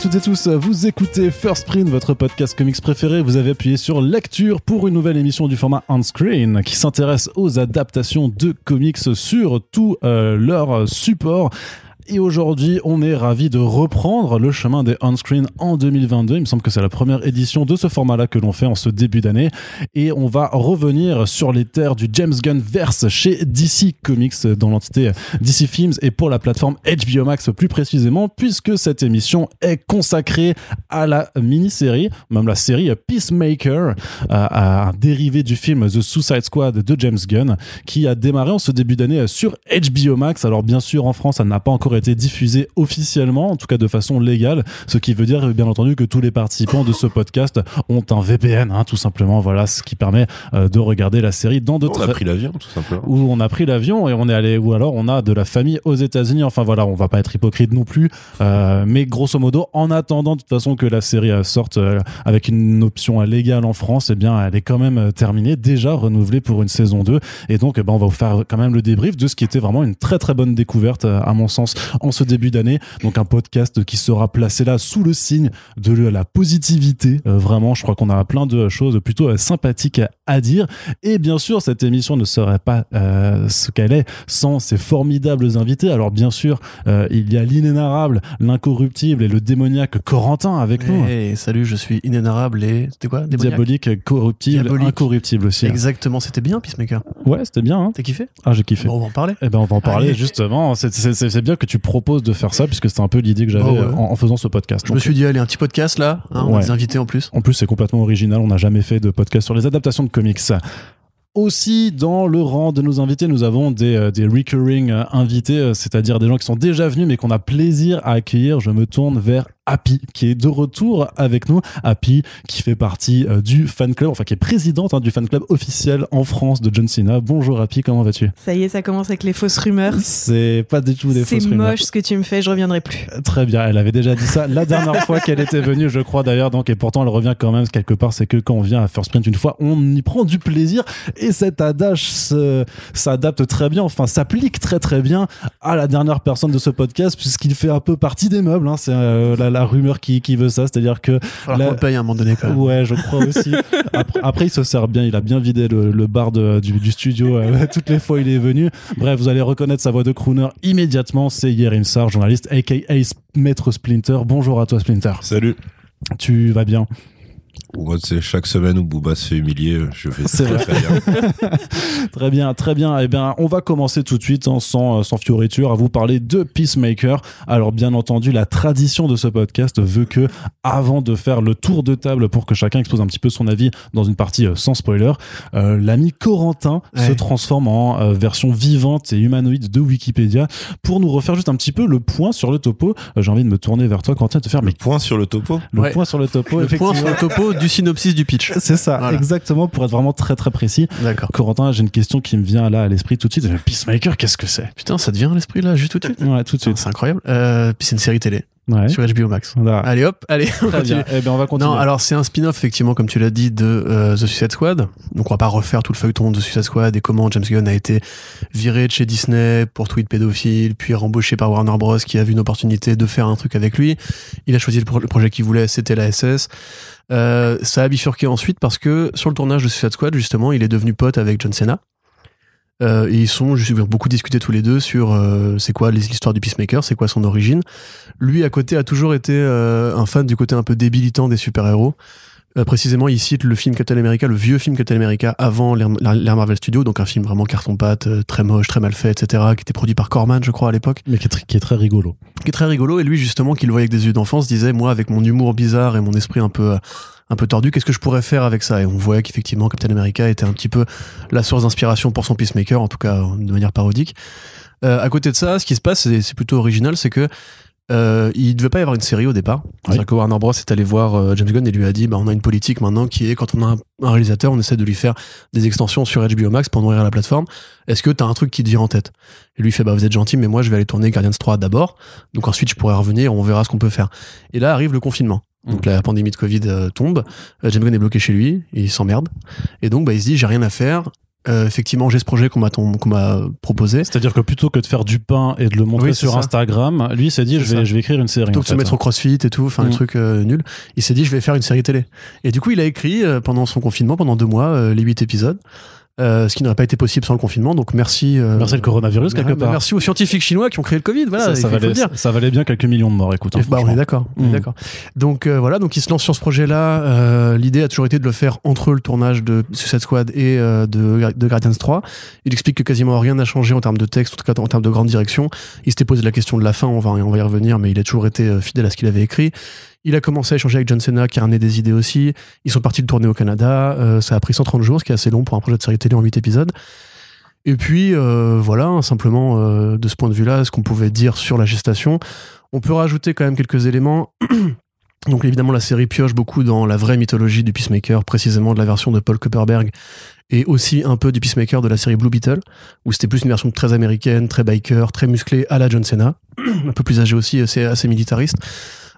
Toutes et tous, vous écoutez First Print, votre podcast comics préféré. Vous avez appuyé sur lecture pour une nouvelle émission du format on-screen qui s'intéresse aux adaptations de comics sur tous euh, leurs supports. Et aujourd'hui, on est ravi de reprendre le chemin des on-screen en 2022. Il me semble que c'est la première édition de ce format-là que l'on fait en ce début d'année. Et on va revenir sur les terres du James Gunn verse chez DC Comics dans l'entité DC Films et pour la plateforme HBO Max plus précisément, puisque cette émission est consacrée à la mini-série, même la série Peacemaker, à un dérivé du film The Suicide Squad de James Gunn, qui a démarré en ce début d'année sur HBO Max. Alors bien sûr, en France, ça n'a pas encore été été diffusé officiellement, en tout cas de façon légale, ce qui veut dire bien entendu que tous les participants de ce podcast ont un VPN, hein, tout simplement. Voilà, ce qui permet euh, de regarder la série dans d'autres. On a pris l'avion, tout simplement. Où on a pris l'avion et on est allé, ou alors on a de la famille aux États-Unis. Enfin voilà, on va pas être hypocrite non plus, euh, mais grosso modo, en attendant de toute façon que la série euh, sorte avec une option légale en France, eh bien, elle est quand même terminée, déjà renouvelée pour une saison 2. Et donc, eh ben, on va vous faire quand même le débrief de ce qui était vraiment une très très bonne découverte, à mon sens, en ce début d'année. Donc un podcast qui sera placé là sous le signe de la positivité. Euh, vraiment, je crois qu'on a plein de choses plutôt euh, sympathiques à, dire. Et bien sûr, cette émission ne serait pas euh, ce qu'elle est sans ces formidables invités. Alors bien sûr, il y a l'inénarrable, l'incorruptible et le démoniaque Corentin avec nous. Salut, je suis inénarrable et c'était quoi Diabolique, corruptible, incorruptible aussi. Hein. Exactement, c'était bien Peacemaker. Ouais, c'était bien. Hein. T'as kiffé? Ah, j'ai kiffé. Bon, on va en parler. Eh ben, on va en parler justement. C'est bien que tu proposes de faire ça puisque c'était un peu l'idée que j'avais oh, en, faisant ce podcast. Je me suis dit, allez, un petit podcast là, hein, on va des invités en plus. En plus, c'est complètement original. On n'a jamais fait de podcast sur les adaptations de comics. Aussi, dans le rang de nos invités, nous avons des, euh, des recurring euh, invités, euh, c'est-à-dire des gens qui sont déjà venus mais qu'on a plaisir à accueillir. Je me tourne vers Happy, qui est de retour avec nous. Happy, qui fait partie du fan club, enfin qui est présidente hein, du fan club officiel en France de John Cena. Bonjour Happy, comment vas-tu? Ça y est, ça commence avec les fausses rumeurs. C'est pas du tout des fausses rumeurs. C'est moche ce que tu me fais, je reviendrai plus. Très bien, elle avait déjà dit ça la dernière fois qu'elle était venue, je crois d'ailleurs, donc et pourtant elle revient quand même quelque part, c'est que quand on vient à First Print une fois, on y prend du plaisir et cet adage s'adapte très bien, enfin s'applique très très bien à la dernière personne de ce podcast puisqu'il fait un peu partie des meubles. Hein. C'est euh, la, rumeur qui, qui veut ça, c'est-à-dire que. La... paye à un moment donné quand même. Ouais, je crois aussi. après, il se sert bien, il a bien vidé le, bar de, du, studio euh, toutes les fois il est venu. Bref, vous allez reconnaître sa voix de crooner immédiatement. C'est Yerim Sar, journaliste, aka Maître Splinter. Bonjour à toi Splinter. Salut. Tu vas bien? Moi, c'est chaque semaine où Booba se fait humilier, je fais très, très bien. très bien, très bien. Eh bien, on va commencer tout de suite, hein, sans, sans fioriture, à vous parler de Peacemaker. Alors, bien entendu, la tradition de ce podcast veut que, avant de faire le tour de table pour que chacun expose un petit peu son avis dans une partie euh, sans spoiler, euh, l'ami Corentin se transforme en euh, version vivante et humanoïde de Wikipédia pour nous refaire juste un petit peu le point sur le topo. J'ai envie de me tourner vers toi, Corentin, et te faire le point sur le topo. Le point sur le topo. Le point sur le topo du synopsis du pitch. C'est ça, exactement, pour être vraiment très très précis. D'accord. Corentin, j'ai une question qui me vient là à l'esprit tout de suite. Peacemaker, qu'est-ce que c'est? Putain, ça te vient à l'esprit là, juste tout de suite? Ouais, tout de suite. C'est incroyable. Euh, puis c'est une série télé sur HBO Max. Allez hop, allez, on continue. Eh ben, on va continuer. Non, alors c'est un spin-off effectivement, comme tu l'as dit, de euh, The Suicide Squad. Donc on va pas refaire tout le feuilleton de Suicide Squad et comment James Gunn a été viré de chez Disney pour tweet pédophile, puis rembauché par Warner Bros. qui a vu une opportunité de faire un truc avec lui. Il a choisi le, projet qu'il voulait, c'était la SS. Euh, ça a bifurqué ensuite parce que sur le tournage de Suicide Squad, justement, il est devenu pote avec John Cena. Euh, et ils sont, je suis beaucoup discuté tous les deux sur euh, c'est quoi l'histoire du Peacemaker, c'est quoi son origine. Lui, à côté, a toujours été euh, un fan du côté un peu débilitant des super-héros. précisément, il cite le film Captain America, le vieux film Captain America avant l'ère Marvel Studios, donc un film vraiment carton-pâte, très moche, très mal fait, etc., qui était produit par Corman, je crois, à l'époque. Mais qui est, qui est, très rigolo. Qui est très rigolo, et lui, justement, qui le voyait avec des yeux d'enfance, disait, moi, avec mon humour bizarre et mon esprit un peu un peu tordu. Qu'est-ce que je pourrais faire avec ça? Et on voyait qu'effectivement Captain America était un petit peu la source d'inspiration pour son Peacemaker, en tout cas de manière parodique. Euh, à côté de ça, ce qui se passe, c'est plutôt original, c'est que euh, il devait pas y avoir une série au départ. C'est-à-dire que Warner Bros est allé voir euh, James Gunn et lui a dit bah, on a une politique maintenant qui est quand on a un, réalisateur, on essaie de lui faire des extensions sur HBO Max pour nourrir la plateforme. Est-ce que tu as un truc qui te vient en tête? Et lui fait bah vous êtes gentil, mais moi je vais aller tourner Guardians 3 d'abord. Donc ensuite je pourrais revenir, on verra ce qu'on peut faire. Et là arrive le confinement. Donc la pandémie de Covid euh, tombe, euh, James Gunn est bloqué chez lui, il s'emmerde, et donc bah, il se dit j'ai rien à faire, Euh, effectivement, j'ai ce projet qu'on m'a proposé. C'est-à-dire que plutôt que de faire du pain et de le montrer Oui, sur ça. Instagram, lui il s'est dit je vais, ça. je vais écrire une série. Plutôt que de se mettre au crossfit et tout, enfin trucs euh, nuls, il s'est dit je vais faire une série télé. Et du coup, il a écrit euh, pendant son confinement, pendant deux mois, euh, les huit épisodes. Euh, ce qui n'aurait pas été possible sans le confinement. Donc merci. euh, Merci le coronavirus quelque part. Merci aux scientifiques chinois qui ont créé le Covid. Voilà, ça, il ça le valait, dire. ça valait bien quelques millions de morts, écoute. hein, bah, on est d'accord, on est Mm. d'accord. Donc euh, voilà, donc il se lance sur ce projet-là. Euh, L'idée a toujours été de le faire entre le tournage de Suicide Squad et euh, de, de Guardians 3. Il explique que quasiment rien n'a changé en termes de texte, en tout cas en termes de grande direction. Il s'était posé la question de la fin, on va, on va y revenir, mais il a toujours été fidèle à ce qu'il avait écrit. Il a commencé à échanger avec John Cena, qui a ramené des idées aussi. Ils sont partis de tourner au Canada. Euh, ça a pris 130 jours, ce qui est assez long pour un projet de série télé en 8 épisodes. Et puis euh, voilà, hein, simplement euh, de ce point de vue-là, ce qu'on pouvait dire sur la gestation. On peut rajouter quand même quelques éléments. Donc évidemment, la série pioche beaucoup dans la vraie mythologie du Peacemaker, précisément de la version de Paul Kupperberg, et aussi un peu du Peacemaker de la série Blue Beetle, où c'était plus une version très américaine, très biker, très musclée à la John Cena, un peu plus âgé aussi, c'est assez militariste.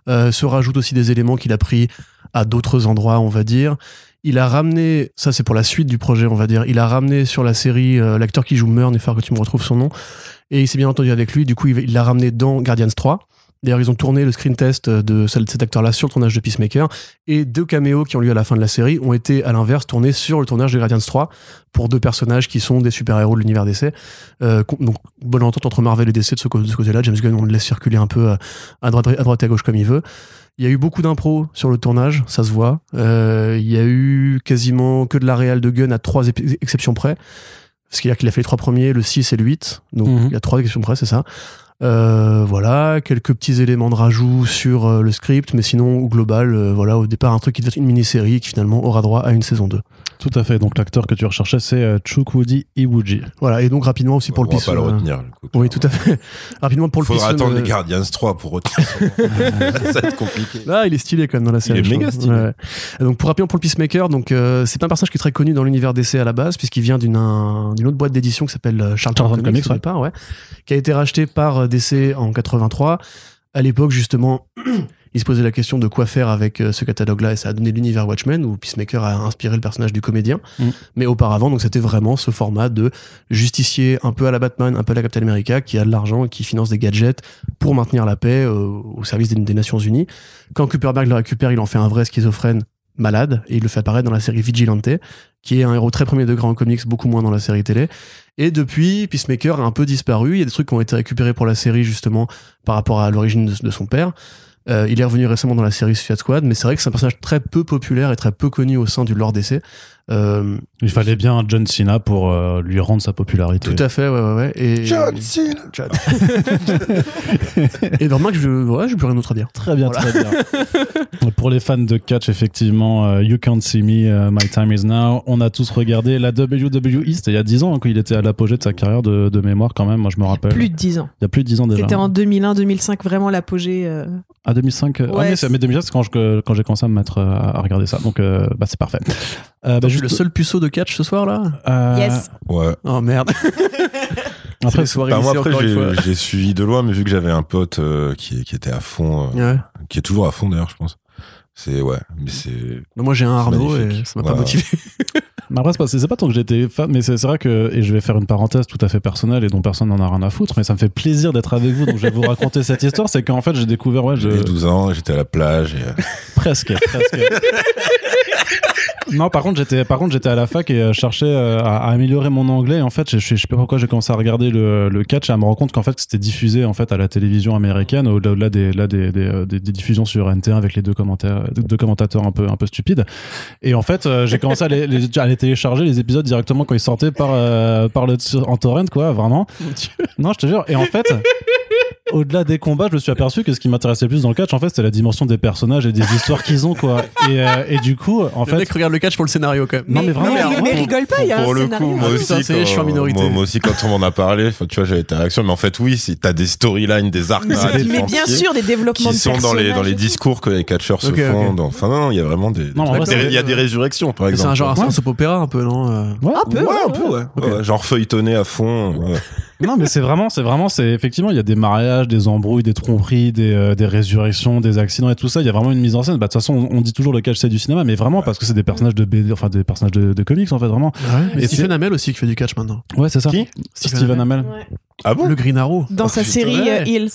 Euh, se rajoute aussi des éléments qu'il a pris à d'autres endroits, on va dire. Il a ramené, ça c'est pour la suite du projet, on va dire, il a ramené sur la série euh, l'acteur qui joue Murn, il que tu me retrouves son nom, et il s'est bien entendu avec lui, du coup il l'a ramené dans Guardians 3. D'ailleurs, ils ont tourné le screen test de celle- de cet acteur-là sur le tournage de Peacemaker, et deux caméos qui ont lieu à la fin de la série ont été à l'inverse tournés sur le tournage de Guardians 3 pour deux personnages qui sont des super-héros de l'univers DC. Euh, donc, bonne entente entre Marvel et DC de ce, ce côté-là. James Gunn, on le laisse circuler un peu euh, à droite, à droite et à gauche comme il veut. Il y a eu beaucoup d'impro sur le tournage, ça se voit. Euh, il y a eu quasiment que de la réal de Gunn à trois exceptions près. C'est-à-dire qu'il a fait les trois premiers, le 6 et le 8. Donc, Mhm. il y a trois exceptions près, c'est ça. Euh, voilà, quelques petits éléments de rajout sur euh, le script, mais sinon, au global, euh, voilà, au départ, un truc qui devait être une mini-série qui finalement aura droit à une saison 2. Tout à fait. Donc l'acteur que tu recherchais, c'est euh, Chukwudi Iwuji. Voilà, et donc rapidement aussi pour on le va piste. pas le euh, retenir. le coup. Oui, tout à fait. rapidement pour le Faudra piste, attendre euh, les Guardians 3 pour retenir. Ça va être compliqué. Là, il est stylé quand même dans la série. est je méga stylé. Ouais. Donc pour rapidement pour le Peacemaker, donc euh, c'est un personnage qui est très connu dans l'univers DC à la base puisqu'il vient d'une un- d'une autre boîte d'édition qui s'appelle euh, Charlton, Comics, Comics, au ouais. départ, ouais, qui a été racheté par euh, DC en 83. À l'époque justement, il se posait la question de quoi faire avec euh, ce catalogue-là et ça a donné l'univers Watchmen où Peacemaker a inspiré le personnage du comédien. Mm. Mais auparavant, donc c'était vraiment ce format de justicier un peu à la Batman, un peu à la Captain America qui a de l'argent et qui finance des gadgets pour maintenir la paix euh, au service des, des Nations Unies. Quand Kuperberg le récupère, il en fait un vrai schizophrène malade et il le fait apparaître dans la série Vigilante, qui est un héros très premier degré en comics, beaucoup moins dans la série télé. Et depuis, Peacemaker a un peu disparu. Il y a des trucs qui ont été récupérés pour la série justement par rapport à l'origine de, son père. Euh, il est revenu récemment dans la série Suicide Squad, mais c'est vrai que c'est un personnage très peu populaire et très peu connu au sein du lore DC. Euh, Il fallait bien un John Cena pour euh, lui rendre sa popularité. tout à fait, ouais, ouais, ouais. Et, John Cena. John. et donc, moi, je, ouais, j'ai plus rien d'autre à dire. Très bien, Voilà. très bien. Pour les fans de catch, effectivement, euh, You Can't See Me, My Time Is Now, on a tous regardé la WWE, c'était il y a 10 ans hein, qu'il était à l'apogée de sa carrière de, de mémoire quand même, moi je me rappelle. Plus de 10 ans. Il y a plus de 10 ans déjà. C'était en 2001-2005, vraiment l'apogée. euh. À 2005 euh, Ah Ouais, mais c'est mais 2005 c'est quand je- quand j'ai commencé à me mettre à à regarder ça. Donc euh, bah c'est parfait. Euh, bah, le seul puceau de catch ce soir là euh, Yes. Ouais. Oh merde. Après les soirées Bah, moi, après, encore une j'ai fois. j'ai suivi de loin, mais vu que j'avais un pote euh, qui, qui était à fond, euh, Ouais. qui est toujours à fond d'ailleurs, je pense. C'est, ouais, mais c'est. Bah, moi j'ai un Arnaud et ça m'a pas motivé. Mais après, c'est pas, c'est pas tant que j'étais fan, mais c'est c'est vrai que, et je vais faire une parenthèse tout à fait personnelle et dont personne n'en a rien à foutre, mais ça me fait plaisir d'être avec vous, donc je vais vous raconter cette histoire. C'est qu'en fait, j'ai découvert, ouais, je, J'avais 12 ans, j'étais à la plage et. euh, presque, presque. non, par contre, j'étais, par contre, j'étais à la fac et euh, je cherchais euh, à, à améliorer mon anglais. En fait, je, je, je sais pas pourquoi j'ai commencé à regarder le, le catch et à me rendre compte qu'en fait, c'était diffusé en fait à la télévision américaine, au-delà des, là, des, des, des- des diffusions sur NT1 avec les deux commentaires, deux commentateurs un peu, un peu stupides. Et en fait, euh, j'ai commencé à les, les- à les télécharger les épisodes directement quand ils sortaient par, euh, par le, en torrent, quoi, vraiment. Non, je te jure. Et en fait, au-delà des combats, je me suis aperçu que ce qui m'intéressait le plus dans le catch, en fait, c'était la dimension des personnages et des histoires qu'ils ont, quoi. Et, euh, et du coup, en Le fait, mec regarde le catch pour le scénario quand même. Non, mais vraiment, mais, mais rigole pas, il y a pour un le scénario. coup, moi aussi, putain, quand- je suis en minorité. Moi, moi aussi, quand on m'en a parlé, tu vois, j'avais été à réaction, mais en fait, oui, si t'as des storylines, des arcs Mais, narratifs mais bien sûr, des développements qui de sont dans les dans les discours que les catcheurs se font. dans- Enfin, non, il y a vraiment des. Non, c'est- il y a des résurrections, par C'est exemple. un genre un soap opéra un peu, non ouais, Un peu, un peu. Ouais, genre feuilletonné à fond. Non, mais c'est vraiment, c'est vraiment, c'est effectivement, il y a des mariages, des embrouilles, des tromperies, des, euh, des résurrections, des accidents et tout ça. Il y a vraiment une mise en scène. Bah, de toute façon, on, on dit toujours le catch c'est du cinéma, mais vraiment parce que c'est des personnages de BD, enfin des personnages de, de comics en fait, vraiment. Et Stephen Amell aussi qui fait du catch maintenant. Ouais, c'est ça. Qui? Steven Amell. Ouais. Ah bon? Le Green Arrow. Dans Oh, sa série Ouais. euh, Hills.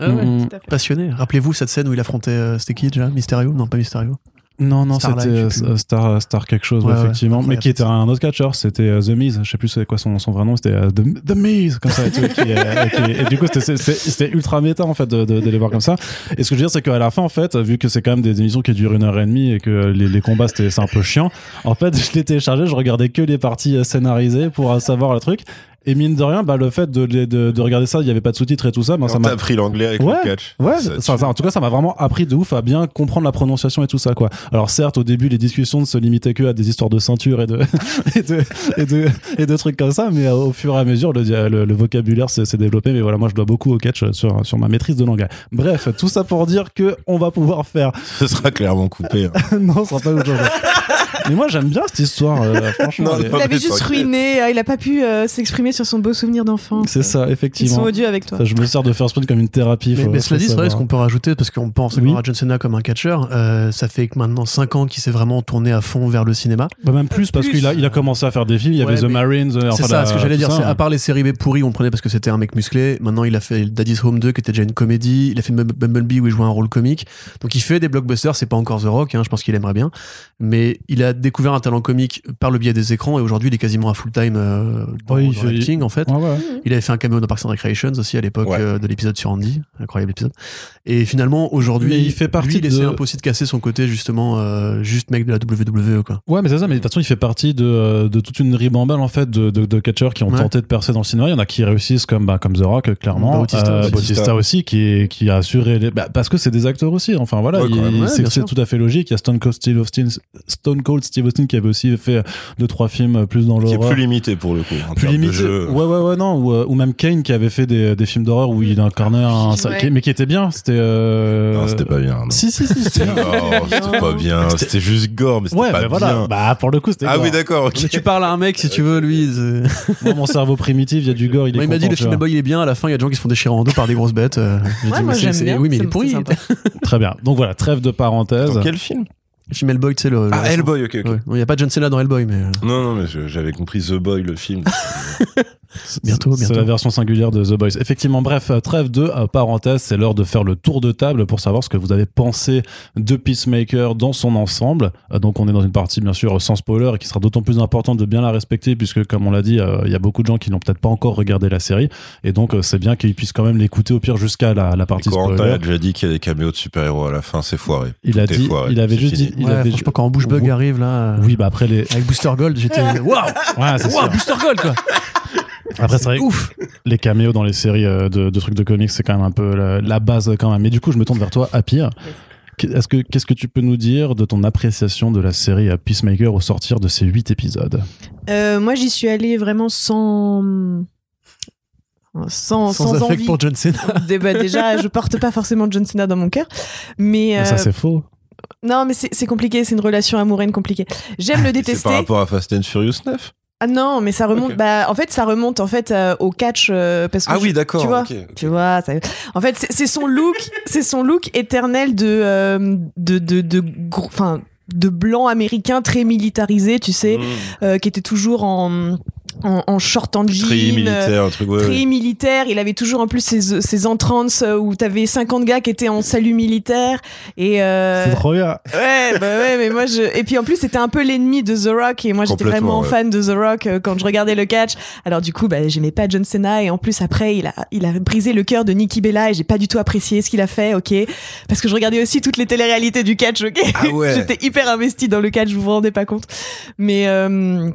Ah ouais. Mm. Passionné. Rappelez-vous cette scène où il affrontait, euh, c'était qui déjà? Mysterio? Non, pas Mysterio. Non, non, c'était je sais plus. euh, Star, Star quelque chose, Ouais, ouais, ouais, effectivement. mais qui était un autre catcheur, c'était euh, The Miz. Je sais plus c'est quoi son, son vrai nom, c'était euh, The, The Miz, comme ça. Et, tout, qui, euh, qui- et du coup, c'était- ultra méta, en fait, de, de, de les voir comme ça. Et ce que je veux dire, c'est qu'à la fin, en fait, vu que c'est quand même des émissions qui durent une heure et demie et que les, les combats, c'était c'est un peu chiant, en fait, je l'ai téléchargé, je regardais que les parties euh, scénarisées pour euh, savoir le truc. Et mine de rien, bah, le fait de, de, de regarder ça, il n'y avait pas de sous-titres et tout ça, bah, ça m'a appris l'anglais avec Ouais, le catch. Ouais, Ça ça- tue. ça- en tout cas, ça m'a vraiment appris de ouf à bien comprendre la prononciation et tout ça, quoi. Alors, certes, au début, les discussions ne se limitaient que à des histoires de ceinture et de, et de, et de, et de trucs comme ça, mais euh, au fur et à mesure, le, le, le vocabulaire s'est développé. Mais voilà, moi, je dois beaucoup au catch sur, sur ma maîtrise de l'anglais. Bref, tout ça pour dire que on va pouvoir faire. Ce sera clairement coupé. hein. non, ce sera pas chose. Mais moi, j'aime bien cette histoire, euh, franchement. Non, elle est- non. Il avait juste ruiné, euh, il a pas pu euh, s'exprimer sur son beau souvenir d'enfance. C'est ça, Ils sont effectivement. odieux avec toi. Ça, je me sers de First Print comme une thérapie. Mais, faut- mais faut cela dit, c'est vrai, savoir. ce qu'on peut rajouter, parce qu'on pense Oui. encore à John Cena comme un catcheur, euh, ça fait que maintenant 5 ans qu'il s'est vraiment tourné à fond vers le cinéma. Bah, même plus, parce Plus. qu'il a, il a commencé à faire des films. Il y avait Ouais, The mais Marines. euh, c'est enfin, ça, la- ce que j'allais tout dire. ça, C'est hein. à part les séries B pourries, on prenait parce que c'était un mec musclé. Maintenant, il a fait Daddy's Home 2, qui était déjà une comédie. Il a fait Bum- Bumblebee, où il jouait un rôle comique. Donc, il fait des blockbusters. C'est pas encore The Rock, hein, je pense qu'il aimerait bien. Mais il a découvert un talent comique par le biais des écrans. Et aujourd'hui, il est quasiment à full time euh, dans, il dans fait- l'acting, en fait. Ouais, ouais. Il avait fait un caméo dans Parks and Recreations aussi à l'époque Ouais. euh, de l'épisode sur Andy, incroyable épisode. Et finalement aujourd'hui, Mais il fait partie lui, il de- essaie un peu aussi de casser son côté justement euh, juste mec de la WWE quoi. Ouais, mais c'est ça, mais de toute façon, il fait partie de, euh, de toute une ribambelle, en fait, de, de, de catcheurs qui ont Ouais. tenté de percer dans le cinéma. Il y en a qui réussissent, comme, bah, comme The Rock, clairement. Bautista Euh, aussi. Bautista aussi, qui, est- qui a assuré les... bah, parce que c'est des acteurs aussi. Enfin, voilà, il- c'est tout à fait logique. Il y a Stone Cold Steve Austin, Stone Cold Steve Austin qui avait aussi fait deux, trois films plus dans Qui est l'horreur. plus limité pour le coup. En Plus de limité. jeu. Ouais, ouais, ouais, non. Ou, euh, ou même Kane qui avait fait des, des films d'horreur où il incarnait un. ça- Ouais. qui- mais qui était bien. C'était. euh, Non, c'était pas bien. non. Si, si, si. C'était bien. Non, c'était pas bien. C'était- juste gore, mais c'était Ouais, pas mais bien. voilà. Bah, pour le coup, c'était. Ah gore. oui, d'accord, ok. Mais tu parles à un mec si tu veux lui. c'est- Moi, mon cerveau primitif, il y a du gore, il est Moi, il m'a dit le film. Boy il est bien. À la fin il y a des gens qui se font déchirer en deux par des grosses bêtes. euh, Ouais, dit, moi mais bien. Oui mais il est pourri. Très bien. Donc voilà, trêve de parenthèse. Dans quel film? Film Hellboy tu sais le. Ah. Hellboy, ok, ok. Ouais. Il n'y a pas John Cena dans Hellboy mais euh, Non, non, mais j'avais compris The Boy, le film. bientôt C'est bientôt. la version singulière de The Boys. Effectivement, bref, euh, trêve de euh, parenthèse, c'est l'heure de faire le tour de table pour savoir ce que vous avez pensé de Peacemaker dans son ensemble. Euh, donc on est dans une partie bien sûr sans spoiler et qui sera d'autant plus importante de bien la respecter puisque comme on l'a dit, euh, il y a beaucoup de gens qui n'ont peut-être pas encore regardé la série et donc euh, c'est bien qu'ils puissent quand même l'écouter au pire jusqu'à la, la partie Corentin spoiler. a déjà dit qu'il y a des caméos de super-héros à la fin, c'est foiré. Il a Tout dit, foiré, il avait c'est juste fini. dit, il Ouais, avait franchement quand Bushbug arrive là. Oui, bah après les, Avec Booster Gold, j'étais waouh, ouais, c'est Booster Gold quoi. Après, c'est vrai que Ouf. les caméos dans les séries euh, de, de trucs de comics, c'est quand même un peu la, la base quand même. Mais du coup, je me tourne vers toi, Apir. Est-ce que qu'est-ce que tu peux nous dire de ton appréciation de la série Peacemaker au sortir de ces huit épisodes? Euh, moi, j'y suis allée vraiment sans. Sans, Sans, sans, envie. pour John Cena. Bah, déjà, je porte pas forcément John Cena dans mon cœur. Mais. Mais Ça, euh, c'est faux. non, mais c'est c'est compliqué, c'est une relation amoureuse compliquée. J'aime le C'est détester. par rapport à Fast and Furious 9 Ah non, mais ça remonte. Bah, en fait, ça remonte en fait euh, au catch euh, parce que. Ah oui, d'accord. Tu vois, tu vois. ça- En fait, c'est son look, c'est son look éternel de euh, de de de enfin de blanc américain très militarisé, tu sais, Mmh. euh, qui était toujours en en, en short en jean. Treillis euh, militaire, un truc, ouais, ouais. militaire, il avait toujours en plus ses, ses entrances euh, où t'avais 50 gars qui étaient en salut militaire et euh, C'est trop bien. ouais bah ouais mais moi je et puis en plus c'était un peu l'ennemi de The Rock et moi j'étais vraiment ouais. fan de The Rock euh, quand je regardais le catch alors du coup bah j'aimais pas John Cena et en plus après il a il a brisé le cœur de Nikki Bella et j'ai pas du tout apprécié ce qu'il a fait ok parce que je regardais aussi toutes les téléréalités du catch ok Ah ouais. j'étais hyper investie dans le catch vous vous rendez pas compte mais euh,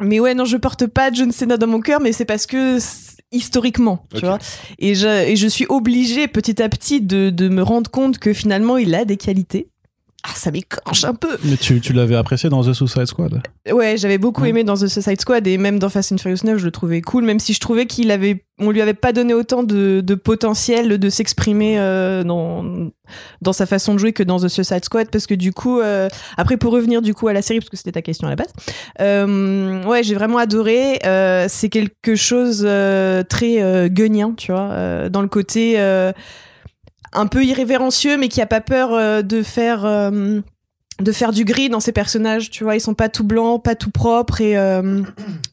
mais ouais non je porte pas John Cena dans mon cœur mais c'est parce que historiquement tu vois. Et je et je suis obligée petit à petit de de me rendre compte que finalement il a des qualités ah, ça m'écorche un peu. Mais tu, tu l'avais apprécié dans The Suicide Squad Ouais, j'avais beaucoup Ouais. aimé dans The Suicide Squad et même dans Fast and Furious 9, je le trouvais cool, même si je trouvais qu'il avait, on lui avait pas donné autant de, de potentiel de s'exprimer euh, dans dans sa façon de jouer que dans The Suicide Squad, parce que du coup, euh, après pour revenir du coup à la série, parce que c'était ta question à la base, euh, ouais, j'ai vraiment adoré. C'est quelque chose très guignien, tu vois, dans le côté un peu irrévérencieux, mais qui a pas peur euh, de faire. euh, de faire du gris dans ces personnages, tu vois, ils sont pas tout blancs, pas tout propres et, euh,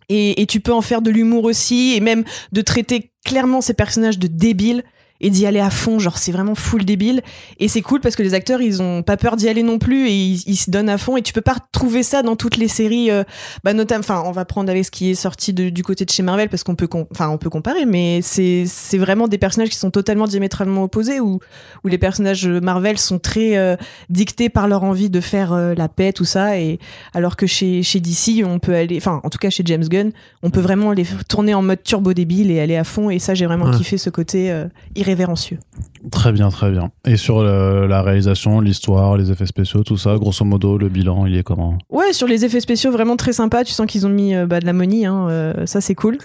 et tu peux en faire de l'humour aussi et même de traiter clairement ces personnages de débiles et d'y aller à fond, genre c'est vraiment full débile. Et c'est cool parce que les acteurs ils ont pas peur d'y aller non plus et ils, ils se donnent à fond. Et tu peux pas trouver ça dans toutes les séries euh, bah notamment enfin on va prendre avec ce qui est sorti de- du côté de chez Marvel parce qu'on peut enfin on peut comparer mais c'est c'est vraiment des personnages qui sont totalement diamétralement opposés où où les personnages Marvel sont très euh, dictés par leur envie de faire euh, la paix tout ça. Et alors que chez chez DC on peut aller enfin en tout cas chez James Gunn on peut vraiment les tourner en mode turbo débile et aller à fond. Et ça j'ai vraiment Ouais. kiffé ce côté irrévérencieux Très bien, très bien. Et sur le- la réalisation, l'histoire, les effets spéciaux, tout ça, grosso modo, le bilan, il est comment? Ouais, sur les effets spéciaux, vraiment très sympa. Tu sens qu'ils ont mis euh, bah, de la money, hein, euh, ça c'est cool.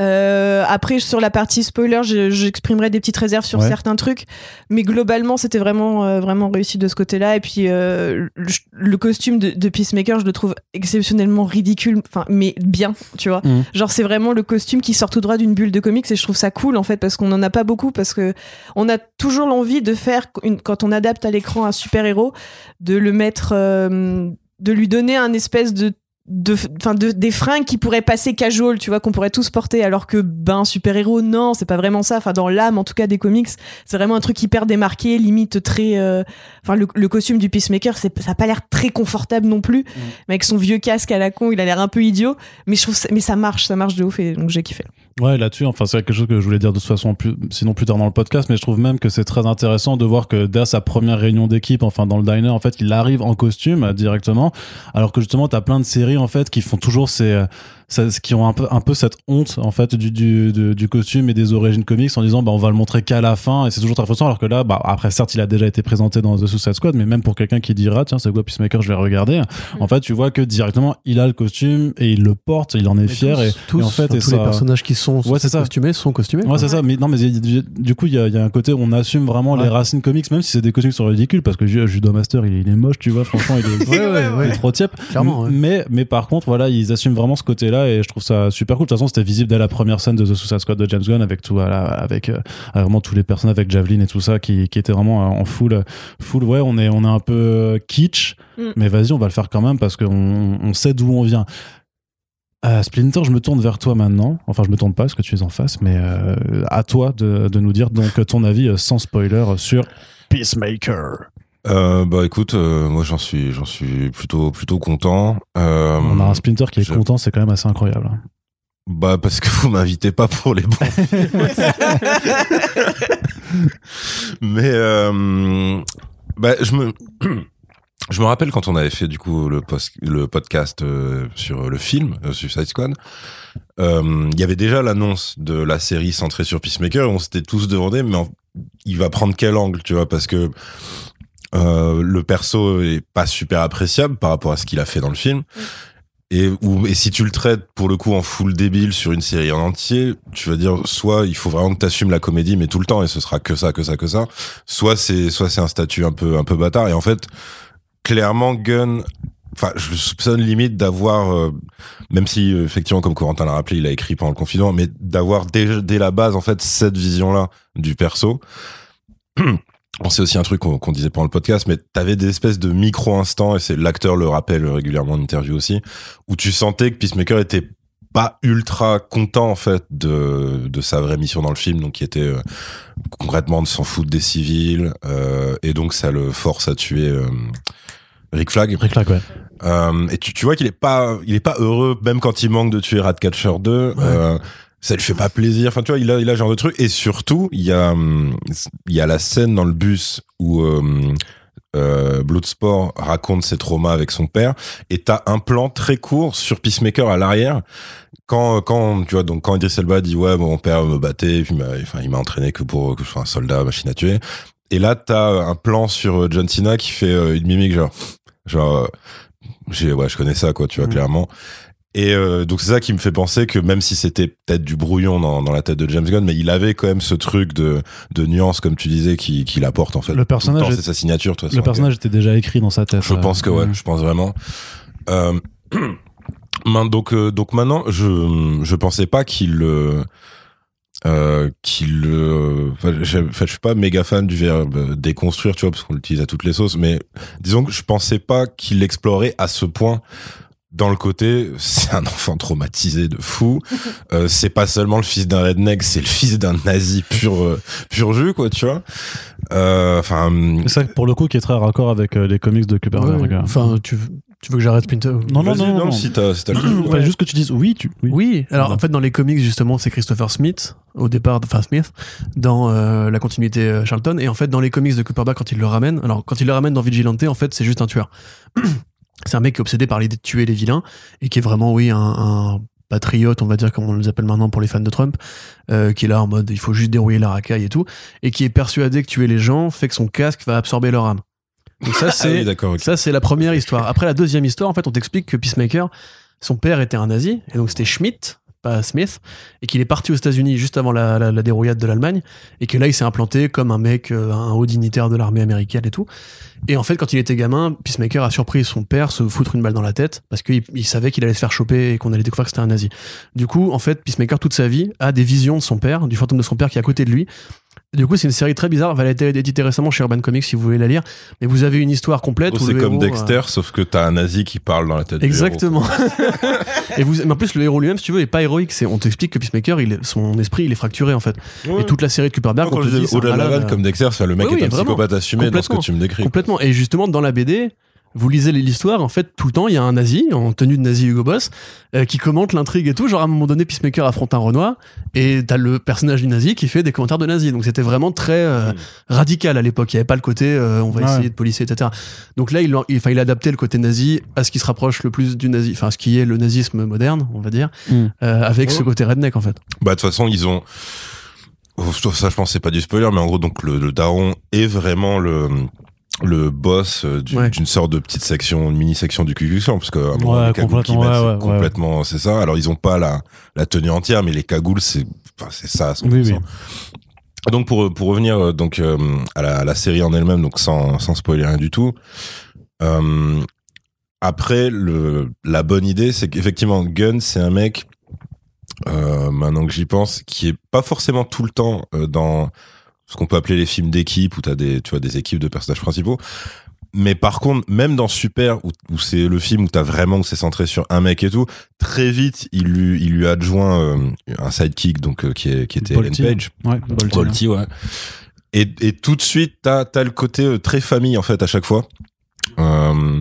Euh, après, sur la partie spoiler, je- j'exprimerai des petites réserves sur Ouais. certains trucs, mais globalement, c'était vraiment, euh, vraiment réussi de ce côté-là. Et puis, euh, le, le costume de, de Peacemaker, je le trouve exceptionnellement ridicule, enfin, mais bien, tu vois. Mhm. Genre, c'est vraiment le costume qui sort tout droit d'une bulle de comics, et je trouve ça cool en fait, parce qu'on en a pas beaucoup, parce que on a toujours l'envie de faire, une, quand on adapte à l'écran un super héros, de le mettre, euh, de lui donner un espèce de de enfin de, des fringues qui pourraient passer casual tu vois qu'on pourrait tous porter alors que ben super héros non c'est pas vraiment ça. Enfin dans l'âme en tout cas des comics c'est vraiment un truc hyper démarqué limite très euh, enfin le, le costume du peacemaker c'est ça a pas l'air très confortable non plus. Mais avec son vieux casque à la con il a l'air un peu idiot. Mais je trouve ça, mais ça marche ça marche de ouf et donc j'ai kiffé. Ouais, là-dessus, enfin, c'est quelque chose que je voulais dire de toute façon, plus, sinon plus tard dans le podcast, mais je trouve même que c'est très intéressant de voir que dès sa première réunion d'équipe, enfin, dans le diner, en fait, il arrive en costume euh, directement, alors que justement, t'as plein de séries, en fait, qui font toujours ces, euh, ça- qui ont un peu, un peu cette honte, en fait, du, du, du, du costume et des origines comics en disant, bah, on va le montrer qu'à la fin, et c'est toujours très frustrant, alors que là, bah, après, certes, il a déjà été présenté dans The Suicide Squad, mais même pour quelqu'un qui dira, tiens, c'est quoi Peacemaker, je vais regarder, en fait, tu vois que directement, il a le costume et il le porte, il en est fier, et, tous, et en fait, enfin, et tous ça- les personnages qui sont Ouais, ça. costumés sont costumés. Ouais, c'est ça. Mais non, mais du coup, il y a, il y a un côté où on assume vraiment les racines comics, même si c'est des costumes qui sont ridicules, parce que Ju- Judo Master, il est, il est moche, tu vois. Franchement, il est, Ouais, ouais, ouais. il est trop tiep. Mais, mais par contre, voilà, ils assument vraiment ce et je trouve ça super cool. De toute façon, c'était visible dès la première scène de The Suicide Squad de James Gunn avec tout, voilà, avec euh, vraiment tous les personnages avec Javelin et tout ça qui, qui étaient vraiment euh, en full, full. Ouais, on est, on est un peu euh, kitsch, Mm. mais vas-y, on va le faire quand même parce qu'on on sait d'où on vient. Euh, Splinter, je me tourne vers toi maintenant. Enfin, je me tourne pas parce que tu es en face, mais euh, à toi de, de nous dire donc ton avis euh, sans spoiler sur Peacemaker. Euh, bah écoute, euh, moi j'en suis, j'en suis plutôt, plutôt content. Euh, On a un Splinter qui est je- content, c'est quand même assez incroyable. Bah parce que vous m'invitez pas pour les bons. Mais bah je me je me rappelle quand on avait fait du coup le post, le podcast euh, sur le film euh, Suicide Squad. euh, Il y avait déjà l'annonce de la série centrée sur Peacemaker. Et on s'était tous demandé, mais en- il va prendre quel angle, tu vois, parce que euh, le perso est pas super appréciable par rapport à ce qu'il a fait dans le film. Et, ou, et si tu le traites pour le coup en full débile sur une série en entier, tu vas dire soit il faut vraiment que t'assumes la comédie mais tout le temps et ce sera que ça, que ça, que ça. Soit c'est soit c'est un statut un peu un peu bâtard et en fait clairement Gunn, enfin je le soupçonne limite d'avoir euh, même si euh, effectivement comme Corentin l'a rappelé il a écrit pendant le confinement mais d'avoir dès dès la base en fait cette vision là du perso. On sait aussi un truc qu'on disait pendant le podcast, mais t'avais des espèces de micro-instants, et c'est l'acteur le rappelle régulièrement en interview aussi, où tu sentais que Peacemaker était pas ultra content en fait de, de sa vraie mission dans le film, donc qui était euh, concrètement de s'en foutre des civils, euh, et donc ça le force à tuer euh, Rick Flag. Rick Flag, ouais. Euh, et tu, tu vois qu'il est pas, il est pas heureux, même quand il manque de tuer Ratcatcher 2. Euh, ça lui fait pas plaisir. Enfin, tu vois, il a, il a ce genre de truc. Et surtout, il y a, hum, il y a la scène dans le bus où euh, euh, Bloodsport raconte ses traumas avec son père. Et t'as un plan très court sur Peacemaker à l'arrière. Quand, quand, tu vois, donc quand Idris Elba dit ouais, mon père me battait, puis enfin, il m'a entraîné que pour que je sois un soldat, machine à tuer. et là t'as un plan sur euh, John Cena qui fait euh, une mimique genre genre euh, j'ai ouais je connais ça quoi tu vois Mhm. clairement et euh, donc c'est ça qui me fait penser que même si c'était peut-être du brouillon dans, dans la tête de James Gunn mais il avait quand même ce truc de de nuance comme tu disais qui qui l'apporte en fait Le personnage c'est sa signature toute Le personnage était déjà écrit dans sa tête. Je euh, pense que ouais, euh, je pense vraiment. Euh, donc euh, donc maintenant, je je pensais pas qu'il euh, euh, qu'il euh, enfin, je je suis pas méga fan du verbe euh, déconstruire, tu vois, parce qu'on l'utilise à toutes les sauces, mais disons que je pensais pas qu'il l'explorait à ce point. Dans le côté, c'est un enfant traumatisé de fou. Euh, c'est pas seulement le fils d'un redneck, c'est le fils d'un nazi pur euh, pur jus, quoi, tu vois. Euh, Enfin, C'est ça, pour le coup, qui est très raccord avec euh, les comics de Kuperberg. Ouais, euh. Enfin, tu, veux- tu veux que j'arrête Pinto Non, non, non, non. si t'as si juste que tu dises oui, tu. Oui. Oui, alors en fait dans les comics justement c'est Christopher Smith au départ, enfin Smith, dans euh, la continuité euh, Charlton, et en fait dans les comics de Cooperback quand il le ramène, alors quand il le ramène dans Vigilante en fait c'est juste un tueur. c'est un mec qui est obsédé par l'idée de tuer les vilains et qui est vraiment oui un, un patriote on va dire comme on les appelle maintenant pour les fans de Trump, euh, qui est là en mode il faut juste dérouiller la racaille et tout, et qui est persuadé que tuer les gens fait que son casque va absorber leur âme. Donc ça Ah c'est oui, ça, c'est la première histoire. Après, la deuxième histoire, en fait, on t'explique que Peacemaker, son père était un nazi, et donc c'était Schmidt, pas Smith, et qu'il est parti aux États-Unis juste avant la, la, la dérouillade de l'Allemagne, et que là, il s'est implanté comme un mec, euh, un haut dignitaire de l'armée américaine et tout. Et en fait, quand il était gamin, Peacemaker a surpris son père se foutre une balle dans la tête, parce qu'il il savait qu'il allait se faire choper et qu'on allait découvrir que c'était un nazi. Du coup, en fait, Peacemaker, toute sa vie, a des visions de son père, du fantôme de son père qui est à côté de lui. Du coup, c'est une série très bizarre. Elle a été éditée récemment chez Urban Comics si vous voulez la lire. Mais vous avez une histoire complète. Oh, c'est comme héros, euh, Dexter, sauf que t'as un nazi qui parle dans la tête Exactement. et vous, mais en plus, le héros lui-même, si tu veux, est pas héroïque. C'est, on t'explique que Peacemaker, il est- son esprit, il est fracturé en fait. du héros. Et toute la série de Kuperberg, on te dit, au-delà de la vanne, comme Dexter, c'est le mec Oui, est oui, un vraiment. psychopathe assumé dans ce que tu me décris. Complètement. Et justement, dans la BD, vous lisez l'histoire, en fait, tout le temps, il y a un nazi, en tenue de nazi Hugo Boss, euh, qui commente l'intrigue et tout. Genre, à un moment donné, Peacemaker affronte un Renoir, et t'as le personnage du nazi qui fait des commentaires de nazi. Donc, c'était vraiment très euh, Mm. radical à l'époque. Il n'y avait pas le côté, euh, on va Ouais. essayer de policer, etc. Donc là, il, il, il a adapté le côté nazi à ce qui se rapproche le plus du nazi, enfin, ce qui est le nazisme moderne, on va dire, Mm. euh, avec Oh. ce côté redneck, en fait. Bah, de toute façon, ils ont. Oh, Ça, je pense, c'est pas du spoiler, mais en gros, donc, le, le daron est vraiment le le boss euh, d'une Ouais. sorte de petite section, une mini section du Ku Klux Klan, parce que à un moment, Ouais, les cagoules qu'ils mettent, ouais, c'est complètement, c'est ça. Alors, ils ont pas la la tenue entière, mais les cagoules, c'est enfin, c'est ça. à 100%. Oui, oui. Donc pour pour revenir euh, donc euh, à, la, à la série en elle-même, donc sans sans spoiler rien du tout. euh, après le la bonne idée, c'est qu'effectivement Gunn c'est un mec euh, maintenant que j'y pense qui est pas forcément tout le temps dans ce qu'on peut appeler les films d'équipe où t'as des tu vois des équipes de personnages principaux. Mais par contre, même dans Super, où, où c'est le film où t'as vraiment où c'est centré sur un mec et tout, très vite il lui il lui adjoint euh, un sidekick donc euh, qui est qui était Ellen Bolty. Page. Ouais, Bolty. Bolty, ouais. Et, et tout de suite, t'as as le côté euh, très famille en fait à chaque fois. Euh,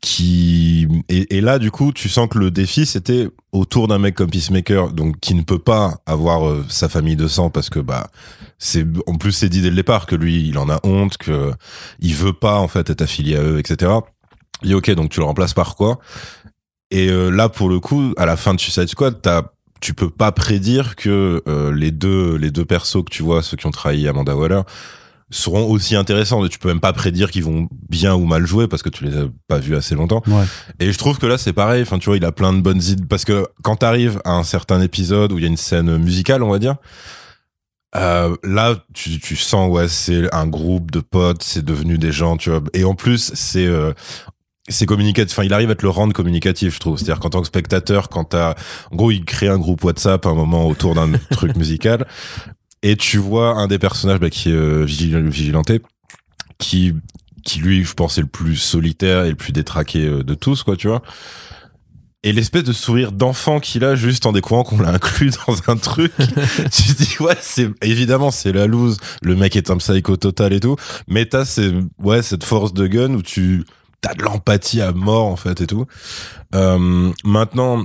qui et, et là du coup tu sens que le défi c'était autour d'un mec comme Peacemaker donc qui ne peut pas avoir euh, sa famille de sang parce que bah c'est en plus c'est dit dès le départ que lui il en a honte que il veut pas en fait être affilié à eux etc dit ok donc tu le remplaces par quoi? Et euh, là pour le coup à la fin de Suicide Squad t'as tu peux pas prédire que euh, les deux les deux persos que tu vois ceux qui ont trahi Amanda Waller seront aussi intéressants. Tu peux même pas prédire qu'ils vont bien ou mal jouer parce que tu les as pas vus assez longtemps. Ouais. et je trouve que là c'est pareil. Enfin tu vois il a plein de bonnes idées. Parce que quand t'arrives à un certain épisode où il y a une scène musicale on va dire euh, là tu, tu sens ouais c'est un groupe de potes c'est devenu des gens tu vois. Et en plus c'est euh, c'est communicatif. Enfin il arrive à te le rendre communicatif je trouve. C'est à dire qu'en tant que spectateur quand t'as en gros il crée un groupe WhatsApp à un moment autour d'un truc musical et tu vois un des personnages bah, qui est euh, qui qui lui je pense est le plus solitaire et le plus détraqué euh, de tous quoi tu vois. Et l'espèce de sourire d'enfant qu'il a juste en découvrant qu'on l'a inclus dans un truc tu te dis ouais c'est évidemment c'est la loose. Le mec est un psycho total et tout. Mais t'as c'est ouais cette force de gun où tu t'as de l'empathie à mort en fait et tout. Euh, maintenant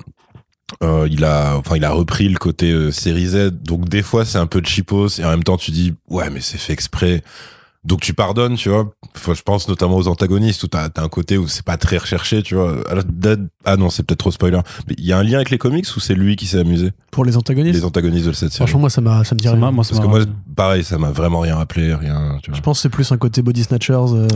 euh, il a enfin il a repris le côté euh, série Z. Donc des fois c'est un peu cheapos et en même temps tu dis ouais mais c'est fait exprès Donc tu pardonnes, tu vois. Enfin, je pense notamment aux antagonistes où t'as as un côté où c'est pas très recherché, tu vois. Ah, non, c'est peut-être trop spoiler. Mais il y a un lien avec les comics ou c'est lui qui s'est amusé? Pour les antagonistes? Les antagonistes de cette série. Franchement, moi, ça, m'a, ça me dit Ça rien. m'a- moi, ça Parce que moi, pareil, ça m'a vraiment rien rappelé, rien, tu vois. Je pense que c'est plus un côté body snatchers, euh,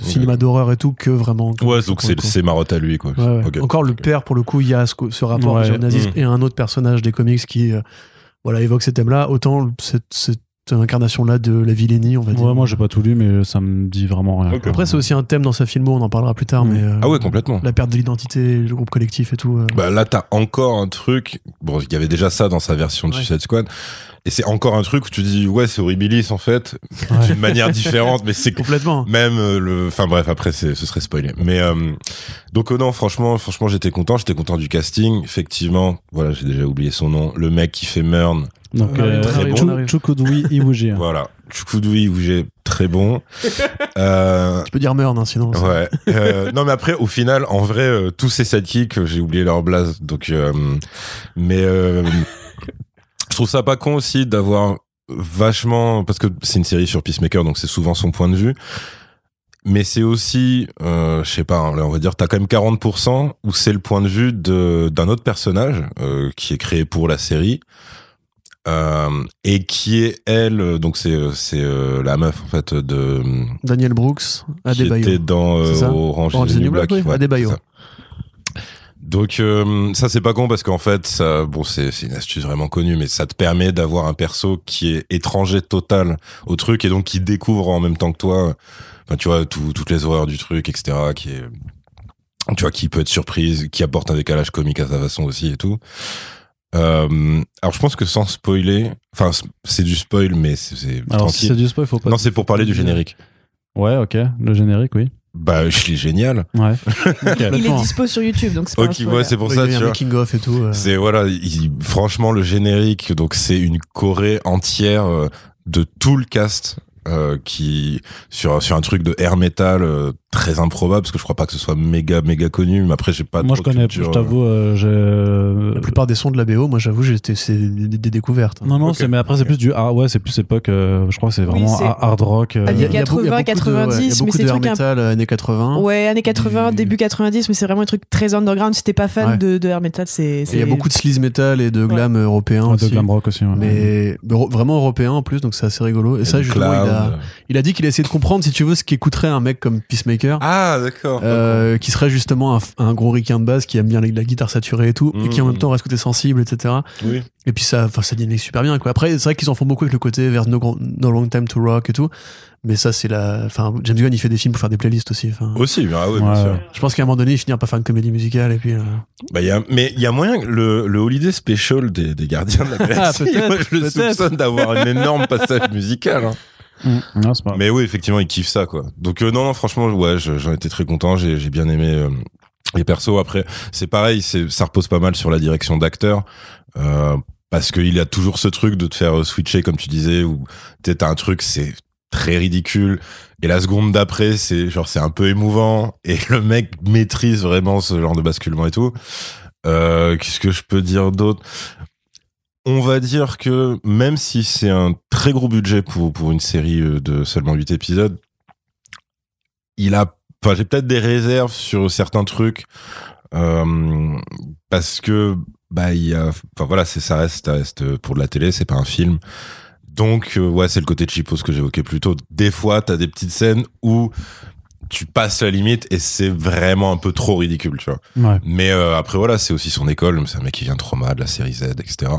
cinéma d'horreur et tout, que vraiment. Ouais, donc c'est marotte à lui, quoi. Ouais, ouais. Ok. Encore le père, pour le coup, il y a ce, ce rapport Ouais. au nazisme Mm. et un autre personnage des comics qui euh, voilà, évoque ces thèmes-là. Autant cette, cette incarnation-là de la vilainie, on va dire. Ouais, moi j'ai pas tout lu, mais ça me dit vraiment rien. Après, c'est aussi un thème dans sa filmo, on en parlera plus tard, Mm. mais euh, Ah ouais, complètement. la perte de l'identité, le groupe collectif et tout. euh. Bah là, t'as encore un truc. Bon, il y avait déjà ça dans sa version de Ouais. Suicide Squad. Et c'est encore un truc où tu dis, ouais, c'est Horribilis en fait, Ouais. d'une manière différente, mais c'est Complètement. même euh, le. Enfin bref, après, c'est- ce serait spoilé. Mais euh, donc, euh, non, franchement, franchement, j'étais content. J'étais content du casting. Effectivement, voilà, j'ai déjà oublié son nom. Le mec qui fait Murn. Donc, euh, on arrive, Chu- on arrive. Chukudwi Iwuji. hein. Voilà. Chukudui, où j'ai très bon. Euh, Tu peux dire Murn, hein, sinon. Ouais. Euh, non, mais après, au final, en vrai, euh, tous ces sidekicks, j'ai oublié leur blase. Donc, euh, mais euh, je trouve ça pas con aussi d'avoir vachement, parce que c'est une série sur Peacemaker, donc c'est souvent son point de vue. Mais c'est aussi, euh, je sais pas, hein, là, on va dire, t'as quand même 40% où c'est le point de vue de d'un autre personnage euh, qui est créé pour la série. Euh, et qui est elle, donc c'est euh, c'est euh, la meuf en fait de Daniel Brooks, qui Adebayo. était dans euh, Orange, Orange is the New Black. Black, oui, Adebayo. c'est ça. Donc ça c'est pas con parce qu'en fait ça bon c'est c'est une astuce vraiment connue mais ça te permet d'avoir un perso qui est étranger total au truc et donc qui découvre en même temps que toi enfin tu vois tout- toutes les horreurs du truc etc qui est tu vois qui peut être surprise qui apporte un décalage comique à sa façon aussi et tout euh, alors je pense que sans spoiler enfin c'est du spoil mais c'est c'est Alors si c'est du spoil, faut pas. non c'est pour parler du générique Ouais, ok. Le générique, oui. bah il est génial Ouais. Il est dispo sur YouTube, donc c'est Ok, ouais, c'est pour Ouais, ça, il y a tu un vois. making of et tout. euh. C'est voilà, il- franchement le générique, donc c'est une choré entière euh, de tout le cast euh, qui sur sur un truc de air metal euh, très improbable parce que je crois pas que ce soit méga méga connu, mais après j'ai pas. Moi je trop de connais, culture, je t'avoue, euh, j'ai. La plupart des sons de la BO, moi j'avoue, j'étais c'est des, des- découvertes. hein. Non, non, Ok. c'est, mais après, c'est plus du. Ah, ouais, c'est plus époque. euh, je crois que c'est vraiment ha- hard rock. euh, Ah, Il y a- Années il y a beaucoup- il y a 80, beaucoup de- ouais, il y a 90, beaucoup mais c'est un- metal euh, années 80. Ouais, années 80, Du- début 90, mais c'est vraiment un truc très underground. Si t'es pas fan Ouais. de, de air metal, c'est. Et Il y a beaucoup de sleaze metal et de glam européen ouais, de aussi. glam rock aussi. ouais. Mais vraiment européen en plus, donc c'est assez rigolo. Et ça, du justement, il a, il a dit qu'il a essayé de comprendre, si tu veux, ce qu'écouterait un mec comme Peacemaker. Ah d'accord. euh, qui serait justement un, un gros ricain de base qui aime bien la, la guitare saturée et tout, et qui en même temps reste côté sensible, etc. Oui. Et puis ça, enfin, ça dynamique super bien. Quoi. Après, c'est vrai qu'ils en font beaucoup avec le côté vers no, no Long Time to Rock et tout. Mais ça, c'est la. Enfin, James Gunn, il fait des films pour faire des playlists aussi. Enfin, Aussi, ah ouais, bien Ouais, sûr. je pense qu'à un moment donné, il finira par faire une comédie musicale et puis. euh, Bah, y a, mais il y a moyen que le, le Holiday Special des, des Gardiens de la Galaxie, peut-être, moi, je le soupçonne d'avoir un énorme passage musical. hein. Mm. Mais oui, effectivement, il kiffe ça, quoi. Donc euh, non, non, franchement, ouais, je- j'en étais très content. J'ai bien aimé euh, les persos. Après, c'est pareil, ça repose pas mal sur la direction d'acteur. Euh, parce qu'il y a toujours ce truc de te faire switcher, comme tu disais, sais, t'as un truc, c'est très ridicule. Et la seconde d'après, c'est genre, c'est un peu émouvant. Et le mec maîtrise vraiment ce genre de basculement et tout. Qu'est-ce que je peux dire d'autre? On va dire que même si c'est un très gros budget pour, pour une série euh, de seulement 8 épisodes, il a, j'ai peut-être des réserves sur certains trucs, euh, parce que, bah, il ça reste pour de la télé, c'est pas un film. Donc, euh, ouais, c'est le côté cheapos que j'évoquais plus tôt. Des fois, t'as des petites scènes où tu passes la limite et c'est vraiment un peu trop ridicule, tu vois. Ouais. Mais euh, après voilà, c'est aussi son école. C'est un mec qui vient de Trauma, de la série Z, etc.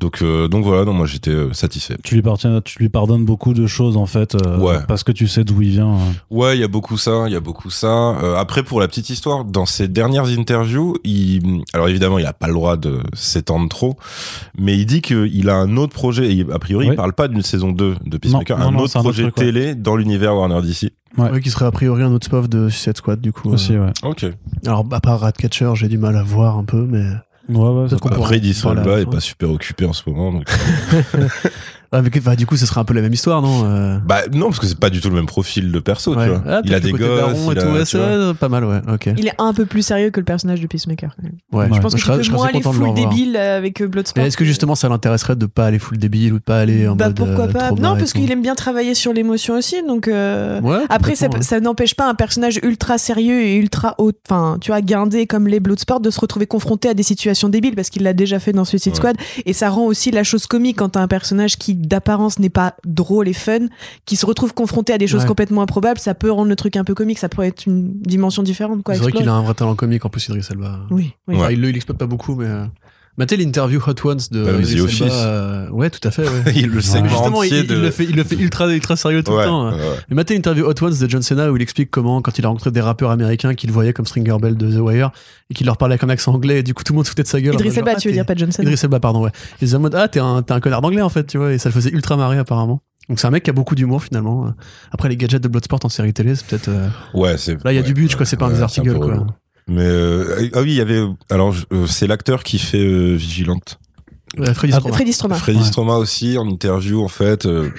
Donc euh, donc voilà, non, moi j'étais euh, satisfait. Tu lui, pardonnes, tu lui pardonnes beaucoup de choses en fait, euh, Ouais. parce que tu sais d'où il vient. euh. Ouais, il y a beaucoup ça, il y a beaucoup ça. Euh, après pour la petite histoire, dans ses dernières interviews, il alors évidemment il a pas le droit de s'étendre trop, mais il dit qu'il a un autre projet. Et a priori, Oui. il parle pas d'une saison 2 de Peacemaker, Non, un non, autre projet ouais. télé dans l'univers Warner DC. Ouais. ouais, qui serait a priori un autre spin-off de Suicide Squad, du coup. Aussi, euh. ouais. Ok. Alors, à part Ratcatcher, j'ai du mal à voir un peu, mais. Ouais, ouais, Après, Idris Elba est pas super occupé en ce moment. Donc... Ah, mais que- bah, du coup, ce serait un peu la même histoire, non euh, Bah non, parce que c'est pas du tout le même profil de perso, ouais. tu vois. Ah, il a des gosses, il tout, a- tu c'est vois. pas mal, ouais, ok. Il est un peu plus sérieux que le personnage de Peacemaker. quand même. Ouais, Je Je pense je que serais- je serais moins assez aller content de le full revoir. débile avec euh, Bloodsport. Est-ce que justement ça l'intéresserait de pas aller full débile ou de pas aller en bah mode pourquoi euh, pas? Non, parce qu'il aime bien travailler sur l'émotion aussi, donc. euh, Ouais, Après, ça, complètement, ouais. ça n'empêche pas un personnage ultra sérieux et ultra haut, enfin, tu vois, guindé comme les Bloodsport de se retrouver confronté à des situations débiles parce qu'il l'a déjà fait dans Suicide. Squad. Et ça rend aussi la chose comique quand t'as un personnage qui, d'apparence, n'est pas drôle et fun, qui se retrouve confronté à des choses Ouais. complètement improbables. Ça peut rendre le truc un peu comique, ça pourrait être une dimension différente, C'est vrai qu'il a un vrai talent comique en plus, Idris Elba. Oui, oui. Ouais. Enfin, il il l'exploite pas beaucoup, mais. Euh, Matez l'interview Hot Ones de Bah, The Office. euh, Ouais, tout à fait. Ouais. Il le segment Justement, il, le fait, il le fait ultra, ultra sérieux tout Ouais, le temps. hein. ouais, ouais. Matez l'interview Hot Ones de John Cena où il explique comment, quand il a rencontré des rappeurs américains qu'il voyait comme Stringer Bell de The Wire et qu'il leur parlait avec un accent anglais et du coup tout le monde se foutait de sa gueule. en Idris mode genre, Elba, ah, tu veux dire pas Johnson Idris Elba, pardon, ouais. Ils étaient en mode, ah, t'es un, t'es un connard d'anglais en fait, tu vois, et ça le faisait ultra marrer apparemment. Donc c'est un mec qui a beaucoup d'humour finalement. Après les gadgets de Bloodsport en série télé, c'est peut-être. euh, Ouais, c'est. Là, il y a ouais, du budget, quoi, c'est pas un ouais, des articles, quoi. Mais euh, ah oui, il y avait. Alors, euh, c'est l'acteur qui fait euh, Vigilante. euh, Freddy Ah, Stroma. Freddy Stroma. Freddy Ouais. Stroma aussi, en interview, en fait. euh,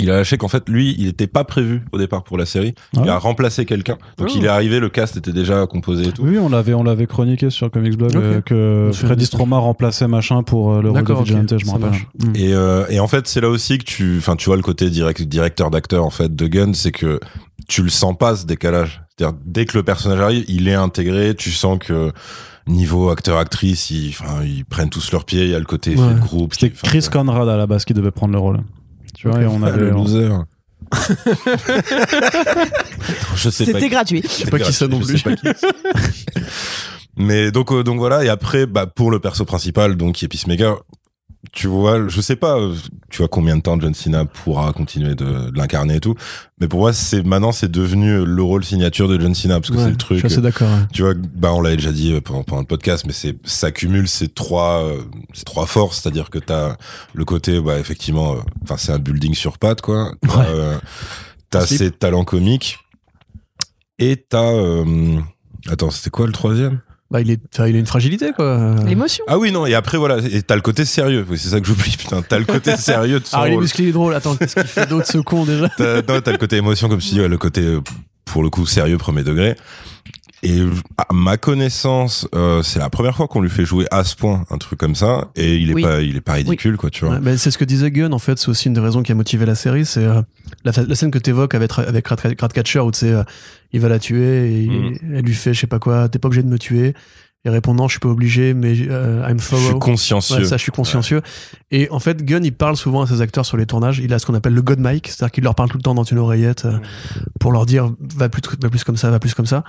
il a lâché qu'en fait, lui, il était pas prévu au départ pour la série. Ah Il a remplacé quelqu'un. Donc, Oh. il est arrivé, le cast était déjà composé et tout. Oui, on l'avait, on l'avait chroniqué sur Comics Blog euh, que Freddy Stroma remplaçait machin pour le rôle de Vigilante, je me rappelle. Mm. Et, euh, et en fait, c'est là aussi que tu, enfin, tu vois le côté direct, directeur d'acteur en fait de Gunn, c'est que tu le sens pas ce décalage. C'est-à-dire dès que le personnage arrive, il est intégré, tu sens que niveau acteur-actrice, ils, enfin, ils prennent tous leurs pieds. Il y a le côté Ouais. fait de groupe. C'était Chris Conrad à la base qui devait prendre le rôle. Tu vois, et on avait. le on- loser. je sais pas. C'était gratuit. Je sais pas qui ça non plus. pas qui. Mais donc euh, donc voilà et après bah pour le perso principal donc qui est Peacemaker tu vois je sais pas tu vois combien de temps John Cena pourra continuer de, de l'incarner et tout. Mais pour moi c'est maintenant c'est devenu le rôle signature de John Cena parce que Ouais, c'est le Je truc suis assez d'accord. tu vois bah on l'avait déjà dit euh, pendant, pendant le podcast mais c'est ça cumule ces trois euh, ces trois forces. C'est-à-dire que t'as le côté bah effectivement euh, enfin c'est un building sur pattes quoi. T'as, Ouais. euh, ses talents comiques. Et t'as attends c'était quoi le troisième? Bah, il, est, il a une fragilité, quoi. L'émotion. ah oui non et après voilà et t'as le côté sérieux Oui, c'est ça que j'oublie putain t'as le côté sérieux de son Ah, il est musclé, il est drôle. Attends, qu'est-ce qu'il fait d'autre, ce con, déjà? T'as, non, t'as le côté émotion, comme tu dis, ouais, le côté, pour le coup, sérieux, premier degré. Et à ma connaissance, euh, c'est la première fois qu'on lui fait jouer à ce point un truc comme ça, et il est Oui. pas, il est pas ridicule, quoi, tu vois. Ouais, bah, c'est ce que disait Gunn en fait, c'est aussi une des raisons qui a motivé la série, c'est euh, la, la scène que t'évoques avec avec Rat- Ratcatcher où tu sais, euh, il va la tuer et Mm. elle lui fait je sais pas quoi, t'es pas obligé de me tuer. Et répond non, je suis pas obligé, mais euh, I'm Je suis thorough. consciencieux. Ouais, ça, je suis consciencieux. Et en fait, Gunn, il parle souvent à ses acteurs sur les tournages. Il a ce qu'on appelle le God Mic, c'est-à-dire qu'il leur parle tout le temps dans une oreillette euh, pour leur dire va plus, va plus comme ça, va plus comme ça.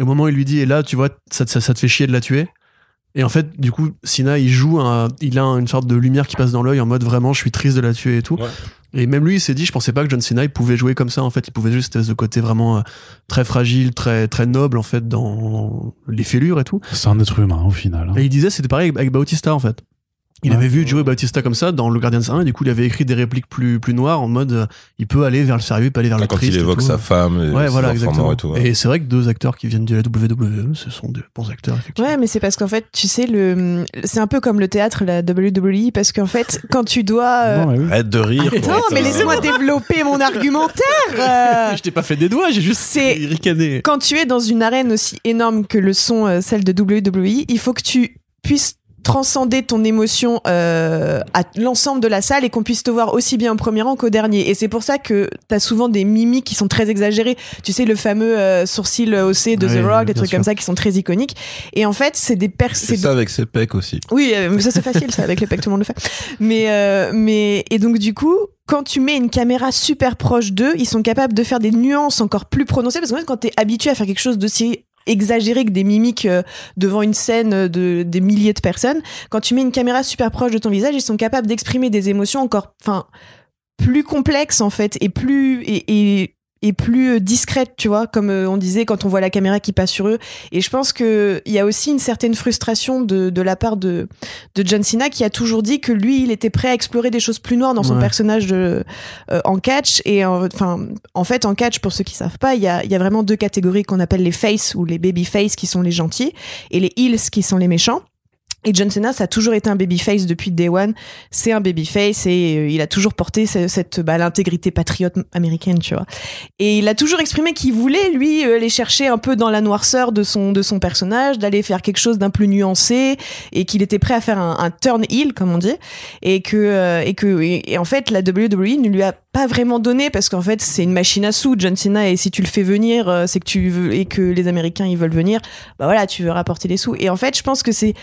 Et au moment où il lui dit, et là, tu vois, ça, te- ça, ça te fait chier de la tuer? Et en fait, du coup, Sina, il joue, un- il a une sorte de lumière qui passe dans l'œil en mode vraiment, je suis triste de la tuer et tout. Ouais. Et même lui, il s'est dit, je pensais pas que John Cena, il pouvait jouer comme ça. En fait, il pouvait juste ce côté vraiment euh, très fragile, très très noble en fait dans les fêlures et tout. C'est un être humain au final. hein. Et il disait, c'était pareil avec- avec Bautista en fait. Il Ouais. avait vu jouer Bautista comme ça dans le Guardians 1 et du coup il avait écrit des répliques plus plus noires en mode euh, il peut aller vers le sérieux, il peut aller vers le Quand triste. il et évoque tout. sa femme et Ouais, voilà, exactement. et tout. ouais. Et c'est vrai que deux acteurs qui viennent de la WWE, ce sont de bons acteurs, effectivement. Ouais, mais c'est parce qu'en fait, tu sais, le, c'est un peu comme le théâtre, la WWE, parce qu'en fait, quand tu dois. euh, Non, mais oui. Arrête de rire. Non, mais laisse-moi développer mon argumentaire. euh. Je t'ai pas fait des doigts, j'ai juste C'est- ricané. Quand tu es dans une arène aussi énorme que le sont euh, celle de WWE, il faut que tu puisses transcender ton émotion euh, à l'ensemble de la salle et qu'on puisse te voir aussi bien au premier rang qu'au dernier. Et c'est pour ça que t'as souvent des mimiques qui sont très exagérées. Tu sais, le fameux euh, sourcil haussé de Oui, The Rock, des trucs sûr. comme ça qui sont très iconiques. Et en fait, c'est des pers- C'est ça avec ses pecs aussi. oui, euh, mais ça c'est facile, ça avec les pecs tout le monde le fait. Mais euh, mais et donc du coup, quand tu mets une caméra super proche d'eux, ils sont capables de faire des nuances encore plus prononcées parce que quand t'es habitué à faire quelque chose d'aussi exagéré que des mimiques euh, devant une scène de des milliers de personnes, quand tu mets une caméra super proche de ton visage, ils sont capables d'exprimer des émotions encore enfin plus complexes en fait et plus et, et et plus euh, discrètes, tu vois, comme euh, on disait quand on voit la caméra qui passe sur eux. Et je pense que il y a aussi une certaine frustration de, de la part de, de John Cena qui a toujours dit que lui, il était prêt à explorer des choses plus noires dans son Ouais. personnage de, euh, en catch. Et en- enfin, en fait, en catch, pour ceux qui savent pas, il y a, il y a vraiment deux catégories qu'on appelle les face ou les baby face qui sont les gentils et les heels qui sont les méchants. Et John Cena, ça a toujours été un babyface depuis day one. C'est un babyface et euh, il a toujours porté ce- cette bah, l'intégrité patriote américaine, tu vois. Et il a toujours exprimé qu'il voulait lui euh, aller chercher un peu dans la noirceur de son de son personnage, d'aller faire quelque chose d'un plus nuancé et qu'il était prêt à faire un, turn heel comme on dit et que euh, et que et, en fait la WWE ne lui a pas vraiment donné parce qu'en fait c'est une machine à sous John Cena et si tu le fais venir c'est que tu veux et que les Américains ils veulent venir bah voilà tu veux rapporter les sous et en fait je pense que c'est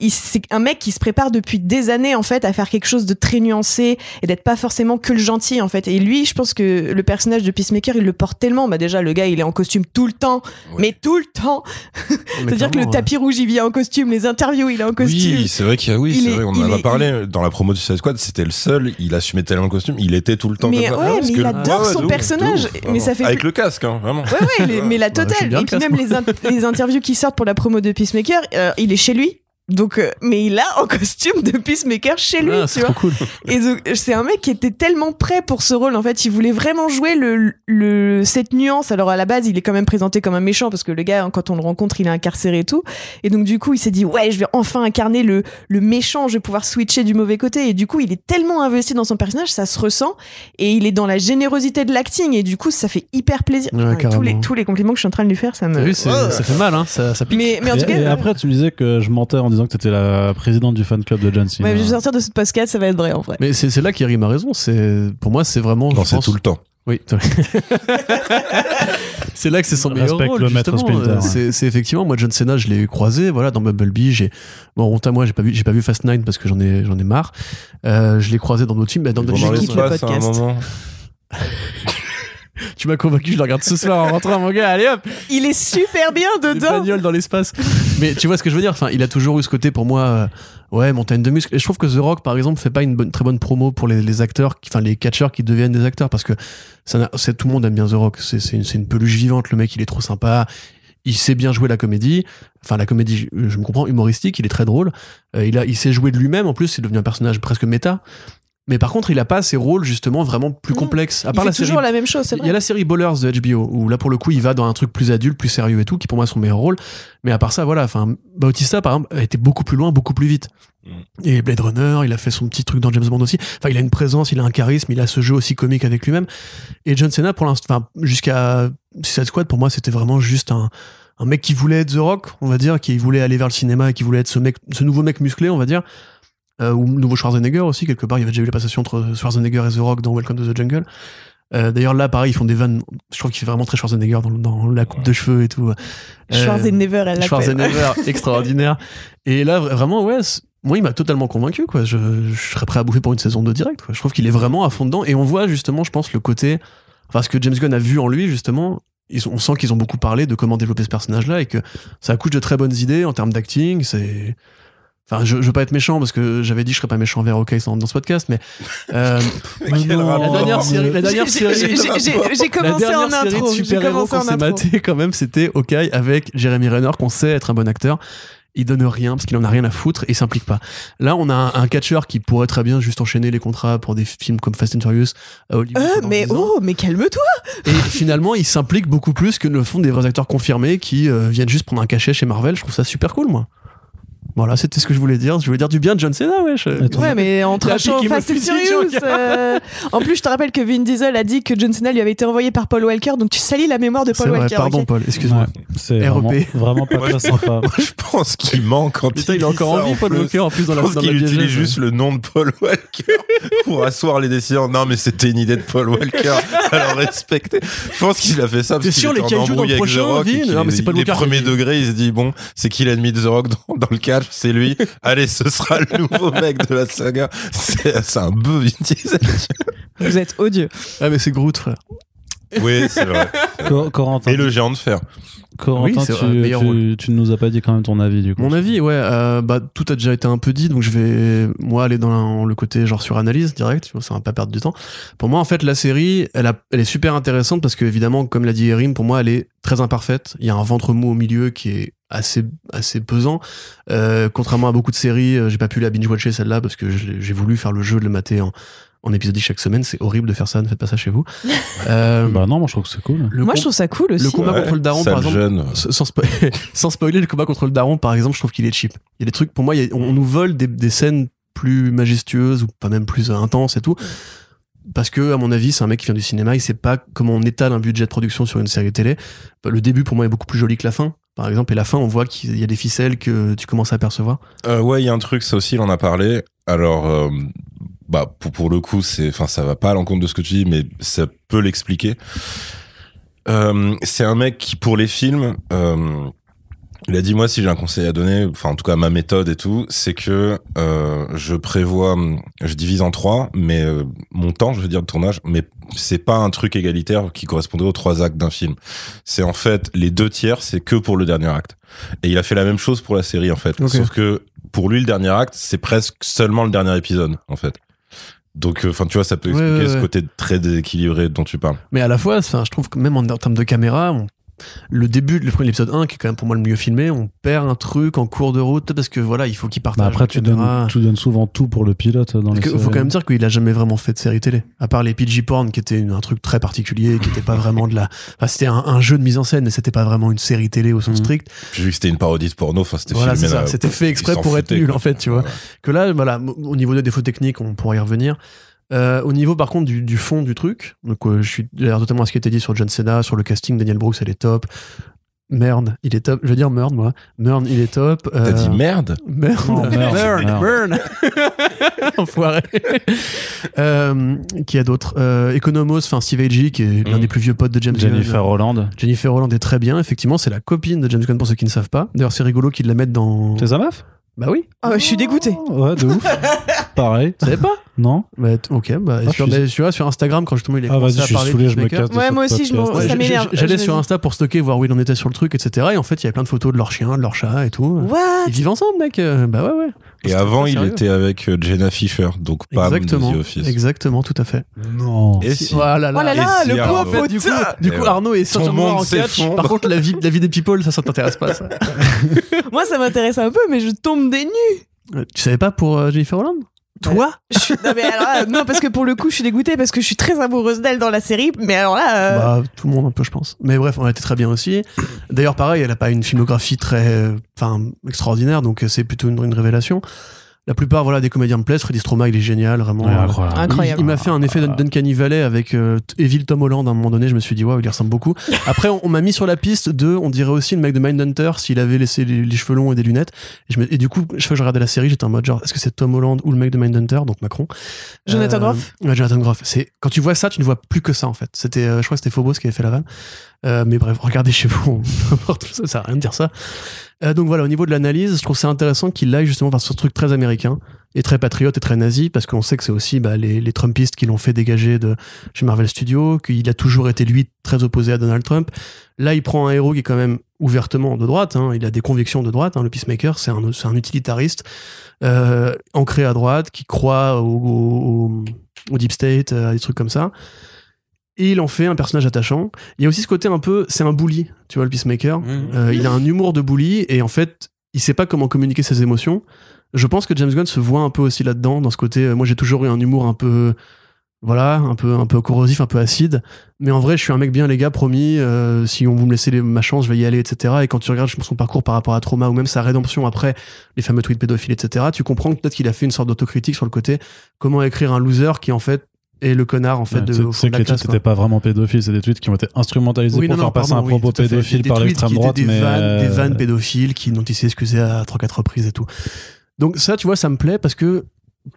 c'est un mec qui se prépare depuis des années en fait à faire quelque chose de très nuancé et d'être pas forcément que le gentil en fait et lui je pense que le personnage de Peacemaker il le porte tellement bah déjà le gars il est en costume tout le temps Ouais. mais tout le temps c'est-à-dire que le tapis rouge il vient en costume les interviews il est en costume Oui, c'est vrai qu'il y a, oui, c'est est- vrai, on en a est- parlé dans la promo du Suicide Squad, c'était le seul, il assumait tellement le costume, il était tout le temps Mais comme ça. ouais, mais il adore son personnage, ouf, mais ça fait Avec plus- le casque, hein, vraiment. Ouais, ouais, les- mais la Bah, totale. et puis même les, in- les interviews qui sortent pour la promo de Peacemaker, euh, il est chez lui. Donc, euh, mais il a en costume de Peacemaker chez lui, Ah, tu c'est vois. trop cool. Et donc, c'est un mec qui était tellement prêt pour ce rôle. En fait, il voulait vraiment jouer le, le cette nuance. Alors à la base, il est quand même présenté comme un méchant parce que le gars, quand on le rencontre, il est incarcéré et tout. Et donc du coup, il s'est dit ouais, je vais enfin incarner le le méchant. Je vais pouvoir switcher du mauvais côté. Et du coup, il est tellement investi dans son personnage, ça se ressent. Et il est dans la générosité de l'acting. Et du coup, ça fait hyper plaisir. Ouais, Enfin, tous les tous les compliments que je suis en train de lui faire, ça me. Vu, ça fait mal, hein. Ça, ça pique. Mais mais en tout et, cas. et après, tu me disais que je mentais en disant que tu étais la présidente du fan club de John Cena. Ouais, je vais sortir de cette podcast, ça va être vrai en vrai. Mais c'est là qu'Erim a raison. C'est pour moi, c'est vraiment. Non, c'est pense- tout le temps. Oui. c'est là que c'est son meilleur rôle. le maître ouais. C'est c'est effectivement moi John Cena, je l'ai croisé, voilà, dans Bumblebee. J'ai bon honte à moi, j'ai pas vu, j'ai pas vu Fast Nine parce que j'en ai, j'en ai marre. Euh, je l'ai croisé dans d'autres films, bah, dans d'autres films. Tu m'as convaincu, je le regarde ce soir en rentrant, mon gars. Allez hop, Il est super bien dedans. bagnoles dans l'espace. Mais tu vois ce que je veux dire? Enfin, il a toujours eu ce côté pour moi. euh, Ouais, montagne de muscles. Et je trouve que The Rock, par exemple, fait pas une bonne, très bonne promo pour les, les acteurs, qui- enfin les catcheurs qui deviennent des acteurs, parce que ça, tout le monde aime bien The Rock. C'est une, peluche vivante. Le mec, il est trop sympa. Il sait bien jouer la comédie. Enfin, la comédie, je, me comprends, humoristique. Il est très drôle. Euh, il a, il sait jouer de lui-même. En plus, c'est devenu un personnage presque méta. Mais par contre, il a pas ces rôles justement vraiment plus complexes. À Il part fait la série toujours la même chose, il y a la série Ballers de HBO où là pour le coup il va dans un truc plus adulte, plus sérieux et tout, qui pour moi est son meilleur rôle. Mais à part ça, voilà, enfin Bautista par exemple a été beaucoup plus loin, beaucoup plus vite. Mm. Et Blade Runner, il a fait son petit truc dans James Bond aussi. Enfin, il a une présence, il a un charisme, il a ce jeu aussi comique avec lui-même. Et John Cena pour l'instant, enfin jusqu'à Suicide Squad pour moi c'était vraiment juste un un mec qui voulait être The Rock, on va dire, qui voulait aller vers le cinéma et qui voulait être ce mec, ce nouveau mec musclé, on va dire. Euh, ou nouveau Schwarzenegger aussi, quelque part. Il y avait déjà eu la passation entre Schwarzenegger et The Rock dans Welcome to the Jungle. Euh, D'ailleurs, là, pareil, ils font des vannes. Je trouve qu'il fait vraiment très Schwarzenegger dans, dans la coupe de cheveux et tout. Euh, Schwarzenegger, elle. Schwarzenegger, extraordinaire. Et là, vra- vraiment, ouais, moi, il m'a totalement convaincu, quoi. Je, je serais prêt à bouffer pour une saison de direct, quoi. Je trouve qu'il est vraiment à fond dedans. Et on voit, justement, je pense, le côté. Enfin, ce que James Gunn a vu en lui, justement. Ils, ont- on sent qu'ils ont beaucoup parlé de comment développer ce personnage-là et que ça accouche de très bonnes idées en termes d'acting. C'est. Enfin, je, je veux pas être méchant parce que j'avais dit que je serais pas méchant envers OK dans, dans ce podcast, mais. euh, non, la dernière série, la dernière série, j'ai- la commencé en intro. de J'ai super-héros commencé qu'on en s'est maté quand même, c'était Hawkeye avec Jeremy Renner qu'on sait être un bon acteur. Il donne rien parce qu'il en a rien à foutre et il s'implique pas. Là, on a un, un catcheur qui pourrait très bien juste enchaîner les contrats pour des films comme Fast and Furious à Hollywood. Euh, mais 10 ans. oh, mais calme-toi. Et finalement, il s'implique beaucoup plus que ne le font des vrais acteurs confirmés qui euh, viennent juste prendre un cachet chez Marvel. Je trouve ça super cool, moi. Voilà, c'était ce que je voulais dire. Je voulais dire du bien de John Cena, wesh. Toi Ouais, mais en trashant Fast and Furious. Euh, En plus, je te rappelle que Vin Diesel a dit que John Cena lui avait été envoyé par Paul Walker, donc tu salis la mémoire de Paul vrai, Walker. pardon, Paul, excuse-moi. Ouais, c'est REP. vraiment, vraiment pas très sympa. Je pense qu'il ment quand Putain, il il a encore envie, en Paul plus. Walker, en plus, dans Je la pense dans qu'il la utilise juste le nom de Paul Walker pour asseoir les décisions. Non, mais c'était une idée de Paul Walker. Alors respectez. Je pense qu'il a fait ça parce qu'il les en embrouille le avec The prochain, Rock. qu'il- Non, mais c'est Paul les Walker. premiers degrés, il se dit bon, c'est qui l'ennemi de The Rock dans, le C'est lui. Allez, ce sera le nouveau mec de la saga. C'est un Diesel. Vous êtes odieux. Ah, mais c'est Groot, frère. Oui, c'est vrai. Corentin, Et le géant de fer. Corentin, Oui, tu, tu- rôle. tu ne nous as pas dit quand même ton avis du coup. Mon avis, ouais, euh, bah, tout a déjà été un peu dit, donc je vais, moi, aller dans le côté genre sur analyse direct, ça va pas perdre du temps. Pour moi, en fait, la série, elle, a, elle est super intéressante parce que, évidemment, comme l'a dit Erin, pour moi, elle est très imparfaite. Il y a un ventre mou au milieu qui est assez, assez pesant. Euh, contrairement à beaucoup de séries, euh, j'ai pas pu la binge-watcher celle-là parce que j'ai voulu faire le jeu de le mater en, en épisodique chaque semaine. C'est horrible de faire ça, ne faites pas ça chez vous. Euh, Bah non, moi je trouve que c'est cool. le Moi, je trouve ça cool aussi. le combat Ouais, contre le daron, par exemple, jeune. sans, spo- sans spoiler, le combat contre le daron, par exemple, je trouve qu'il est cheap. Il y a des trucs, pour moi, il y a- on, on nous vole des, des scènes plus majestueuses ou pas même plus intenses et tout. Parce que, à mon avis, c'est un mec qui vient du cinéma, il sait pas comment on étale un budget de production sur une série télé. Le début, pour moi, est beaucoup plus joli que la fin. Par exemple, et la fin, on voit qu'il y a des ficelles que tu commences à apercevoir. Euh, ouais, il y a un truc, ça aussi, il en a parlé. Alors, euh, bah, pour, le coup, c'est, enfin, ça va pas à l'encontre de ce que tu dis, mais ça peut l'expliquer. Euh, c'est un mec qui, pour les films, il a dit moi si j'ai un conseil à donner, enfin en tout cas ma méthode et tout, c'est que euh, je prévois, je divise en trois, mais euh, mon temps, je veux dire de tournage, mais c'est pas un truc égalitaire qui correspondrait aux trois actes d'un film. C'est en fait les deux tiers, c'est que pour le dernier acte. Et il a fait la même chose pour la série en fait, Ok. sauf que pour lui le dernier acte, c'est presque seulement le dernier épisode en fait. Donc, enfin, tu vois, ça peut Ouais, expliquer ouais, ce côté très déséquilibré dont tu parles. Mais à la fois, enfin, je trouve que même en, en termes de caméra, on- le début, le premier épisode 1, qui est quand même pour moi le mieux filmé, on perd un truc en cours de route parce que voilà, il faut qu'il partage. Bah après, tu donnes, tu donnes souvent tout pour le pilote dans Parce les que faut quand même dire qu'il a jamais vraiment fait de série télé. À part les PG porn, qui était une- un truc très particulier, qui était pas vraiment de la. Enfin, c'était un, un jeu de mise en scène, mais c'était pas vraiment une série télé au sens Mhm. strict. J'ai vu que c'était une parodie de porno, enfin, c'était Voilà, C'était fait exprès pour être nul, quoi. en fait, tu vois. Que là, voilà, au niveau des défauts techniques, on pourra y revenir. Euh, au niveau, par contre, du, du fond du truc, donc euh, je suis d'ailleurs totalement à ce qui a été dit sur John Cena, sur le casting, Daniel Brooks, elle est top. Merde, il est top. Je veux dire merde, moi. Merde, il est top. T'as Euh, dit merde Merde, merde, merde, merde. Enfoiré. euh, qui a d'autres euh, Economos, enfin Steve Agee, qui est l'un Mm. des plus vieux potes de James Jennifer Gunn. Holland. Jennifer Holland est très bien, effectivement, c'est la copine de James Gunn pour ceux qui ne savent pas. D'ailleurs, c'est rigolo qu'ils la mettent dans. C'est sa meuf Bah oui, Ah ouais, je suis dégoûtée. Ouais, de ouf. Pareil. tu savais pas? Non bah, Ok, bah, Ah, sur, je suis- bah, tu vois, sur Instagram, quand justement il est Ah, vas-y, je suis saoulé, je me casse. de Ouais, moi aussi, je ça m'énerve. J'allais sur Insta pour stocker, voir où il en était sur le truc, etc. Et en fait, il y avait plein de photos de leurs chiens, de leurs chats et tout. What Ils vivent ensemble, mec. Euh, Bah ouais, ouais. Et avant, pas il était avec euh, Jenna Fisher, donc Exactement, de The Office. exactement, tout à fait. Non. Et si Voilà, Oh là là, si, le pauvre En fait, du coup, putain du Et coup. Arnaud est monde en catch. Par contre, la vie, la vie des people, ça, ça t'intéresse pas. Ça. Moi, ça m'intéresse un peu, mais je tombe des nues. Euh, tu savais pas pour euh, Jennifer Holland? Toi Je suis... non, mais alors là, non, parce que pour le coup, je suis dégoûtée parce que je suis très amoureuse d'elle dans la série. Mais alors là, euh, Bah, tout le monde un peu, je pense. Mais bref, on a été très bien aussi. D'ailleurs, pareil, elle a pas une filmographie très, euh, enfin, extraordinaire, donc euh, c'est plutôt une, une révélation. La plupart, voilà, des comédiens me plaisent. Freddy Stromae, il est génial, vraiment. Ouais, Euh, incroyable. Incroyable. Il, il m'a fait un effet d'Un- d'Uncanny Valley avec euh, Evil Tom Holland à un moment donné. Je me suis dit, waouh, il y ressemble beaucoup. Après, on, on m'a mis sur la piste de, on dirait aussi le mec de Mindhunter s'il avait laissé les, les cheveux longs et des lunettes. Et, je me- et du coup, chaque fois que je regardais la série, j'étais en mode genre, est-ce que c'est Tom Holland ou le mec de Mindhunter, donc Macron Jonathan Euh, Groff? Ouais, Jonathan Groff. C'est quand tu vois ça, tu ne vois plus que ça en fait. C'était, euh, je crois que c'était Phobos qui avait fait la vanne. Euh, mais bref, regardez chez vous, n'importe ça, ça sert à rien de dire ça. Euh, donc voilà, au niveau de l'analyse, je trouve c'est intéressant qu'il aille justement vers ce truc très américain et très patriote et très nazi, parce qu'on sait que c'est aussi bah, les, Trumpistes qui l'ont fait dégager de chez Marvel Studios, qu'il a toujours été lui très opposé à Donald Trump. Là, il prend un héros qui est quand même ouvertement de droite, hein, il a des convictions de droite, hein, le Peacemaker, c'est un, un utilitariste euh, ancré à droite, qui croit au- au Deep State, euh, à des trucs comme ça. Et il en fait un personnage attachant. Il y a aussi ce côté un peu, c'est un bully, tu vois, le Peacemaker. Euh, il a un humour de bully et en fait, il sait pas comment communiquer ses émotions. Je pense que James Gunn se voit un peu aussi là-dedans, dans ce côté. euh, moi, j'ai toujours eu un humour un peu, voilà, un peu, un peu corrosif, un peu acide. Mais en vrai, je suis un mec bien, les gars, promis. euh, si on vous me laissez les- ma chance, je vais y aller, etc. Et quand tu regardes son parcours par rapport à Trauma ou même sa rédemption après les fameux tweets pédophiles, etc., tu comprends que peut-être qu'il a fait une sorte d'autocritique sur le côté comment écrire un loser qui en fait est le connard en fait Ouais, de, au fond que la les tweets n'étaient pas vraiment pédophiles, c'est des tweets qui ont été instrumentalisés Oui, pour non, faire non, passer pardon, un propos oui, pédophile Des- par des l'extrême droite, étaient mais des vannes, des euh, vannes pédophiles qui dont il s'est excusé à 3 quatre reprises et tout. Donc ça, tu vois, ça me plaît parce que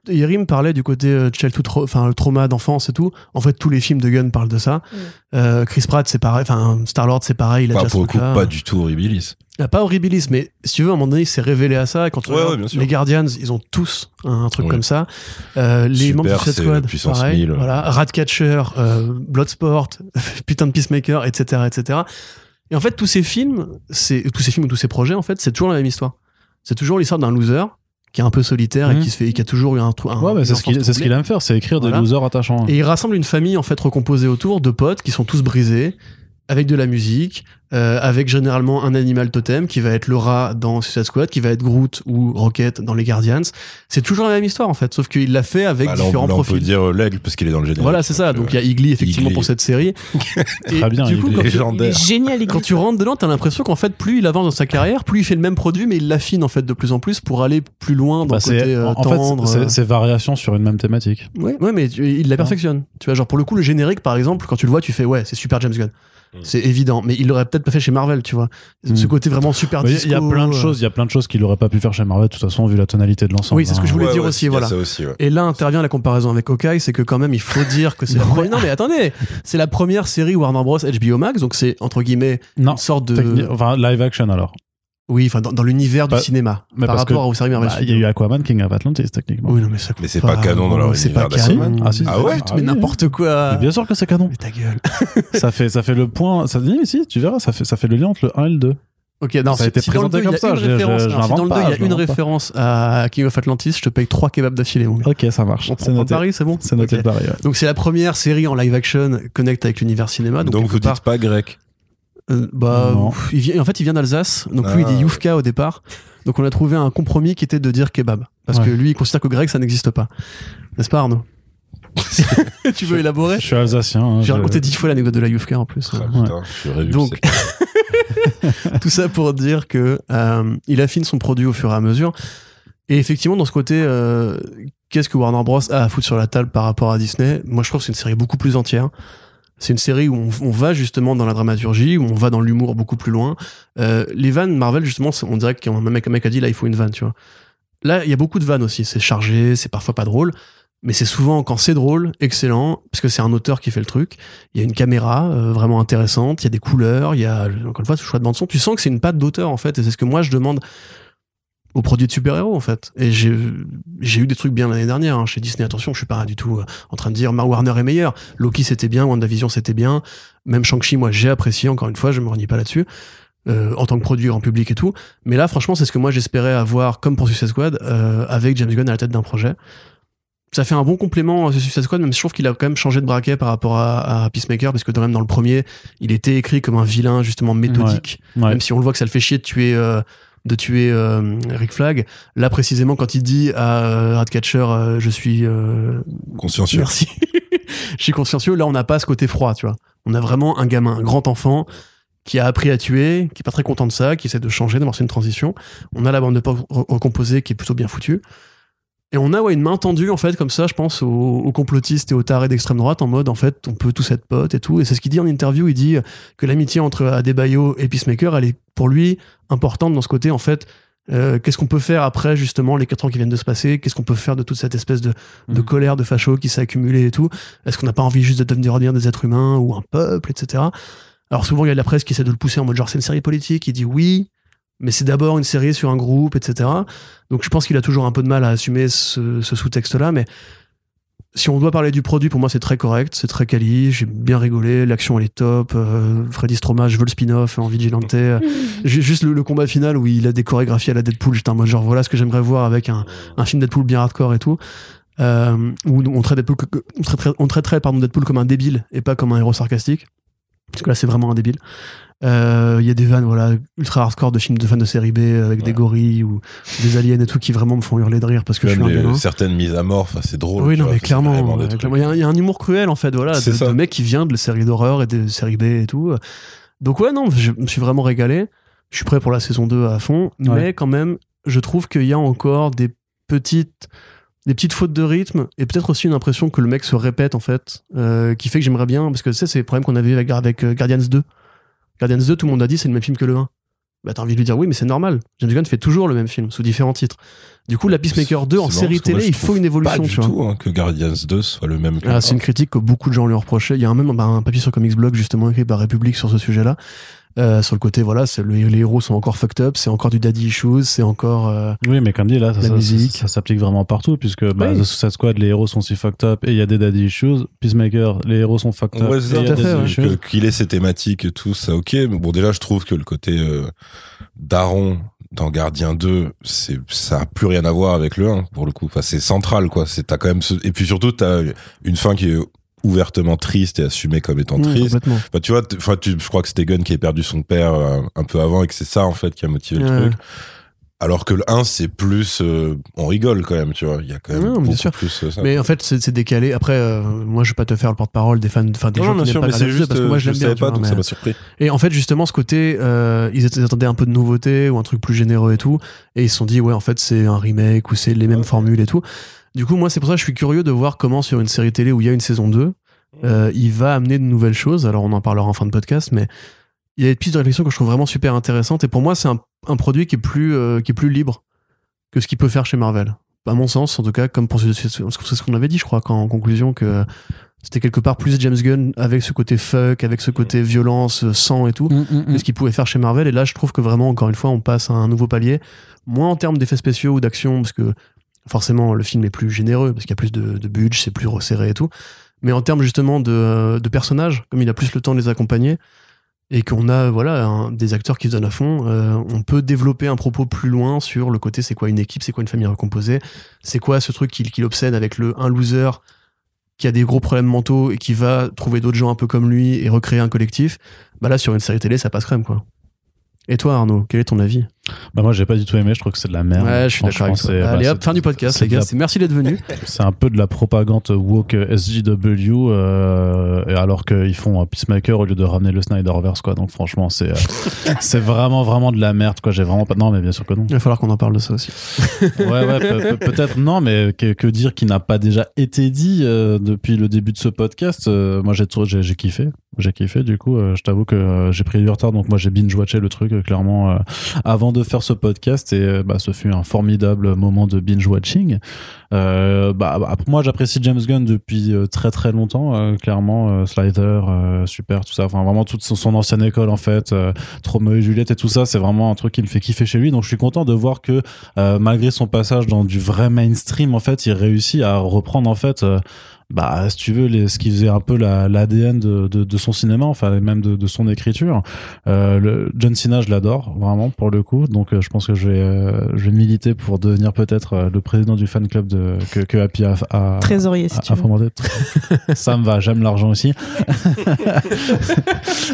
Yerim parlait du côté euh, tra- enfin le trauma d'enfance et tout. En fait, tous les films de Gunn parlent de ça. Mm. Euh, Chris Pratt, c'est pareil. Enfin, Star Lord, c'est pareil. Il a ce pour le coup, pas du tout horribilis. Ah, pas horribilis, mais si tu veux, à un moment donné, il s'est révélé à ça. Et quand Ouais, ouais, les Guardians, ils ont tous un, un truc Ouais. comme ça. Euh, les Super, membres du Suicide c'est Squad, puissance pareil. 1000. Voilà, Ratcatcher, euh, Bloodsport, putain de Peacemaker, etc., etc. Et en fait, tous ces films, c'est tous ces films ou tous ces projets, en fait, c'est toujours la même histoire. C'est toujours l'histoire d'un loser qui est un peu solitaire et Mhm. qui se fait, qui a toujours eu un trou. un- Ouais, bah, c'est ce qu'il enfance c'est ce qu'il troublée. aime faire, c'est écrire des Voilà. losers attachants. Et il rassemble une famille en fait recomposée autour de potes qui sont tous brisés avec de la musique, euh, avec généralement un animal totem qui va être le rat dans Suicide Squad, qui va être Groot ou Rocket dans les Guardians. C'est toujours la même histoire en fait, sauf qu'il l'a fait avec Bah, là, on- différents là, on profils. peut dire euh, l'aigle parce qu'il est dans le générique. Voilà, c'est ça. Donc il y a Igly effectivement Igly. pour cette série. Et Très bien, Du coup, quand légendaire. génial, il quand tu rentres dedans, t'as l'impression qu'en fait, plus il avance dans sa carrière, plus il fait le même produit, mais il l'affine en fait de plus en plus pour aller plus loin dans Bah, le côté c'est euh, en tendre. fait c'est- c'est variation sur une même thématique. Ouais, ouais, mais tu- il la perfectionne. Tu vois, genre pour le coup, le générique, par exemple, quand tu le vois, tu fais ouais, c'est super James Gunn. Mm. C'est évident, mais il l'aurait peut-être pas fait chez Marvel, tu vois. Ce Mm. côté vraiment super Il y a- disco. il y a plein de euh, choses, il y a plein de choses qu'il aurait pas pu faire chez Marvel de toute façon vu la tonalité de l'ensemble. Oui, c'est ce que hein. je voulais Ouais, dire ouais, aussi, voilà. Ça aussi, ouais. Et là intervient la comparaison avec Hawkeye, c'est que quand même il faut dire que c'est la Non, première. Non mais attendez, c'est la première série Warner Bros HBO Max, donc c'est entre guillemets Non, une sorte de. enfin live action alors. Oui, enfin dans, dans l'univers Bah, du cinéma, mais par parce que- rapport aux séries Marvel. Bah, Il y a eu Aquaman King of Atlantis techniquement. Oui, non mais ça. Mais c'est pas canon dans leur C'est pas canon. Ah, si, Ah ouais Mais oui, n'importe quoi. Mais bien sûr que c'est canon. Mais ta gueule. ça fait ça fait le point. Ça dit ici, tu verras, ça fait ça fait le lien entre le 1 et le 2. Ok, non, Ça a si- été si dans le présenté deux, il y comme a ça, si dans le l'invente deux, il y a une référence à King of Atlantis, je te paye trois kebabs d'affilée. Ok, ça marche. On C'est prend noté. Paris, c'est bon C'est noté Ok. de Paris. ouais. Donc c'est la première série en live action connecte avec l'univers cinéma. Donc, vous part, dites pas grec. Euh, bah, il vient, en fait, il vient d'Alsace. Donc lui, il Ah. dit Yufka au départ. Donc on a trouvé un compromis qui était de dire kebab. Parce Ouais. que lui, il considère que grec, ça n'existe pas. N'est-ce pas, Arnaud? Tu veux élaborer? Je suis alsacien. hein, J'ai je- raconté dix fois l'anecdote de la Yufka en plus. Ah, putain, je suis. Donc, tout ça pour dire que euh, il affine son produit au fur et à mesure. Et effectivement, dans ce côté, euh, qu'est-ce que Warner Bros a à foutre sur la table par rapport à Disney? Moi, je trouve que c'est une série beaucoup plus entière. C'est une série où on, va justement dans la dramaturgie, où on va dans l'humour beaucoup plus loin. Euh, les vannes Marvel, justement, on dirait qu'un mec, un mec a dit là, il faut une vanne, tu vois. Là, il y a beaucoup de vannes aussi. C'est chargé, c'est parfois pas drôle. Mais c'est souvent, quand c'est drôle, excellent, parce que c'est un auteur qui fait le truc. Il y a une caméra euh, vraiment intéressante, il y a des couleurs, il y a, encore une fois, ce choix de bande-son. Tu sens que c'est une patte d'auteur, en fait, et c'est ce que moi, je demande aux produits de super-héros, en fait. Et j'ai eu des trucs bien l'année dernière, hein, chez Disney. Attention, je suis pas du tout euh, en train de dire Mar Warner est meilleur. Loki, c'était bien, WandaVision, c'était bien. Même Shang-Chi, moi, j'ai apprécié, encore une fois, je me renie pas là-dessus. euh, en tant que produit en public et tout. Mais là, franchement, c'est ce que moi j'espérais avoir comme pour Suicide Squad, euh, avec James Gunn à la tête d'un projet ça fait un bon complément à ce Suicide Squad, même si je trouve qu'il a quand même changé de braquet par rapport à, à Peacemaker, parce que quand même dans le premier, il était écrit comme un vilain justement méthodique, Ouais. même si on le voit que ça le fait chier de tuer, euh, de tuer euh, Rick Flag. Là précisément, quand il dit à euh, Ratcatcher, euh, je suis euh, Consciencieux. Merci. je suis consciencieux. Là, on n'a pas ce côté froid, tu vois. On a vraiment un gamin, un grand enfant qui a appris à tuer, qui est pas très content de ça, qui essaie de changer, d'amorcer une transition. On a la bande de recomposée qui est plutôt bien foutue. Et on a ouais, une main tendue, en fait, comme ça, je pense, aux, aux complotistes et aux tarés d'extrême droite, en mode, en fait, on peut tous être potes et tout. Et c'est ce qu'il dit en interview. Il dit que l'amitié entre Adebayo et Peacemaker, elle est pour lui importante dans ce côté, en fait, euh, qu'est-ce qu'on peut faire après, justement, les quatre ans qui viennent de se passer? Qu'est-ce qu'on peut faire de toute cette espèce de, de Mhm. colère, de facho qui s'est accumulée et tout? Est-ce qu'on n'a pas envie juste de devenir des êtres humains ou un peuple, etc. Alors souvent, il y a de la presse qui essaie de le pousser en mode genre c'est une série politique. Il dit oui, mais c'est d'abord une série sur un groupe, etc. Donc je pense qu'il a toujours un peu de mal à assumer ce, ce sous-texte-là, mais si on doit parler du produit, pour moi c'est très correct, c'est très quali, j'ai bien rigolé, l'action elle est top, euh, Freddy Stroma, je veux le spin-off en vigilante, euh, ju- juste le, le combat final où il a des chorégraphies à la Deadpool, j'étais en mode genre voilà ce que j'aimerais voir avec un, un film Deadpool bien hardcore et tout. Euh, où on traite Deadpool, que- on traiterait, on traiterait pardon, Deadpool comme un débile et pas comme un héros sarcastique. Parce que là, c'est vraiment un débile. Euh, Il y a des vannes voilà, ultra hardcore de films de fans de série B avec des gorilles ou des aliens et tout qui vraiment me font hurler de rire parce que je Même suis un gamin. certaines mises à mort, c'est drôle. Oui, non, vois, mais clairement. des ouais. Il y, a un- il y a un humour cruel, en fait, voilà, de, C'est ça. de mec qui vient de séries d'horreur et de séries B et tout. Donc, ouais, non, je me suis vraiment régalé. Je suis prêt pour la saison 2 à fond. Ouais. Mais quand même, je trouve qu'il y a encore des petites, des petites fautes de rythme et peut-être aussi une impression que le mec se répète, en fait, euh, qui fait que j'aimerais bien. Parce que tu sais, c'est le problème qu'on avait avec, avec euh, Guardians 2. Guardians 2, tout le monde a dit c'est le même film que le 1. Bah, t'as envie de lui dire oui, mais c'est normal. James Gunn fait toujours le même film sous différents titres. Du coup, la Peacemaker 2 en série télé, il faut une évolution, Pas tu du vois. tout hein, que Guardians 2 soit le même que Ah, c'est une critique que beaucoup de gens lui ont reproché. Il y a un même bah, un papier sur Comics Blog justement écrit par République sur ce sujet-là. Euh, sur le côté, voilà, c'est le- les héros sont encore fucked up, c'est encore du daddy issues, c'est encore. euh, Oui, mais comme dit, là, ça, La ça- musique. ça- ça s'applique vraiment partout, puisque bah, Oui. The Suicide Squad, les héros sont si fucked up et il y a des daddy issues. Peacemaker, les héros sont fucked up Ouais, et y a fait, issues. Qu'il ait ses thématiques et tout, ça ok. Mais bon, déjà, je trouve que le côté euh, daron dans Gardien 2, c'est, ça a plus rien à voir avec le 1, pour le coup. Enfin, c'est central, quoi. C'est, t'as quand même ce- Et puis surtout, t'as une fin qui est ouvertement triste et assumé comme étant triste. Enfin, tu vois, enfin, tu, je crois que c'était Gunn qui a perdu son père euh, un peu avant et que c'est ça en fait qui a motivé Ouais. le truc. Alors que le 1, c'est plus. euh, on rigole quand même, tu vois. Il y a quand même Non, bien beaucoup sûr. plus euh, ça. Mais en fait, c'est décalé. Après, euh, moi, je vais pas te faire le porte-parole des fans, enfin des non, gens non, bien qui sûr, n'aiment mais pas c'est Gravity, juste. parce que moi, je l'aime bien. pas, vois, donc mais- ça m'a surpris. Et en fait, justement, ce côté, ils attendaient un peu de nouveauté ou un truc plus généreux et tout, et ils se sont dit, ouais, en fait, c'est un remake ou c'est les mêmes formules et tout. Du coup, moi, c'est pour ça que je suis curieux de voir comment sur une série télé où il y a une saison 2, euh, il va amener de nouvelles choses. Alors, on en parlera en fin de podcast, mais il y a des pistes de réflexion que je trouve vraiment super intéressantes. Et pour moi, c'est un, un produit qui est plus, euh, qui est plus libre que ce qu'il peut faire chez Marvel. À mon sens, en tout cas, comme pour ce, c'est ce qu'on avait dit, je crois, en conclusion, que c'était quelque part plus James Gunn avec ce côté fuck, avec ce côté violence, euh, sang et tout, que ce qu'il pouvait faire chez Marvel. Et là, je trouve que vraiment, encore une fois, on passe à un nouveau palier. Moins en termes d'effets spéciaux ou d'action, parce que forcément, le film est plus généreux, parce qu'il y a plus de, de budget, c'est plus resserré et tout. Mais en termes justement de, personnages, comme il a plus le temps de les accompagner, et qu'on a voilà des acteurs qui se donnent à fond, euh, on peut développer un propos plus loin sur le côté c'est quoi une équipe, c'est quoi une famille recomposée, c'est quoi ce truc qui, qui l'obsède avec le un loser qui a des gros problèmes mentaux et qui va trouver d'autres gens un peu comme lui et recréer un collectif. Bah là sur une série télé ça passe crème quoi. Et toi Arnaud, quel est ton avis? Bah moi j'ai pas du tout aimé, je trouve que c'est de la merde. Ouais, je suis d'accord avec toi. bah, Allez c'est- hop, fin du podcast c'est les gars. la- Merci d'être venu. C'est un peu de la propagande woke SJW, euh, alors qu'ils font un Peacemaker au lieu de ramener le Snyderverse, quoi. Donc franchement, c'est euh, c'est vraiment, vraiment de la merde, quoi. J'ai vraiment pas. Non, mais bien sûr que non. Il va falloir qu'on en parle de ça aussi. Ouais, ouais, pe- pe- peut-être non, mais que, que dire qui n'a pas déjà été dit euh, depuis le début de ce podcast euh, Moi, j'ai j'ai j'ai kiffé. J'ai kiffé, du coup, euh, je t'avoue que euh, j'ai pris du retard, donc moi j'ai binge-watché le truc, euh, clairement, euh, avant de faire ce podcast, et euh, bah, ce fut un formidable moment de binge-watching. Euh, bah, bah, moi, j'apprécie James Gunn depuis euh, très très longtemps, clairement, Slider, super, tout ça, enfin vraiment toute son, ancienne école, en fait, Romeo et Juliette et tout ça, c'est vraiment un truc qui me fait kiffer chez lui, donc je suis content de voir que malgré son passage dans du vrai mainstream, en fait, il réussit à reprendre, en fait, bah, si tu veux, les, ce qui faisait un peu la- l'ADN de, de, de son cinéma, enfin, et même de, de son écriture. Euh, le, John Cena, je l'adore, vraiment, pour le coup. Donc, euh, je pense que je vais, euh, je vais militer pour devenir peut-être euh, le président du fan club de, que, que Happy a, a, Trésorier, si a- tu a veux. ça me va, j'aime l'argent aussi.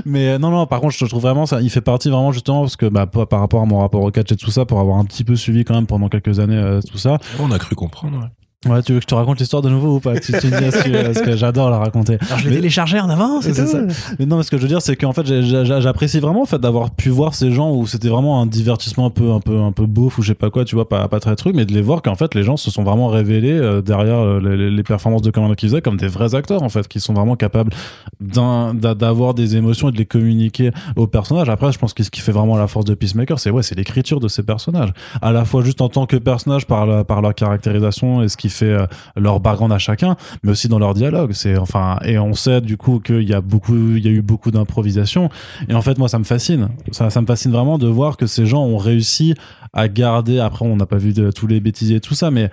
Mais euh, non, non, par contre, je trouve vraiment ça, il fait partie vraiment justement parce que bah, par par rapport à mon rapport au catch et tout ça, pour avoir un petit peu suivi quand même pendant quelques années euh, tout ça. On a cru comprendre. ouais. Ouais, tu veux que je te raconte l'histoire de nouveau ou pas? Tu, tu me dis est-ce que, que j'adore la raconter. Alors je Mais- télécharger en avant, c'est ça. Mais non, mais ce que je veux dire, c'est qu'en fait, j'apprécie vraiment en fait d'avoir pu voir ces gens où c'était vraiment un divertissement un peu, un peu, un peu beauf ou je sais pas quoi, tu vois, pas, pas très truc, mais de les voir qu'en fait, les gens se sont vraiment révélés euh, derrière euh, les, les performances de commande qu'ils faisaient comme des vrais acteurs en fait, qui sont vraiment capables d'avoir des émotions et de les communiquer aux personnages. Après, je pense que ce qui fait vraiment la force de Peacemaker, c'est ouais, c'est l'écriture de ces personnages, à la fois juste en tant que personnage par la, par leur caractérisation et ce qui fait euh, leur background à chacun, mais aussi dans leur dialogue. C'est enfin et on sait du coup qu'il y a beaucoup, il y a eu beaucoup d'improvisation. Et en fait, moi, ça me fascine. Ça, ça me fascine vraiment de voir que ces gens ont réussi à garder. Après, on n'a pas vu de, tous les bêtisiers et tout ça, mais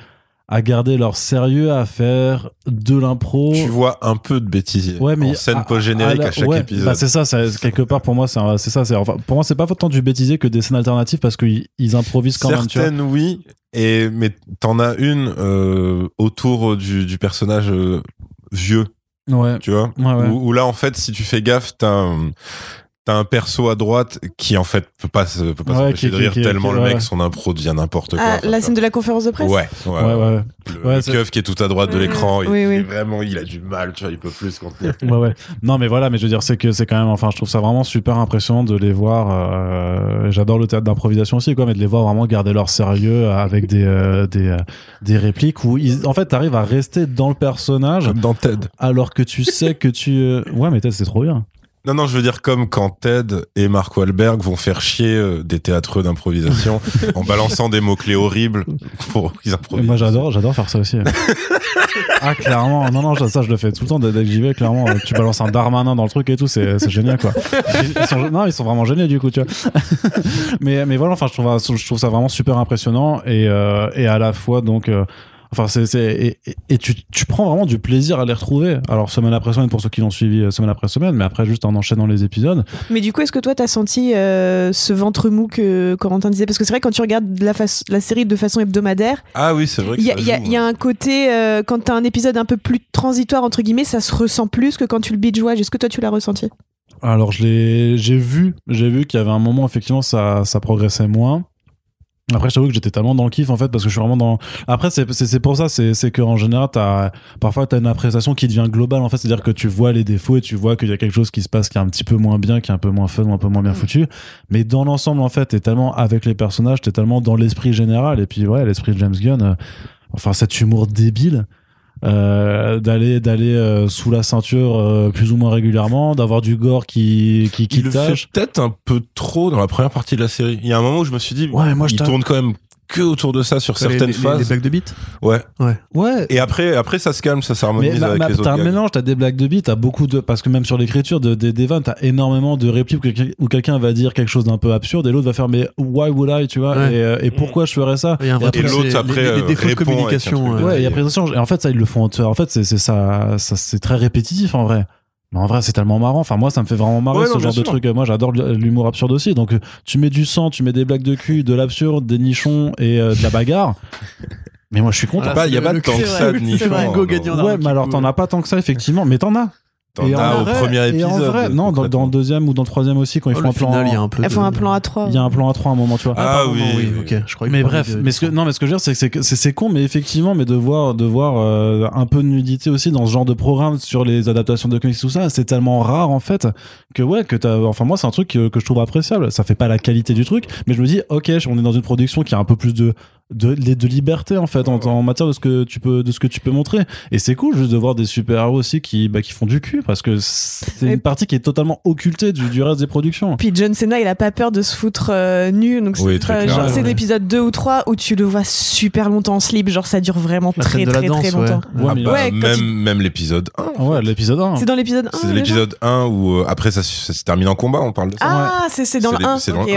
à garder leur sérieux, à faire de l'impro. Tu vois un peu de bêtisier Ouais, mais en scène post-générique à chaque ouais, épisode. bah, c'est ça, quelque part pour moi, c'est ça. Enfin, pour moi, c'est pas autant du bêtisier que des scènes alternatives parce qu'ils ils improvisent quand même. Tu vois. Certaines, oui, et, mais t'en as une euh, autour du, du personnage euh, vieux, Ouais. tu vois, Ouais, ouais. Où, où là, en fait, si tu fais gaffe, t'as t'as un perso à droite qui, en fait, peut pas, se- peut pas Ouais, s'empêcher qui- de rire qui- qui- tellement qui- le ouais. mec, son impro devient n'importe quoi. Ah, Enfin, la scène de la conférence de presse. Ouais, ouais, Ouais, ouais. ouais. Le, Ouais, le keuf qui est tout à droite de Mm, l'écran, il, oui, oui. il est vraiment, il a du mal, tu vois, il peut plus se contenir. ouais ouais non mais voilà mais je veux dire c'est que c'est quand même enfin je trouve ça vraiment super impressionnant de les voir euh, j'adore le théâtre d'improvisation aussi quoi mais de les voir vraiment garder leur sérieux avec des euh, des euh, des répliques où ils, en fait t'arrives à rester dans le personnage Comme dans Ted. alors que tu sais que tu euh, ouais mais Ted, c'est trop bien Non, non, je veux dire comme quand Ted et Mark Wahlberg vont faire chier euh, des théâtreux d'improvisation en balançant des mots-clés horribles pour qu'ils improvisent. moi j'adore j'adore faire ça aussi. Ah clairement. Non non ça je le fais tout le temps dès que j'y vais clairement. Euh, tu balances un Darmanin dans le truc et tout c'est c'est génial quoi. Ils sont, non ils sont vraiment géniaux du coup tu vois. Mais mais voilà enfin je trouve je trouve ça vraiment super impressionnant et euh, et à la fois donc euh, Enfin, c'est, c'est et, et- tu, tu prends vraiment du plaisir à les retrouver. Alors semaine après semaine pour ceux qui l'ont suivi euh, semaine après semaine, mais après juste en enchaînant les épisodes. Mais du coup, est-ce que toi, t'as senti euh, ce ventre mou que Corentin disait? Parce que c'est vrai, quand tu regardes la, face- la série de façon hebdomadaire, Ah oui, c'est vrai que il y, a- ça il y y a un côté, euh, quand t'as un épisode un peu plus transitoire, entre guillemets, ça se ressent plus que quand tu le binge-watch. Est-ce que toi, tu l'as ressenti? Alors je l'ai, j'ai vu, j'ai vu qu'il y avait un moment effectivement ça, ça progressait moins. Après, je t'avoue que j'étais tellement dans le kiff en fait parce que je suis vraiment dans. Après, c'est pour ça, c'est c'est que en général, t'as parfois t'as une appréciation qui devient globale en fait, c'est-à-dire que tu vois les défauts et tu vois qu'il y a quelque chose qui se passe qui est un petit peu moins bien, qui est un peu moins fun ou un peu moins bien Mm. foutu. Mais dans l'ensemble, en fait, t'es tellement avec les personnages, t'es tellement dans l'esprit général et puis ouais, l'esprit de James Gunn. euh, enfin, cet humour débile. Euh, d'aller d'aller euh, sous la ceinture euh, plus ou moins régulièrement d'avoir du gore qui qui, qui Il le fait peut-être un peu trop dans la première partie de la série. Il y a un moment où je me suis dit, Ouais, moi, je il t'a- tourne quand même que autour de ça sur Les- certaines les, phases. les blagues de beat. Ouais. ouais Et après, après ça se calme, ça mais s'harmonise avec ma- les autres. t'as un gags. mélange, t'as des blagues de beat, t'as beaucoup de parce que même sur l'écriture de, des des vannes, t'as énormément de répliques où quelqu'un- va dire quelque chose d'un peu absurde et l'autre va faire mais why would I, tu vois, Ouais. et, euh, et pourquoi je ferais ça? Il y a un vrai après, Et truc, l'autre, après, les, les euh, défauts de communication. truc. euh, Ouais, et il y a- après ça change. Et en fait, ça, ils le font. En fait, c'est c'est ça, ça c'est très répétitif en vrai. Mais en vrai, c'est tellement marrant. Enfin, moi, ça me fait vraiment marrer Ouais, ce non, genre de sûr. truc. Moi, j'adore l'humour absurde aussi. Donc, euh, tu mets du sang, tu mets des blagues de cul, de l'absurde, des nichons et euh, de la bagarre. Mais moi, je suis content. Pas- il y a c'est pas le- tant que c'est ça de nichons, d'un Ouais, mais alors t'en as pas tant que ça, effectivement. Mais t'en as. T'en as au vrai- premier et épisode. en vrai, non, dans, le deuxième ou dans le troisième aussi, quand ils Oh, font un plan. final, il y a un peu. Elles de- font un plan à 3. il y a un plan à trois à un moment, tu vois. Ah pardon, oui, oui, oui. ok. Je croyais que Mais bref, de- mais ce que, non, mais ce que je veux dire, c'est que c'est que c'est c'est con, mais effectivement, mais de voir, de voir euh, un peu de nudité aussi dans ce genre de programme sur les adaptations de comics, tout ça, c'est tellement rare en fait que ouais, que t'as, enfin moi, c'est un truc que, que je trouve appréciable. Ça fait pas la qualité du truc, mais je me dis, ok, on est dans une production qui a un peu plus de de, de liberté en fait en, en matière de ce que tu peux de ce que tu peux montrer et c'est cool juste de voir des super héros aussi qui bah, qui font du cul parce que c'est une partie qui est totalement occultée du, du reste des productions Puis John Cena, il a pas peur de se foutre euh, nu. Donc Oui, c'est genre, ouais. c'est l'épisode 2 ou 3 où tu le vois super longtemps en slip. Genre, ça dure vraiment La très, très, très danse, longtemps. Ouais, Ah bah, même, même l'épisode 1. ouais l'épisode 1 C'est dans l'épisode 1 C'est l'épisode 1 où euh, après ça, ça se termine en combat, on parle de ça. Ah, c'est c'est dans le les- 1. c'est dans le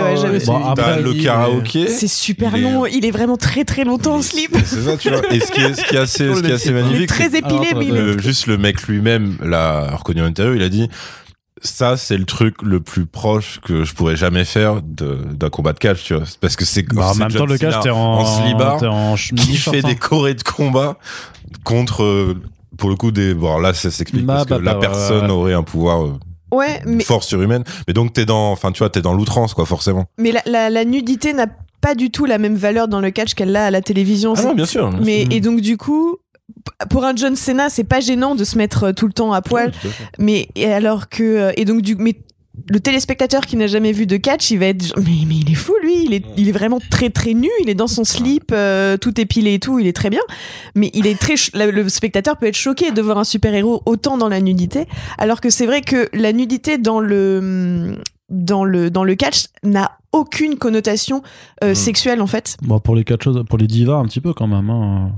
est- karaoké. C'est super long. Il est vraiment très, très longtemps en slip. C'est ça, tu vois. Et ce qui est, ce qui est assez, ce qui est assez hein. Il est magnifique, très c'est épilé, Alors, mais il est- juste le mec lui-même l'a reconnu en interview, il a dit ça c'est le truc le plus proche que je pourrais jamais faire d'un combat de catch, tu vois. Parce que c'est Bah, en même John temps, le catch, t'es en, en slibard t'es en ch- qui fait hein. des chorés de combat contre euh, pour le coup des bon là ça s'explique Bah, parce que bah, la bah, personne ouais. aurait un pouvoir euh, Ouais, mais, force surhumaine mais donc t'es dans enfin tu vois t'es dans l'outrance quoi forcément mais la, la, la nudité n'a pas du tout la même valeur dans le catch qu'elle a à la télévision. ah non bien sûr mais, et donc, du coup, pour un John Cena, c'est pas gênant de se mettre euh, tout le temps à poil. Mais et alors que euh, et donc du mais le téléspectateur qui n'a jamais vu de catch, il va être genre, mais, mais il est fou lui, il est, il est vraiment très très nu, il est dans son slip, euh, tout épilé et tout, il est très bien. Mais il est très le spectateur peut être choqué de voir un super héros autant dans la nudité, alors que c'est vrai que la nudité dans le dans le dans le catch n'a aucune connotation euh, Mm. sexuelle en fait. Bon, pour les catcheuses, pour les divas, un petit peu quand même. hein.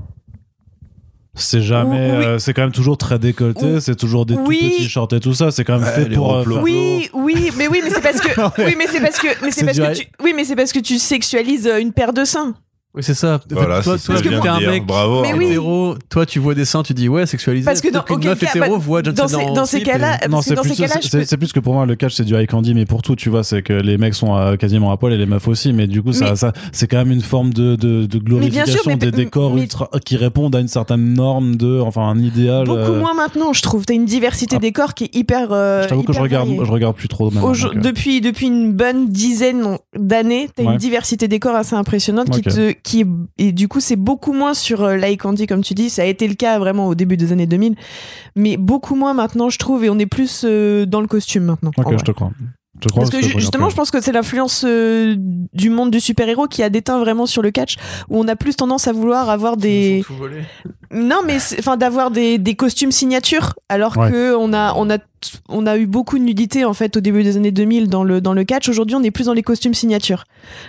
C'est jamais, Oui. euh, c'est quand même toujours très décolleté, Oui. c'est toujours des Oui. tout petits shorts et tout ça. C'est quand même Ouais, fait pour. euh, Oui, oui, mais oui, mais c'est parce que oui, mais c'est parce que mais c'est C'est parce du que tu oui, mais c'est parce que tu sexualises euh, une paire de seins. Oui, c'est ça. voilà toi, c'est toi, je t'es un mec bravo Mais oui. hétéro, toi, tu vois des seins, tu dis ouais, sexualisé. Parce que dans auquel meuf cas, hétéro bah, voit John dans dans ces et- Non, c'est dans plus, ces cas-là, je c'est- peux- c'est plus que pour moi le catch c'est du high candy, mais pour tout, tu vois, c'est que les mecs sont euh, quasiment à poil et les meufs aussi, mais du coup, ça, Mais- ça, c'est quand même une forme de, de, de glorification mais- des décors mais- ultra, qui répondent à une certaine norme de, enfin, un idéal. beaucoup euh, moins maintenant, je trouve. T'as une diversité Ah. des corps qui est hyper. euh, je t'avoue que je hyper regarde, je regarde plus trop. euh, depuis, depuis une bonne dizaine d'années, t'as une diversité des corps assez impressionnante qui Ok. te, qui, et du coup, c'est beaucoup moins sur euh, Like Candy, comme tu dis. Ça a été le cas vraiment au début des années 2000, mais beaucoup moins maintenant, je trouve, et on est plus euh, dans le costume maintenant. en Ok, je te crois. Je te crois Parce que justement, je pense que c'est l'influence euh, du monde du super-héros qui a déteint vraiment sur le catch, où on a plus tendance à vouloir avoir des, non, mais enfin d'avoir des, des costumes signatures, alors Ouais. que on a on a on a eu beaucoup de nudité en fait au début des années 2000 dans le dans le catch. Aujourd'hui, on est plus dans les costumes signatures,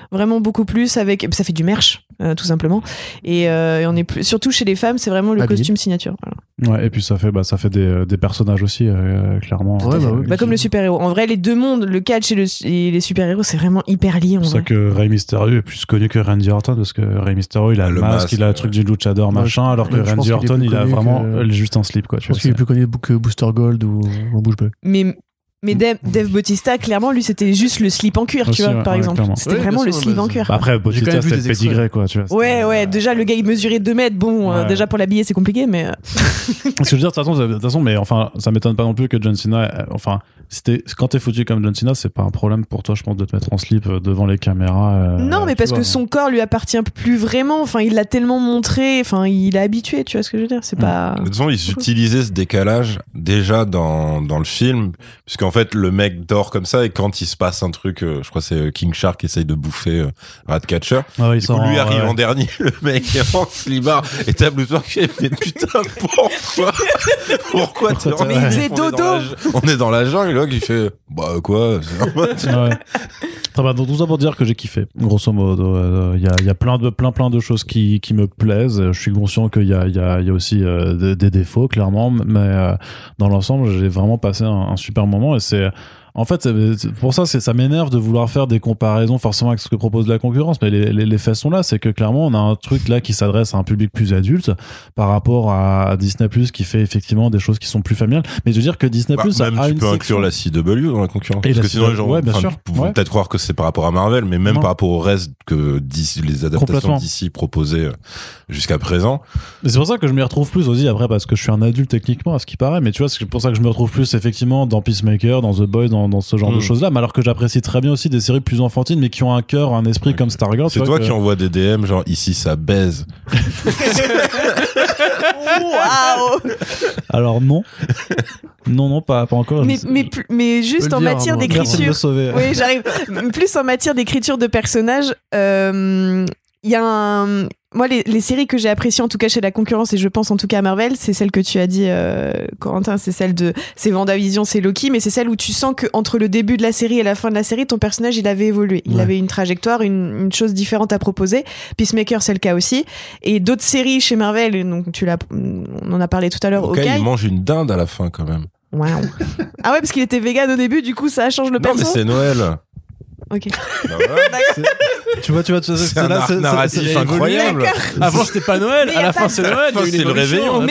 vraiment beaucoup plus avec. Ça fait du merch. Euh, tout simplement. Et, euh, et on est plus, surtout chez les femmes, c'est vraiment le costume signature. Voilà. Ouais, et puis ça fait, bah, ça fait des, euh, des personnages aussi, euh, clairement. Ouais, bah oui. Bah, comme le super-héros. En vrai, les deux mondes, le catch et, le, et les super-héros, c'est vraiment hyper lié. en C'est pour ça vrai. que Rey Mysterio est plus connu que Randy Orton parce que Rey Mysterio il a Ah, le, masque, masque, il a le truc du luchador Ouais, machin, alors que Randy Orton il a vraiment que- juste un slip quoi. Tu Je pense qu'il est plus connu que Booster Gold ou en bouche bée. Mais, mais Dave, Dave Bautista, clairement, lui, c'était juste le slip en cuir, Aussi, tu vois, ouais, par ouais, exemple. C'était Ouais, vraiment le slip bah, en cuir. Bah, après Bautista c'était des le pédigré quoi. Tu vois, Ouais, ouais, déjà le gars il mesurait 2 mètres, bon, euh, déjà pour l'habiller c'est compliqué, mais. euh, Ce que je veux dire, de toute façon, de façon, mais enfin, ça m'étonne pas non plus que John Cena, euh, enfin, quand t'es foutu comme John Cena, c'est pas un problème pour toi, je pense, de te mettre en slip euh, devant les caméras. euh, non, mais parce vois. que son corps lui appartient plus vraiment, enfin il l'a tellement montré, enfin il est habitué, tu vois ce que je veux dire, c'est Mm. pas. De toute façon, ils utilisaient ce décalage déjà dans, dans le film, puisqu'en fait, le mec dort comme ça et quand il se passe un truc, euh, je crois que c'est euh, King Shark qui essaye de bouffer euh, Ratcatcher. Ah Du coup, lui en- arrive ouais. en dernier, le mec est en slibard et t'as Blue Spark qui fait putain, pourquoi? Pourquoi t'es en Mais il est dans dodo. On est dans la jungle, et là, il fait bah quoi? Très bien, donc tout ça pour dire que j'ai kiffé, grosso modo. Euh, Il y, a, il y a plein de, plein, plein de choses qui, qui me plaisent. Je suis conscient qu'il y a, il y, a, il y a aussi euh, des, des défauts, clairement, mais euh, dans l'ensemble, j'ai vraiment passé un, un super moment c'est. En fait, pour ça, ça m'énerve de vouloir faire des comparaisons forcément avec ce que propose la concurrence, mais les, les, les faits sont là. C'est que clairement, on a un truc là qui s'adresse à un public plus adulte par rapport à Disney Plus qui fait effectivement des choses qui sont plus familiales. Mais je veux dire que Disney Bah, Plus même a tu une peux section- inclure la CW dans la concurrence. Et Parce la que sinon, les gens ouais, vont Ouais. peut-être croire que c'est par rapport à Marvel, mais même Non. par rapport au reste que DC, les adaptations d'ici proposées euh, jusqu'à présent. C'est pour ça que je m'y retrouve plus aussi après parce que je suis un adulte techniquement à ce qui paraît mais tu vois c'est pour ça que je me retrouve plus effectivement dans Peacemaker dans The Boys dans, dans ce genre de Mm. choses là mais alors que j'apprécie très bien aussi des séries plus enfantines mais qui ont un cœur un esprit comme Stargirl C'est toi que- qui envoie des DM, genre ici ça baise. Waouh alors non non non pas, pas encore mais, mais, juste en dire, matière d'écriture. Oui, j'arrive. Plus en matière d'écriture de personnages, euh, il y a un. Moi, les, les séries que j'ai appréciées, en tout cas chez la concurrence, et je pense en tout cas à Marvel, c'est celle que tu as dit, euh, Corentin, c'est celle de. C'est WandaVision, c'est Loki, mais c'est celle où tu sens que entre le début de la série et la fin de la série, ton personnage, il avait évolué. Il Ouais. avait une trajectoire, une, une chose différente à proposer. Peacemaker, c'est le cas aussi. Et d'autres séries chez Marvel, donc tu l'as, on en a parlé tout à l'heure, Ok, il mange une dinde à la fin quand même. Waouh. ah ouais, parce qu'il était vegan au début, du coup, ça change le Non, mais perso. c'est Noël. Ok. Bah tu vois tu vois tu vois, C'est un là, arc c'est- c'est- narratif c'est- incroyable. Avant, c'était pas Noël. À la fin, c'est Noël. C'est le réveillon.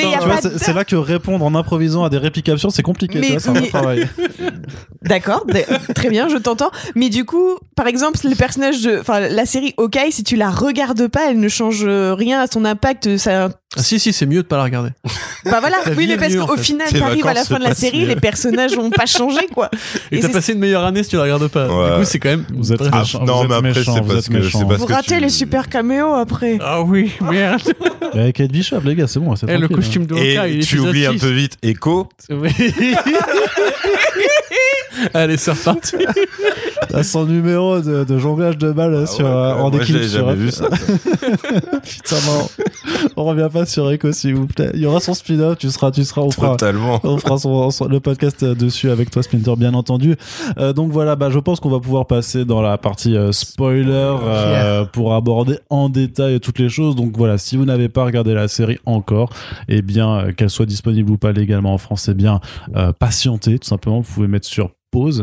C'est là que répondre en improvisant à des réplications c'est compliqué c'est un travail D'accord, très bien, je t'entends. Mais du coup, par exemple, les personnages de, enfin, la série Hawkeye, si tu la regardes pas, elle ne change euh, rien à son impact. Ça, Ah, si, si, c'est mieux de pas la regarder. bah voilà. Oui, mais parce en qu'au fait. final, t'arrives à la fin de la série, mieux. les personnages n'ont pas changé, quoi. Et Et t'as passé une meilleure année si tu la regardes pas. Ouais. Du coup, c'est quand même. vous êtes. Ah, méchant, non, vous mais êtes après, c'est vous parce que- Vous que ratez tu- les super caméos après. Ah oui, merde. Mais avec Kate Bishop les gars c'est bon c'est Eh, le tranquille, costume de Hawkeye, Et tu oublies un peu vite Echo. Oui. Allez, c'est reparti. À son numéro de, de jonglage de balles Ah sur, ouais, euh, en équipe sur jamais vu ça. Putain, non. On revient pas sur Echo, s'il vous plaît. Il y aura son spin-off, tu seras, tu seras, on fera. On fera son- son- le podcast euh, dessus avec toi, Splinter, bien entendu. Euh, donc voilà, bah, je pense qu'on va pouvoir passer dans la partie euh, spoiler euh, pour aborder en détail toutes les choses. Donc voilà, si vous n'avez pas regardé la série encore, eh bien, qu'elle soit disponible ou pas légalement en France, eh bien, euh, patientez, tout simplement. Vous pouvez mettre sur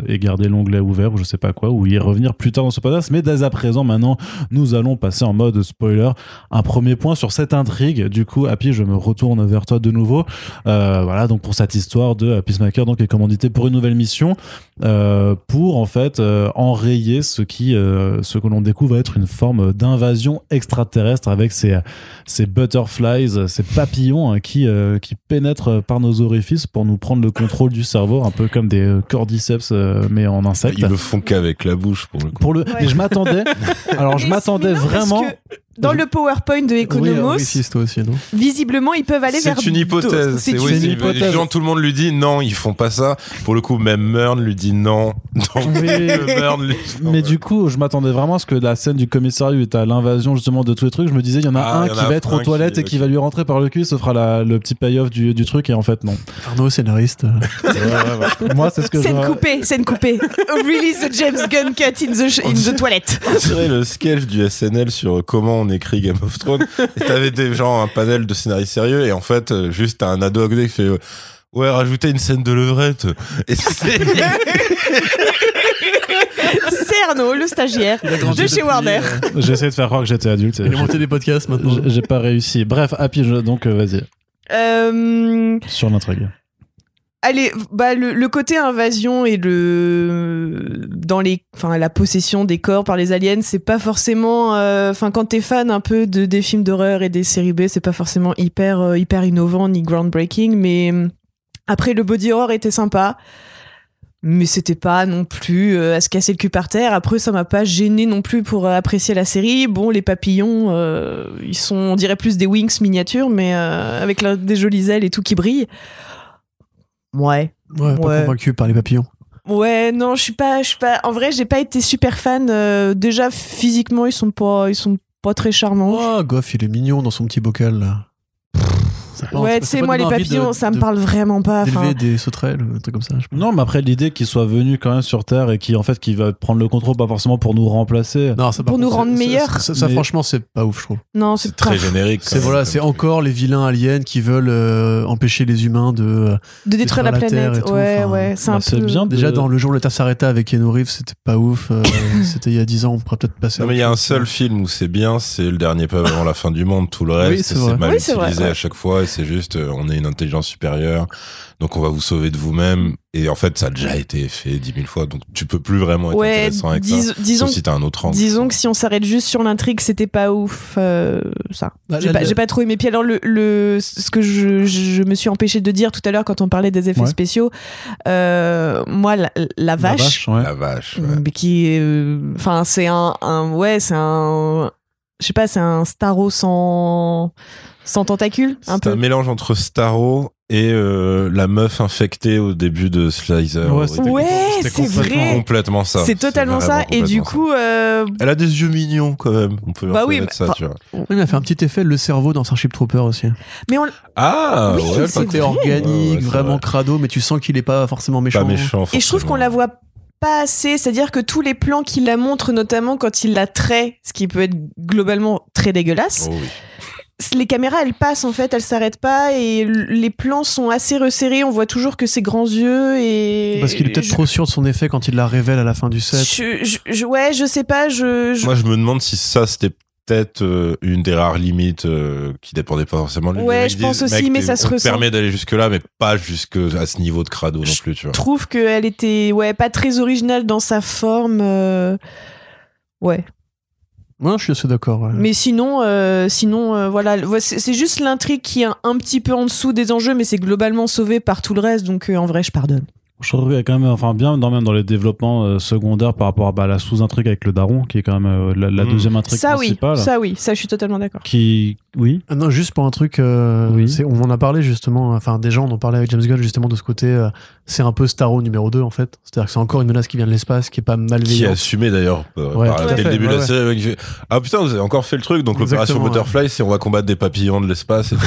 et garder l'onglet ouvert ou je sais pas quoi ou y revenir plus tard dans ce podcast. Mais dès à présent maintenant nous allons passer en mode spoiler. Un premier point sur cette intrigue. Du coup Happy je me retourne vers toi de nouveau. Euh, voilà donc pour cette histoire de Peacemaker donc est commandité pour une nouvelle mission euh, pour en fait euh, enrayer ce qui ce que l'on découvre être une forme d'invasion extraterrestre avec ces ces butterflies ces papillons hein, qui qui pénètrent par nos orifices pour nous prendre le contrôle du cerveau un peu comme des cordyceps euh, mais en insectes Ils le font qu'avec la bouche pour le coup. pour le mais je m'attendais alors je Et m'attendais vraiment que Dans le PowerPoint de Oui, Economos, Maurice, toi aussi, non? visiblement, ils peuvent aller vers. C'est une hypothèse. C'est une hypothèse. Genre, tout le monde lui dit non, ils font pas ça. Pour le coup, même Mern lui dit non. Donc, Oui. Mern lui- Mais du coup, je m'attendais vraiment à ce que la scène du commissariat est à l'invasion justement de tous les trucs. Je me disais, il y en a Ah, un qui a va être aux qui- toilettes et qui va lui rentrer par le cul, ce fera la- le petit payoff du, du truc et en fait non. Arnaud, scénariste. Moi, c'est ce que Scène je. coupée, scène coupée. Release the James Gunn cut in the, in the toilet. On dirait le sketch du SNL sur comment on écrit Game of Thrones. et t'avais des gens, un panel de scénaristes sérieux, et en fait, euh, juste t'as un ado à côté qui fait, euh, ouais, rajouter une scène de levrette. Et c'est, C'est Arnaud, le stagiaire de chez Warner. J'ai essayé de faire croire que j'étais adulte. et Il a monté des podcasts maintenant. j'ai- pas réussi. Bref, Happy, donc euh, vas-y, Euh, sur l'intrigue. Allez, bah le, le côté invasion et le dans les, enfin la possession des corps par les aliens, c'est pas forcément, euh, enfin quand t'es fan un peu de des films d'horreur et des séries B, c'est pas forcément hyper euh, hyper innovant ni groundbreaking, mais après le body horror était sympa, mais c'était pas non plus euh, à se casser le cul par terre. Après ça m'a pas gêné non plus pour euh, apprécier la série. Bon les papillons, ils sont on dirait plus des wings miniatures, mais avec des jolies ailes et tout qui brille. Ouais. Ouais, pas Ouais. convaincu par les papillons. Ouais, non, je suis pas, je suis pas. En vrai, j'ai pas été super fan. euh, déjà physiquement, ils sont pas, ils sont pas très charmants. Oh, Goff, il est mignon dans son petit bocal là. Ça ouais, tu sais, moi les papillons, de- ça me parle vraiment pas. enfin. D'élever des sauterelles, un truc comme ça. je. Non, mais après l'idée qu'il soit venu quand même sur Terre et qui en fait qui va prendre le contrôle, pas forcément pour nous remplacer. Non, ça, par Pour nous contre, rendre meilleurs. Ça, ça- ça, Mais- franchement, c'est pas ouf, je trouve. Non, c'est très générique. C'est voilà, c'est encore les vilains aliens qui veulent euh, empêcher les humains de. euh, de détruire la, la planète. tout, ouais, ouais, c'est bah, un c'est peu. bien. Déjà dans le jour où le Terre s'arrêta avec Keanu Reeves, c'était pas ouf. euh, c'était il y a 10 ans, on pourrait peut-être passer. Non, mais il y a un seul film où c'est bien, c'est le dernier peu avant la fin du monde. Tout le reste, c'est mal utilisé à chaque fois c'est juste, euh, on est une intelligence supérieure, donc on va vous sauver de vous-même. Et en fait, ça a déjà été fait dix mille fois, donc tu peux plus vraiment être Ouais, intéressant avec dis- ça. disons, Sauf si t'as un autre angle. disons que si on s'arrête juste sur l'intrigue, c'était pas ouf. euh, ça. Bah, J'ai pas, j'ai pas trop aimé. Puis alors, le, le, ce que je, je me suis empêché de dire tout à l'heure quand on parlait des effets Ouais. spéciaux, euh, moi, la, la La vache, ouais. La vache. qui euh, enfin, c'est un, un, ouais, c'est un, je sais pas, c'est un Starro sans, sans tentacules, un C'est peu. un mélange entre Starro et euh, la meuf infectée au début de Slicer. Ouais, c'est complètement- vrai. complètement ça. C'est totalement ça. Et du coup, euh, elle a des yeux mignons quand même. On peut Bah oui, mais- ça, tu vois. Oui, il a fait un petit effet le cerveau dans Starship Trooper aussi. mais on, Ah, Oui, ouais, c'est vrai. organique, Ouais, ouais, c'est vraiment vrai. crado, mais tu sens qu'il est pas forcément méchant. Pas méchant. Et je trouve qu'on la voit pas assez, c'est-à-dire que tous les plans qu'il la montre, notamment quand il la trait, ce qui peut être globalement très dégueulasse, Oh oui. Les caméras elles passent en fait, elles s'arrêtent pas et les plans sont assez resserrés, on voit toujours que ses grands yeux et. Parce qu'il est peut-être je- trop sûr de son effet quand il la révèle à la fin du set. je, je- je- ouais, je sais pas, je. je- Moi, je me demande si ça, c'était peut-être euh, une des rares limites euh, qui dépendait pas forcément de lui. Ouais, je pense disent, aussi, mais ça se ressent. permet d'aller jusque-là, mais pas jusque à ce niveau de crado non Je plus, tu vois. trouve qu'elle était ouais pas très originale dans sa forme. euh, Ouais. Ouais, je suis assez d'accord. ouais. Mais sinon, euh, sinon, euh, voilà, c'est juste l'intrigue qui est un, petit peu en dessous des enjeux, mais c'est globalement sauvé par tout le reste, donc euh, en vrai, je pardonne. Je trouve qu'il y a quand même, enfin bien dans, même dans les développements euh, secondaires par rapport à bah, la sous-intrigue avec le daron, qui est quand même euh, la, la Mm. deuxième intrigue Ça oui, principale. ça oui, ça je suis totalement d'accord. Qui, oui, Ah non, juste pour un truc, euh, Oui. on en a parlé justement, enfin des gens en ont parlé avec James Gunn justement de ce côté, euh, c'est un peu Starro numéro 2 en fait. C'est-à-dire que c'est encore une menace qui vient de l'espace, qui est pas Qui est malveillante. assumé d'ailleurs euh, Ouais, dès fait, le début ouais, de la ouais. série. fait, ah putain, vous avez encore fait le truc, donc l'opération Butterfly, c'est on va combattre des papillons de l'espace et tout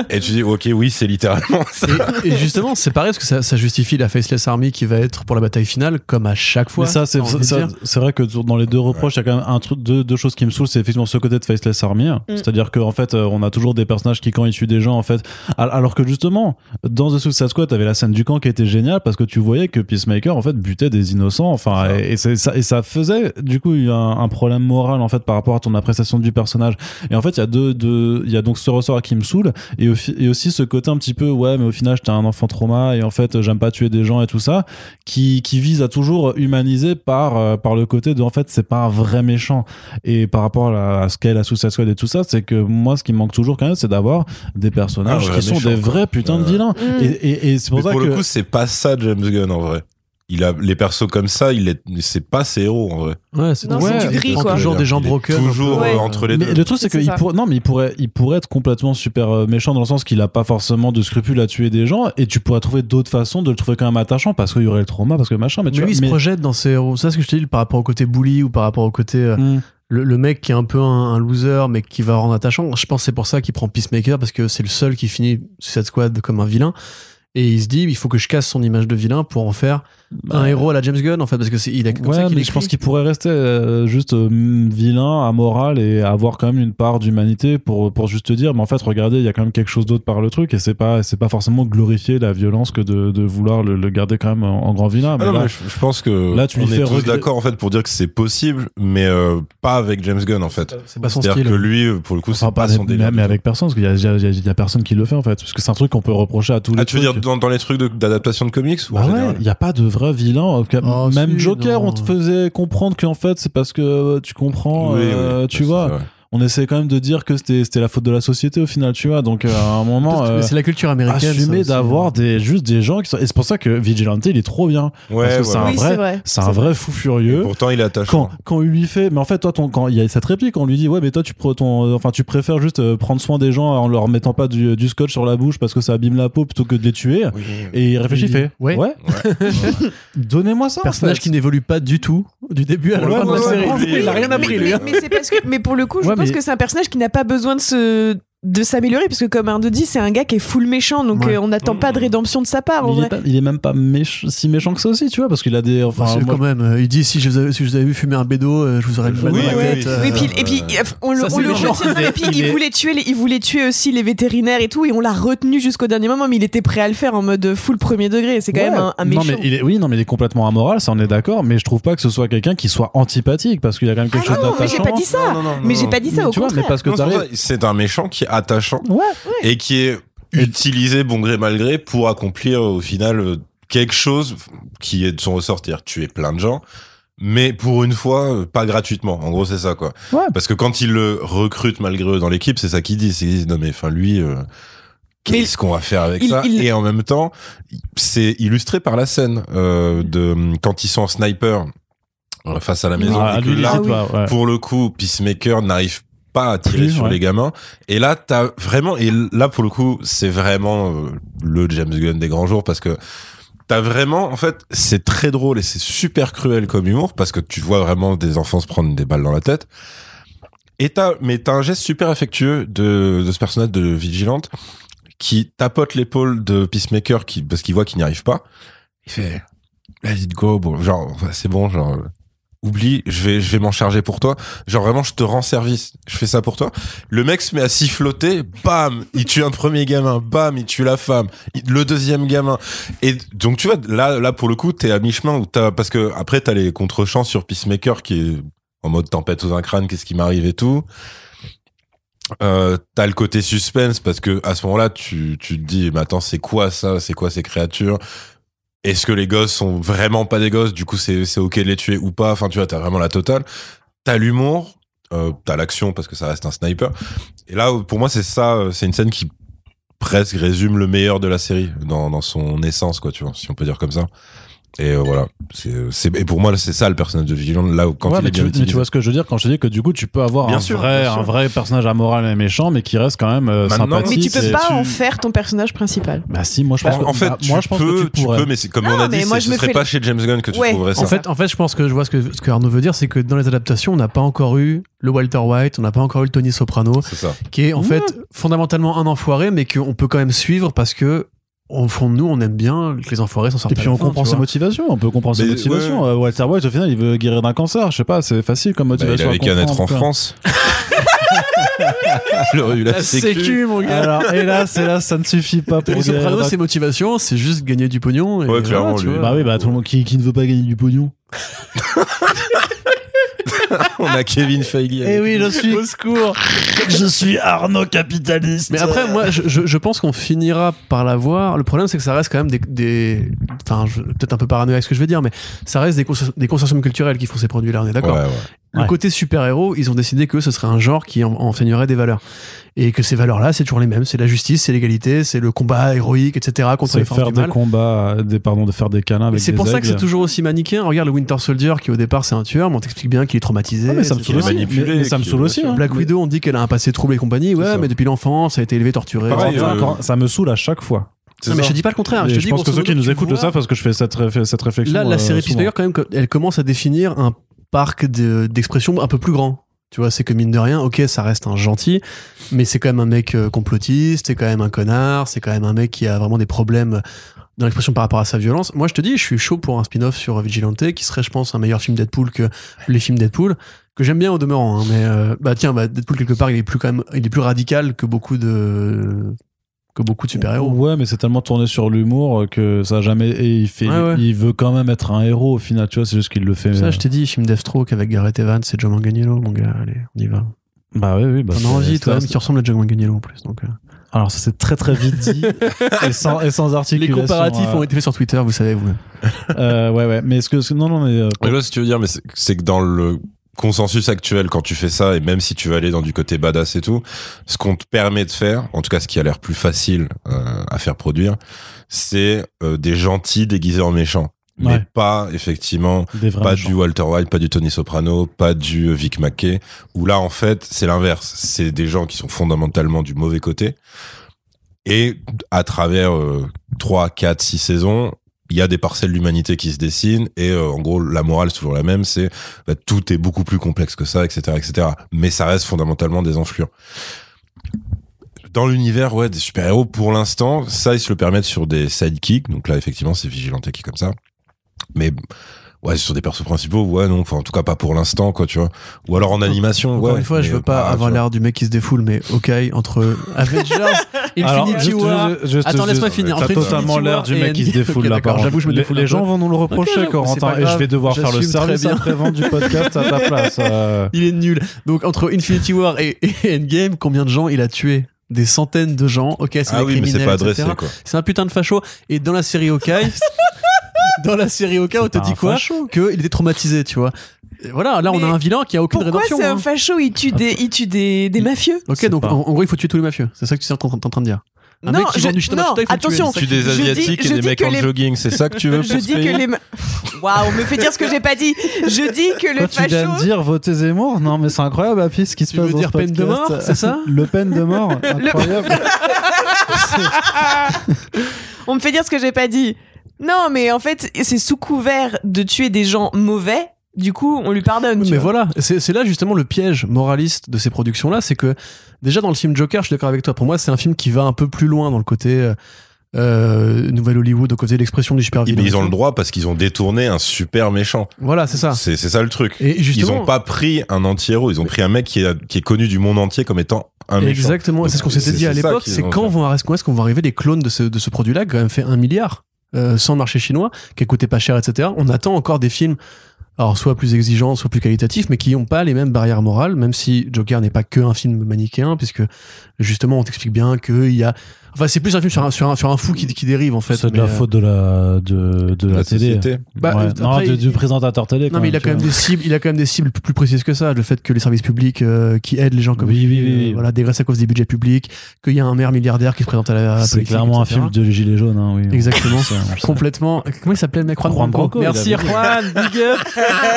et tu dis, ok, oui, c'est littéralement ça. Et, et justement, c'est pareil parce que ça, ça justifie la Faceless Army qui va être pour la bataille finale, comme à chaque fois. mais ça, c'est vrai que dans les deux reproches, il y a quand même un truc, deux, deux choses qui me saoulent, c'est effectivement ce côté de Faceless Army, c'est-à-dire qu'en fait, euh, on a toujours des personnages qui quand ils tuent des gens, en fait, al- alors que justement, dans The Suicide Squad, t'avais la scène du camp qui était géniale parce que tu voyais que Peacemaker, en fait, butait des innocents, enfin, et, ça, et ça faisait, du coup, un, un problème moral, en fait, par rapport à ton appréciation du personnage. Et en fait, il y a deux, deux, il y a donc ce ressort qui me saoule, et, au fi- et aussi ce côté un petit peu, ouais, mais au final, j'étais un enfant trauma, et en fait, j'aime pas tuer des gens et tout ça, qui, qui vise à toujours humaniser par, euh, par le côté de, en fait, c'est pas un vrai méchant. Et par rapport à, la- à ce qu'est la Suicide Squad et tout ça, c'est que moi, ce qui me manque toujours quand même, c'est d'avoir des personnages vrai qui sont méchant, des quoi. vrais putains de vilains. Mm. Et, et, et c'est pour Mais ça pour que. le coup, c'est pas ça James Gunn en vrai. Il a les persos comme ça, il est, c'est pas ses héros en vrai. Ouais, c'est Non, ouais, c'est du gris, quoi. toujours des gens broken. Toujours Ouais. euh, entre les mais deux. le truc c'est C'est qu'il non mais il pourrait il pourrait être complètement super euh, méchant dans le sens qu'il a pas forcément de scrupules à tuer des gens et tu pourrais trouver d'autres façons de le trouver quand même attachant parce qu'il y aurait le trauma parce que machin mais tu Mais lui, il se projette dans ses héros. C'est ça ce que je te dis par rapport au côté bully ou par rapport au côté. euh, Hmm. le, le mec qui est un peu un, un loser mais qui va rendre attachant. Je pense que c'est pour ça qu'il prend Peacemaker parce que c'est le seul qui finit cette squad comme un vilain. Et il se dit, il faut que je casse son image de vilain pour en faire un héros à la James Gunn en fait parce que c'est il a comme Ouais, ça qu'il mais je pense qu'il pourrait rester euh, juste euh, vilain, amoral et avoir quand même une part d'humanité pour pour juste te dire, mais en fait, regardez, il y a quand même quelque chose d'autre par le truc et c'est pas c'est pas forcément glorifier la violence que de, de vouloir le, le garder quand même en, en grand vilain. Ah Mais non, là, mais je, je pense que là, tu lui on est fais tous d'accord en fait pour dire que c'est possible, mais euh, pas avec James Gunn en fait. c'est pas son C'est-à-dire style que lui, pour le coup, Enfin, c'est pas pas son délire. mais, avec personne, parce qu'il y a, y y y personne qui le fait en fait, parce que c'est un truc qu'on peut reprocher à tous les. Ah, tu veux dire trucs. dans, dans les trucs d'adaptation de, comics ou en Bah ouais, il n'y a pas de vrai vilain. Cas, Oh, même si, Joker, non. on te faisait comprendre qu'en fait, c'est parce que euh, tu comprends, Oui, euh, oui, tu vois. On essaie quand même de dire que c'était c'était la faute de la société au final, tu vois. Donc euh, à un moment, Parce que euh, c'est la culture américaine assumer aussi. d'avoir des juste des gens qui sont. Et c'est pour ça que Vigilante, il est trop bien. Ouais, Parce que c'est un Oui, vrai- c'est vrai. C'est un vrai fou furieux. Pourtant, il est Quand, attachant. quand il lui fait, mais en fait, toi, ton, quand il y a cette réplique, on lui dit, ouais, mais toi, tu, ton, enfin, tu préfères juste euh, prendre soin des gens en leur mettant pas du, du scotch sur la bouche parce que ça abîme la peau plutôt que de les tuer. Oui. Et il réfléchit, il fait, ouais. ouais, donnez-moi ça. en personnage fait. qui n'évolue pas du tout du début à la Ouais, fin de la ouais, série. Il a rien appris mais, lui hein. mais- mais c'est parce que, mais pour le coup, je Ouais, pense mais- que c'est un personnage qui n'a pas besoin de se de s'améliorer parce que comme un de dit, c'est un gars qui est full méchant, donc Ouais. euh, on n'attend pas de rédemption de sa part. En il, est vrai. pas- il est même pas méch- si méchant que ça aussi, tu vois, parce qu'il a des. Enfin, moi- quand même, euh, il dit si je vous avais, si je vous avais vu fumer un bédo, euh, je vous aurais mis Oui, dans la oui, tête. oui. euh, Oui, puis, et puis on, le- ça, on c'est le méchant. retient. Il est- Et puis il il est- voulait tuer, les, il voulait tuer aussi les vétérinaires et tout, et on l'a retenu jusqu'au dernier moment, mais il était prêt à le faire en mode full premier degré. C'est quand Ouais. même un, un méchant. Non, mais il est, oui, non, mais il est complètement amoral, ça on est d'accord, mais je trouve pas que ce soit quelqu'un qui soit antipathique parce qu'il y a quand même quelque Ah chose non, mais j'ai d'attachant. pas dit ça. Non, non, non, mais j'ai pas dit ça au tu vois, contraire. mais parce que Non, c'est un méchant qui est attachant Ouais. et qui est utilisé bon gré mal gré pour accomplir au final euh, quelque chose qui est de son ressort, c'est-à-dire tuer plein de gens. Mais pour une fois, euh, pas gratuitement. En gros, c'est ça, quoi. Ouais. Parce que quand il le recrute malgré eux dans l'équipe, c'est ça qu'il dit. C'est qu'ils disent, non, mais enfin, lui, euh, qu'est-ce qu'on va faire avec il- ça il- Et en même temps, c'est illustré par la scène euh, de quand ils sont en sniper euh, face à la maison. Ah, et que là, pas, ouais. pour le coup, Peacemaker n'arrive pas à tirer sur ouais. les gamins. Et là, t'as vraiment, et là, pour le coup, c'est vraiment euh, le James Gunn des grands jours parce que t'as vraiment, en fait, c'est très drôle et c'est super cruel comme humour parce que tu vois vraiment des enfants se prendre des balles dans la tête. Et t'as, mais t'as un geste super affectueux de, de ce personnage de Vigilante qui tapote l'épaule de Peacemaker qui, parce qu'il voit qu'il n'y arrive pas. Il fait, let it go, bon, genre, c'est bon, genre, oublie, je vais, je vais m'en charger pour toi. Genre vraiment, je te rends service. Je fais ça pour toi. Le mec se met à siffloter, bam, il tue un premier gamin, bam, il tue la femme, le deuxième gamin. Et donc tu vois, là, là pour le coup, t'es à mi-chemin parce que après t'as les contre-champs sur Peacemaker qui est en mode tempête sous un crâne, qu'est-ce qui m'arrive et tout. Euh, t'as le côté suspense parce que à ce moment-là, tu, tu te dis, mais attends, c'est quoi ça? C'est quoi ces créatures? Est-ce que les gosses sont vraiment pas des gosses? Du coup, c'est ok de les tuer ou pas? Enfin, tu vois, t'as vraiment la totale. T'as l'humour, euh, t'as l'action parce que ça reste un sniper. Et là, pour moi, c'est ça, euh, c'est une scène qui presque résume le meilleur de la série dans, dans son essence, quoi, tu vois, si on peut dire comme ça. Et euh, voilà, c'est c'est- et pour moi, c'est ça le personnage de Vigilant. Là, où- quand Ouais, il mais, est tu, bien mais tu vois ce que je veux dire quand je te dis que du coup tu peux avoir Bien un, sûr, vrai, un vrai personnage amoral et méchant mais qui reste quand même euh, sympathique. Mais tu peux pas tu- en faire ton personnage principal. Bah si, moi je pense en, que, en fait, bah, tu moi je pense peux, que tu pourrais. mais c'est comme Non, on a mais dit, moi, je ce me serait pas le- chez James Gunn que tu Ouais, trouverais ça. En fait, en fait, je pense que je vois ce que, ce que Arnaud veut dire, c'est que dans les adaptations, on n'a pas encore eu le Walter White, on n'a pas encore eu le Tony Soprano, c'est ça. qui est en fait fondamentalement un enfoiré, mais qu'on peut quand même suivre parce que au fond de nous, on aime bien que les enfoirés s'en sortent. Et puis on fin, comprend ses motivations, on peut comprendre ses motivations. ouais. Euh, Walter White au final il veut guérir d'un cancer, je sais pas, c'est facile comme Bah, il motivation. avait qu'à naître en quoi. France. il aurait eu la, La sécu. sécu, mon gars. Alors, hélas, hélas, ça ne suffit pas pour Soprano, ses motivations, c'est juste gagner du pognon. Et Ouais, clairement, voilà, tu lui. vois. Bah oui, bah tout le monde qui, qui ne veut pas gagner du pognon. On a Kevin Feige. Eh oui, je suis. Au secours. je suis Arnaud capitaliste. Mais après, moi, je, je- je pense qu'on finira par la voir. Le problème, c'est que ça reste quand même des. des- Enfin, peut-être un peu paranoïaque ce que je veux dire, mais ça reste des, cons- des consortiums culturels qui font ces produits-là, on est Ouais, d'accord ouais. Le Ouais. côté super-héros, ils ont décidé que ce serait un genre qui en- enseignerait des valeurs. Et que ces valeurs-là, c'est toujours les mêmes. C'est la justice, c'est l'égalité, c'est le combat héroïque, etc. contre les forces faire du des mal. combats, euh, des, pardon, de faire des câlins Et avec c'est des pour ça que c'est toujours aussi manichéen. Regarde le Winter Soldier qui au départ c'est un tueur, mais on t'explique bien qu'il est traumatisé. Ah, mais ça me saoule aussi. manipulé, Mais, mais ça me qui- saoule aussi. hein. Black Widow, on dit qu'elle a un passé trouble et compagnie. Ouais, mais depuis l'enfance, ça a été élevé, torturé. Pareil, etc. euh, Quand- ça me saoule à chaque fois. Non, mais je te dis pas le contraire. Je, Je, te dis, pense que ceux qui nous écoutent le savent parce que je fais cette, réf- cette réflexion. Là, la euh, série souvent. Peacemaker, quand même, elle commence à définir un parc de- d'expression un peu plus grand. Tu vois, c'est que mine de rien, ok, ça reste un gentil, mais c'est quand même un mec euh, complotiste, c'est quand même un connard, c'est quand même un mec qui a vraiment des problèmes dans l'expression par rapport à sa violence. Moi, je te dis, je suis chaud pour un spin-off sur Vigilante qui serait, je pense, un meilleur film Deadpool que les films Deadpool que j'aime bien au demeurant. hein, mais euh, bah tiens, bah, Deadpool quelque part, il est plus quand même, il est plus radical que beaucoup de que beaucoup de super-héros. Ouais, mais c'est tellement tourné sur l'humour que ça a jamais. Et il fait, Ouais, ouais. il veut quand même être un héros au final. Tu vois, c'est juste qu'il le fait. Ça, euh, je t'ai dit, film Deathstroke avec Gareth Evans et John Manganiello, mon gars. Allez, on y va. Bah oui, oui. Bah, T'en as envie, toi, mais qui ressemble à John Manganiello en plus. Donc, euh. Alors ça c'est très très vite dit et sans et sans Les articulation. comparatifs euh, ont été faits sur Twitter, vous savez vous-même. euh, ouais ouais. Mais est-ce que ce que- non non mais euh, Mais là, ce que tu veux dire, mais c'est que dans le consensus actuel, quand tu fais ça, et même si tu veux aller dans du côté badass et tout, ce qu'on te permet de faire, en tout cas ce qui a l'air plus facile euh, à faire produire, c'est euh, des gentils déguisés en méchants. Mais pas, effectivement, pas méchants. du Walter White, pas du Tony Soprano, pas du euh, Vic Mackey, où là, en fait, c'est l'inverse. C'est des gens qui sont fondamentalement du mauvais côté. Et à travers euh, 3, 4, 6 saisons, il y a des parcelles d'humanité qui se dessinent et euh, en gros la morale c'est toujours la même c'est bah, tout est beaucoup plus complexe que ça etc etc mais ça reste fondamentalement des enflures. Dans l'univers ouais des super héros pour l'instant ça ils se le permettent sur des sidekicks. Donc là effectivement c'est Vigilante qui est comme ça. Mais ouais sur des persos principaux ouais non enfin en tout cas pas pour l'instant quoi tu vois ou alors en animation Encore ouais une fois, je veux pas tu avoir l'air du mec qui se défoule, mais ok, entre Avengers, Infinity War. Attends, laisse-moi finir. T'as totalement l'air du mec qui se défoule là. d'accord, par contre. j'avoue, je me Les- défoule Les gens vont nous le reprocher, Corentin, et je vais devoir faire le service bien. après-vente du podcast à ta place. euh. Il est nul. Donc entre Infinity War et, Endgame, combien de gens il a tué? Des centaines de gens. Ok, c'est ah des oui mais c'est criminels, pas adressé C'est un putain de facho. Et dans la série Hawkeye, dans la série Hawkeye, on te C'est pas dit quoi facho. Qu'il était traumatisé, tu vois. Et Voilà, là on a un vilain qui a aucune Pourquoi rédemption. c'est un hein. facho? Il tue des, il tue des, des mafieux. Ok, donc pas- en, en gros il faut tuer tous les mafieux. C'est ça que tu es en train en train de dire. Un non, mec qui je- du non, il faut attention. tu des Je dis- asiatiques je et des dis mecs en les- jogging c'est ça que tu veux Je pour dis ce que les. Waouh, on me fait dire ce que j'ai pas dit. Je dis que Quoi, le tu viens de facho. dire votez Zemmour Non, mais c'est incroyable, Happy, ce qui se Tu passe veux dans dire ce peine de mort, c'est ça Le peine de mort Incroyable. On me fait dire ce que j'ai pas dit. Non, mais en fait, c'est sous couvert de tuer des gens mauvais. Du coup, on lui pardonne. tu Mais vois. voilà, c'est là justement le piège moraliste de ces productions-là, c'est que déjà dans le film Joker, je suis d'accord avec toi, pour moi c'est un film qui va un peu plus loin dans le côté euh, euh, Nouvelle Hollywood, au côté de l'expression du super vilain. ils ont le droit parce qu'ils ont détourné un super méchant. Voilà, c'est ça. C'est c'est ça le truc. Et Ils ont pas pris un anti-héros, ils ont pris un mec qui est, qui est connu du monde entier comme étant un méchant. exactement, et c'est ce qu'on s'était dit à l'époque, c'est quand, vont, est-ce qu'on va arriver les clones de ce, de ce produit-là, qui a quand même fait un milliard, euh, sans marché chinois, qui a coûté pas cher, etc. On attend encore des films alors soit plus exigeants, soit plus qualitatifs, mais qui n'ont pas les mêmes barrières morales, même si Joker n'est pas que un film manichéen, puisque justement on t'explique bien qu'il y a... Enfin c'est plus un film sur un, sur un, sur un fou qui, qui dérive en fait. C'est de la euh, faute de la, de, de la, La télé. société. Bah, Ouais. euh, non, du, il- du présentateur télé. Non mais il a quand même des cibles, il a quand même des cibles plus précises que ça. Le fait que les services publics euh, qui aident les gens comme Oui, oui, oui, oui. euh, voilà, dégraissent à cause des budgets publics, qu'il y a un maire milliardaire qui se présente à la, C'est clairement un film de Gilets jaunes. Hein, oui. Exactement. Complètement. Comment il s'appelait le mec Juan, Juan Branco. Merci. Juan, big up.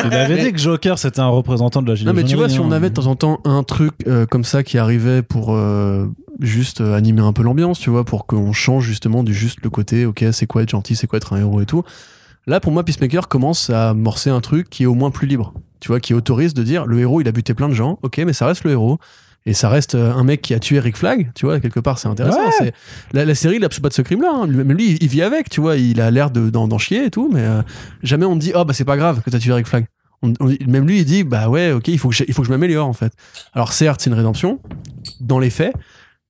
Il avait dit que Joker c'était un représentant de la Gilet Non mais tu vois, si on hein. avait de temps en temps un truc euh, comme ça qui arrivait pour euh, juste euh, animer un peu l'ambiance, tu vois, pour qu'on change justement du juste le côté, ok, c'est quoi être gentil, c'est quoi être un héros et tout. Là, pour moi, Peacemaker commence à amorcer un truc qui est au moins plus libre, tu vois, qui autorise de dire le héros, il a buté plein de gens, ok, mais ça reste le héros. Et ça reste euh, un mec qui a tué Rick Flag, tu vois, quelque part, c'est intéressant. Ouais. C'est- La, la série, il pas de ce crime-là. hein. Lui- Même lui, il vit avec, tu vois, il a l'air de- d'en d'en chier et tout, mais euh, jamais on me dit, oh bah c'est pas grave que t'as tué Rick Flag. On- on- même lui, il dit, bah ouais, ok, il faut que je, il faut que je m'améliore en fait. Alors certes, c'est une rédemption dans les faits,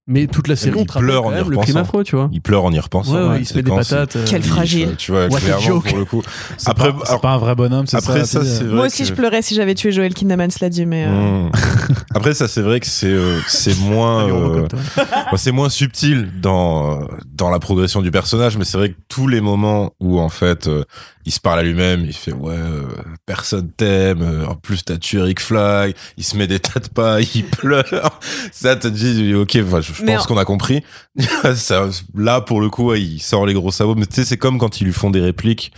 mais toute la série, Il on te rappelle pleure quand en y le crime repensant. affreux, tu vois. Il pleure en y repensant. Ouais, ouais, Ouais, il se met des patates. euh, Quel il- fragile. Tu vois, What a clairement, joke. pour le coup. C'est Après, pas, c'est alors- pas un vrai bonhomme, c'est après ça. ça, c'est vrai. Moi aussi, que- je pleurais si j'avais tué Joel Kinnaman, cela dit, mais. euh, Mmh. Après ça c'est vrai que c'est euh, c'est moins euh, c'est moins subtil dans euh, dans la progression du personnage, mais c'est vrai que tous les moments où en fait euh, il se parle à lui-même, il fait ouais euh, personne t'aime, euh, en plus t'as tué Rick Flag, il se met des tas de pas, il pleure. Ça te dit ok, enfin, je, pense en- qu'on a compris. Ça, là pour le coup, ouais, il sort les gros sabots, mais tu sais c'est comme quand ils lui font des répliques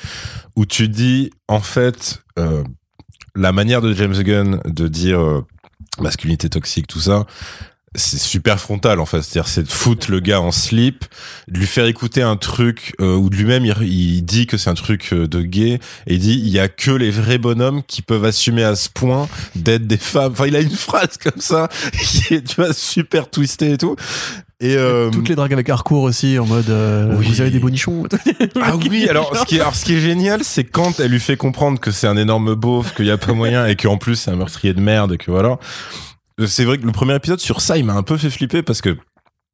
où tu dis en fait euh, la manière de James Gunn de dire euh, masculinité toxique tout ça c'est super frontal en fait c'est-à-dire c'est de foutre le gars en slip de lui faire écouter un truc euh, où de lui-même il, il dit que c'est un truc euh, de gay et il dit il y a que les vrais bonhommes qui peuvent assumer à ce point d'être des femmes enfin il a une phrase comme ça qui est tu vois super twistée et tout Et euh, Toutes les dragues avec Harcourt aussi, en mode euh, Oui. vous avez des bonichons. ah oui, alors ce qui est, alors ce qui est génial, c'est quand elle lui fait comprendre que c'est un énorme beauf, qu'il y a pas moyen et qu'en plus c'est un meurtrier de merde et que voilà. Euh, C'est vrai que le premier épisode sur ça, il m'a un peu fait flipper parce que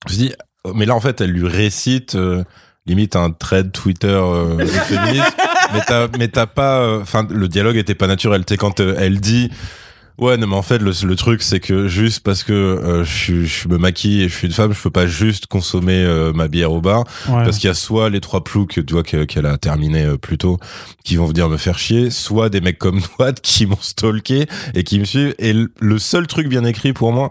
je me dis, mais là en fait, elle lui récite euh, limite un thread Twitter euh, féministe, mais t'as mais t'as pas, euh, enfin le dialogue était pas naturel. Tu sais quand euh, elle dit. Ouais, non, mais en fait, le, le truc, c'est que juste parce que euh, je, je me maquille et je suis une femme, je peux pas juste consommer euh, ma bière au bar. Ouais. Parce qu'il y a soit les trois ploucs, tu vois, que- qu'elle a terminé euh, plus tôt, qui vont venir me faire chier, soit des mecs comme toi qui m'ont stalké et qui me suivent. Et le- le seul truc bien écrit pour moi,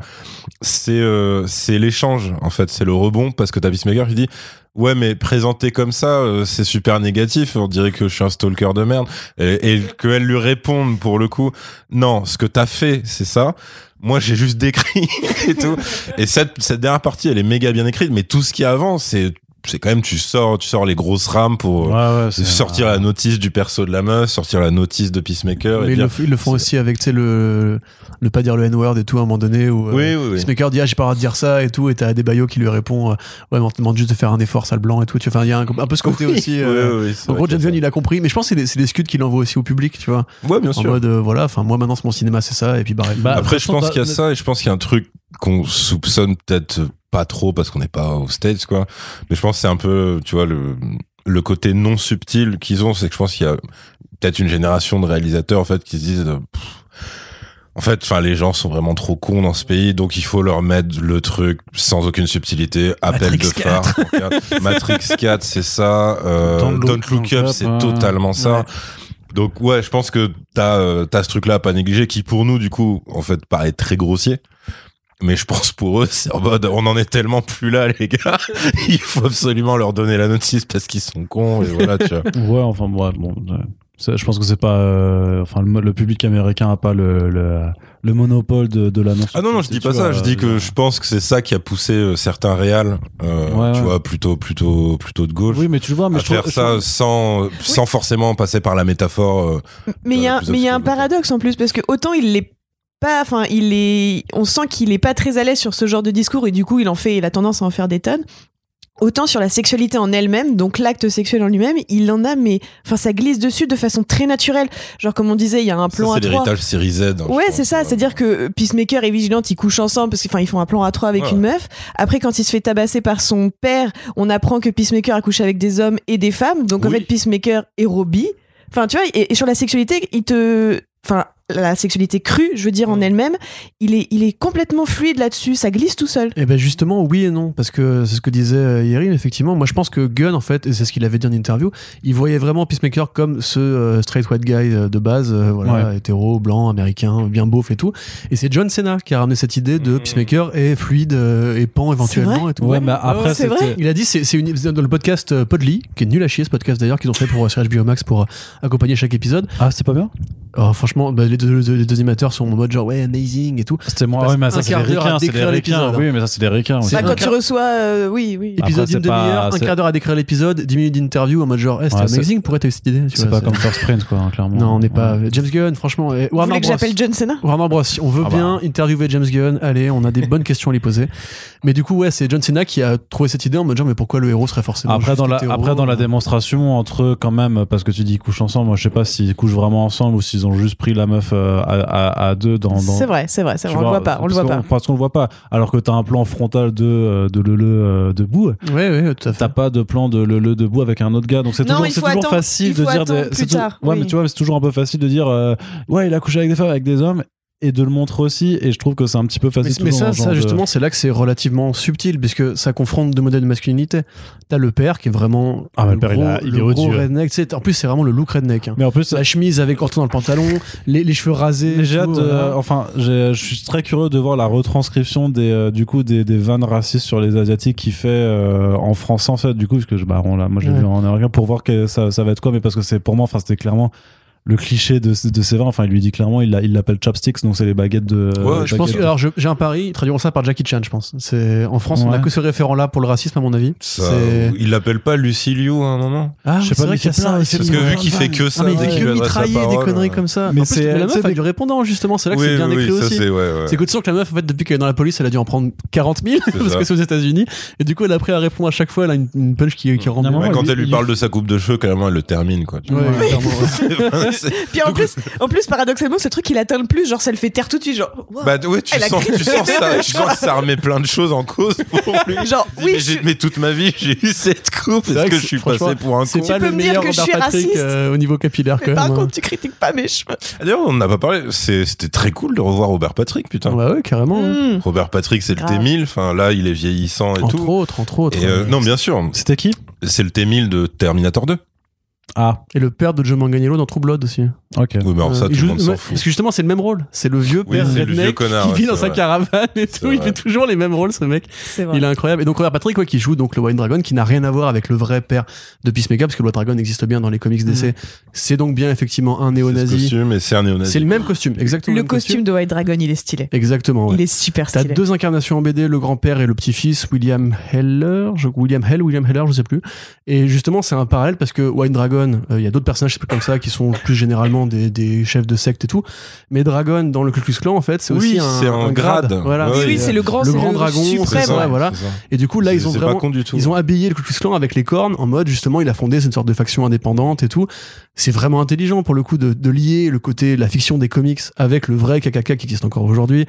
c'est euh, c'est l'échange, en fait, c'est le rebond, parce que t'as Peacemaker qui dit Ouais, mais présenté comme ça, euh, c'est super négatif. On dirait que je suis un stalker de merde. Et, et qu'elle lui réponde pour le coup, non, ce que t'as fait, c'est ça. Moi, j'ai juste décrit et tout. Et cette, cette dernière partie, elle est méga bien écrite, mais tout ce qui avant, c'est c'est quand même tu sors tu sors les grosses rames pour Ouais, ouais, c'est- sortir la notice du perso de la meuf, sortir la notice de Peacemaker Mais et ils, dire le, ils le font aussi avec tu sais, le, le pas dire le N-word et tout à un moment donné où euh, oui oui. Peacemaker dit ah j'ai pas le droit de dire ça et tout et t'as des baillots qui lui répond euh, ouais mais on te demande juste de faire un effort sale blanc et tout tu vois, enfin il y a un, un peu ce côté Oui, aussi oui, euh, en gros James Gunn il a compris mais je pense que c'est des, c'est des scuds qu'il envoie aussi au public tu vois. Ouais bien en sûr. mode euh, voilà enfin moi maintenant c'est mon cinéma c'est ça et puis bah, Bah, après je pense qu'il y a t'as- ça et je pense qu'il y a un truc qu'on soupçonne peut-être pas trop parce qu'on n'est pas aux States quoi mais je pense que c'est un peu tu vois le le côté non subtil qu'ils ont c'est que je pense qu'il y a peut-être une génération de réalisateurs en fait qui se disent pff, en fait, enfin, les gens sont vraiment trop cons dans ce pays, donc il faut leur mettre le truc sans aucune subtilité. Appel Matrix de phare. Matrix 4, c'est ça. Euh, Don't Look- Up, c'est ouais. totalement ça. Ouais. Donc ouais, je pense que t'as euh, t'as ce truc-là à pas négliger, qui pour nous, du coup, en fait, paraît très grossier. Mais je pense pour eux, c'est en mode, on en est tellement plus là, les gars. Il faut absolument leur donner la notice parce qu'ils sont cons et voilà, tu vois. Ouais, enfin, ouais, bon. Je pense que c'est pas. euh, enfin, le, le public américain a pas le, le, le monopole de, de l'annonce. Ah non non, je dis pas ça. Je dis que je pense que c'est ça qui a poussé euh, certains réals, euh, Ouais, tu ouais. vois, plutôt plutôt plutôt de gauche. Oui, mais tu vois, mais à je trouve- faire je ça trouve- sans sans forcément passer par la métaphore. euh, Mais il y a, plus mais il y a un paradoxe en plus parce que autant il l'est pas, enfin il est, on sent qu'il est pas très à l'aise sur ce genre de discours et du coup il en fait, il a tendance à en faire des tonnes. Autant sur la sexualité en elle-même, donc l'acte sexuel en lui-même, il en a, mais enfin ça glisse dessus de façon très naturelle. Genre comme on disait, il y a un plan c'est à trois. l'héritage série Z. hein, Ouais, c'est ça. euh. C'est-à-dire que Peacemaker et Vigilante, ils couchent ensemble parce qu'ils font un plan à trois avec Ouais. une meuf. Après, quand il se fait tabasser par son père, on apprend que Peacemaker a couché avec des hommes et des femmes. Donc, en fait, Peacemaker est Robbie. Enfin, tu vois, et, et sur la sexualité, il te. Enfin, la sexualité crue, je veux dire, en Mm. elle-même, il est, il est complètement fluide là-dessus. Ça glisse tout seul. Et ben justement, oui et non, parce que c'est ce que disait euh, Yerim, effectivement. Moi, je pense que Gunn, en fait, et c'est ce qu'il avait dit en interview, il voyait vraiment Peacemaker comme ce euh, straight white guy euh, de base, euh, voilà, Ouais. hétéro, blanc, américain, bien beauf et tout. Et c'est John Cena qui a ramené cette idée de Mhm. Peacemaker est fluide euh, et pan éventuellement et tout. Ouais, mais après, ouais, c'est vrai. c'était- Il a dit, c'est c'est une, dans le podcast euh, Podly, qui est nul à chier ce podcast d'ailleurs, qu'ils ont fait pour euh, sur HBO Max pour euh, accompagner chaque épisode. Ah, c'est pas bien? Oh, franchement, bah, les, deux, les deux animateurs sont en mode genre, ouais, amazing et tout. C'était moi. Oui, mais ça, c'est des ricains. C'est des ricains. hein. Oui, mais ça, c'est des ricains aussi. C'est Ah, un quand tu reçois. euh, oui, oui. Épisode d'une demi-heure, un quart d'heure à décrire l'épisode, 10 minutes d'interview en mode genre, eh, c'était Ouais, c'est- amazing, pourquoi t'as eu cette idée C'est pas comme First Print, quoi, hein, clairement. Non, on n'est pas. Ouais. James Gunn, franchement. et Vous Warner voulez que j'appelle John Cena? Warner Bros. On veut Ah bah. bien interviewer James Gunn. Allez, on a des bonnes questions à lui poser. Mais du coup, ouais, c'est John Cena qui a trouvé cette idée en mode genre, mais pourquoi le héros serait forcément. Après dans, la, hétéro après, dans la démonstration entre eux, quand même, parce que tu dis ils couchent ensemble, moi je sais pas s'ils couchent vraiment ensemble ou s'ils ont juste pris la meuf euh, à, à, à deux dans. dans C'est vrai, c'est vrai. c'est vrai, On le voit pas. On le parce voit qu'on- pas. Parce qu'on le voit pas. Alors que t'as un plan frontal de, euh, de Lele euh, debout. Ouais, ouais, tout à fait. T'as pas de plan de Lele debout avec un autre gars. Donc c'est toujours, il c'est faut toujours attendre- facile il de dire. des- plus tard, Ouais, oui. mais tu vois, c'est toujours un peu facile de dire. euh, ouais, il a couché avec des femmes, avec des hommes. Et de le montrer aussi. Et je trouve que c'est un petit peu Mais, facile. mais toujours ça, ça de- justement, c'est là que c'est relativement subtil, puisque ça confronte deux modèles de masculinité. T'as le père qui est vraiment. Ah, mais le le père, il gros, a- il le est gros redneck. Tu sais, en plus, c'est vraiment le look redneck. hein. Mais en plus, La chemise avec orteil dans le pantalon, les, les cheveux rasés. Mais j'ai hâte, voilà. enfin, je suis très curieux de voir la retranscription des, euh, du coup, des, des vannes racistes sur les asiatiques qui fait euh, en français en fait, du coup, parce que je, bah, on l'a- moi j'ai Ouais. vu en américain pour voir que ça, ça va être quoi, mais parce que c'est pour moi, enfin, c'était clairement le cliché de, de Séverin. Enfin, il lui dit clairement, il l'a- il l'appelle chopsticks, donc c'est les baguettes de. Ouais, Je pense que, alors j'ai un pari, ils traduiront ça par Jackie Chan, je pense. C'est en France, on a Ouais. que ce référent-là pour le racisme, à mon avis. Ça, C'est- il l'appelle pas Lucy Liu à un moment? Ah, Je sais pas, vrai qu'il plein, ça. Parce que vu qu'il fait que ça, Ah, mais il dès qu'il que lui adresse la mitrailler des conneries euh, comme ça. Mais c'est- la meuf avec du répondant, justement, c'est là que c'est bien écrit ça aussi. c'est que tu sens que la meuf, en fait, depuis qu'elle est dans la police, elle a dû en prendre 40 000 parce ça. que c'est aux États-Unis. Et du coup, elle a appris à répondre à chaque fois. Elle a une, punch qui, qui rend quand elle lui parle de sa coupe de cheveux, carrément, elle le termine, quoi. C'est- Puis en plus, en plus, paradoxalement, ce truc il atteint le plus, genre ça le fait taire tout de suite, genre. wow. bah ouais, tu sens, tu sens ça, sens que ça remet plein de choses en cause pour lui. Genre, oui, mais, je toute ma vie, j'ai eu cette coupe. C'est Est-ce que que je suis passé pour un C'est con pas peux le me dire meilleur que je suis Patrick raciste euh, au niveau capillaire, quand Mais par même. hein. contre, tu critiques pas mes cheveux. D'ailleurs, on n'a pas parlé. c'est- C'était très cool de revoir Robert Patrick, putain. Ouais, ouais, carrément. ouais. Hmm. Robert Patrick, c'est le Grave. T1000. Enfin, là, il est vieillissant et Entre tout. autres, entre autres. Et euh, non, bien sûr, C'était qui? C'est le T1000 de Terminator 2. Ah, Et le père de Joe Manganiello dans True Blood aussi. ok. Oui, mais alors ça, Euh, tout le monde s'en fout. Parce que justement, c'est le même rôle. C'est le vieux Oui, père c'est le redneck vieux connard, qui vit dans sa vrai. caravane et tout. Il fait toujours les mêmes rôles, ce mec. C'est vrai. Il est incroyable. Et donc Robert Patrick, ouais, qui joue donc le Wine Dragon, qui n'a rien à voir avec le vrai père de Peacemaker, parce que le White Dragon existe bien dans les comics DC. C'est donc bien effectivement un C'est ce néo-nazi. costume et c'est un néo-nazi. C'est le même costume, exactement. Le costume de White Dragon, il est stylé. Exactement. ouais. Il est super T'as stylé. deux incarnations en BD, le grand-père et le petit-fils, William Heller, je, William Hell, William Heller, je sais plus. Et justement, c'est un parallèle parce que White Dragon, euh, il y a d'autres personnages comme ça qui sont plus généralement des, des chefs de secte et tout. Mais Dragon dans le Ku Klux Klan, en fait, c'est Oui, aussi un, c'est un grade. Voilà. Oui, oui, c'est le grand, le grand dragon, C'est suprême. ça, ouais, voilà. c'est ça. Et du coup, là, ils ont vraiment pas con du tout. ils ont habillé le Ku Klux Klan avec les cornes en mode justement il a fondé cette sorte de faction indépendante et tout. C'est vraiment intelligent pour le coup de, de lier le côté la fiction des comics avec le vrai KKK qui existe encore aujourd'hui,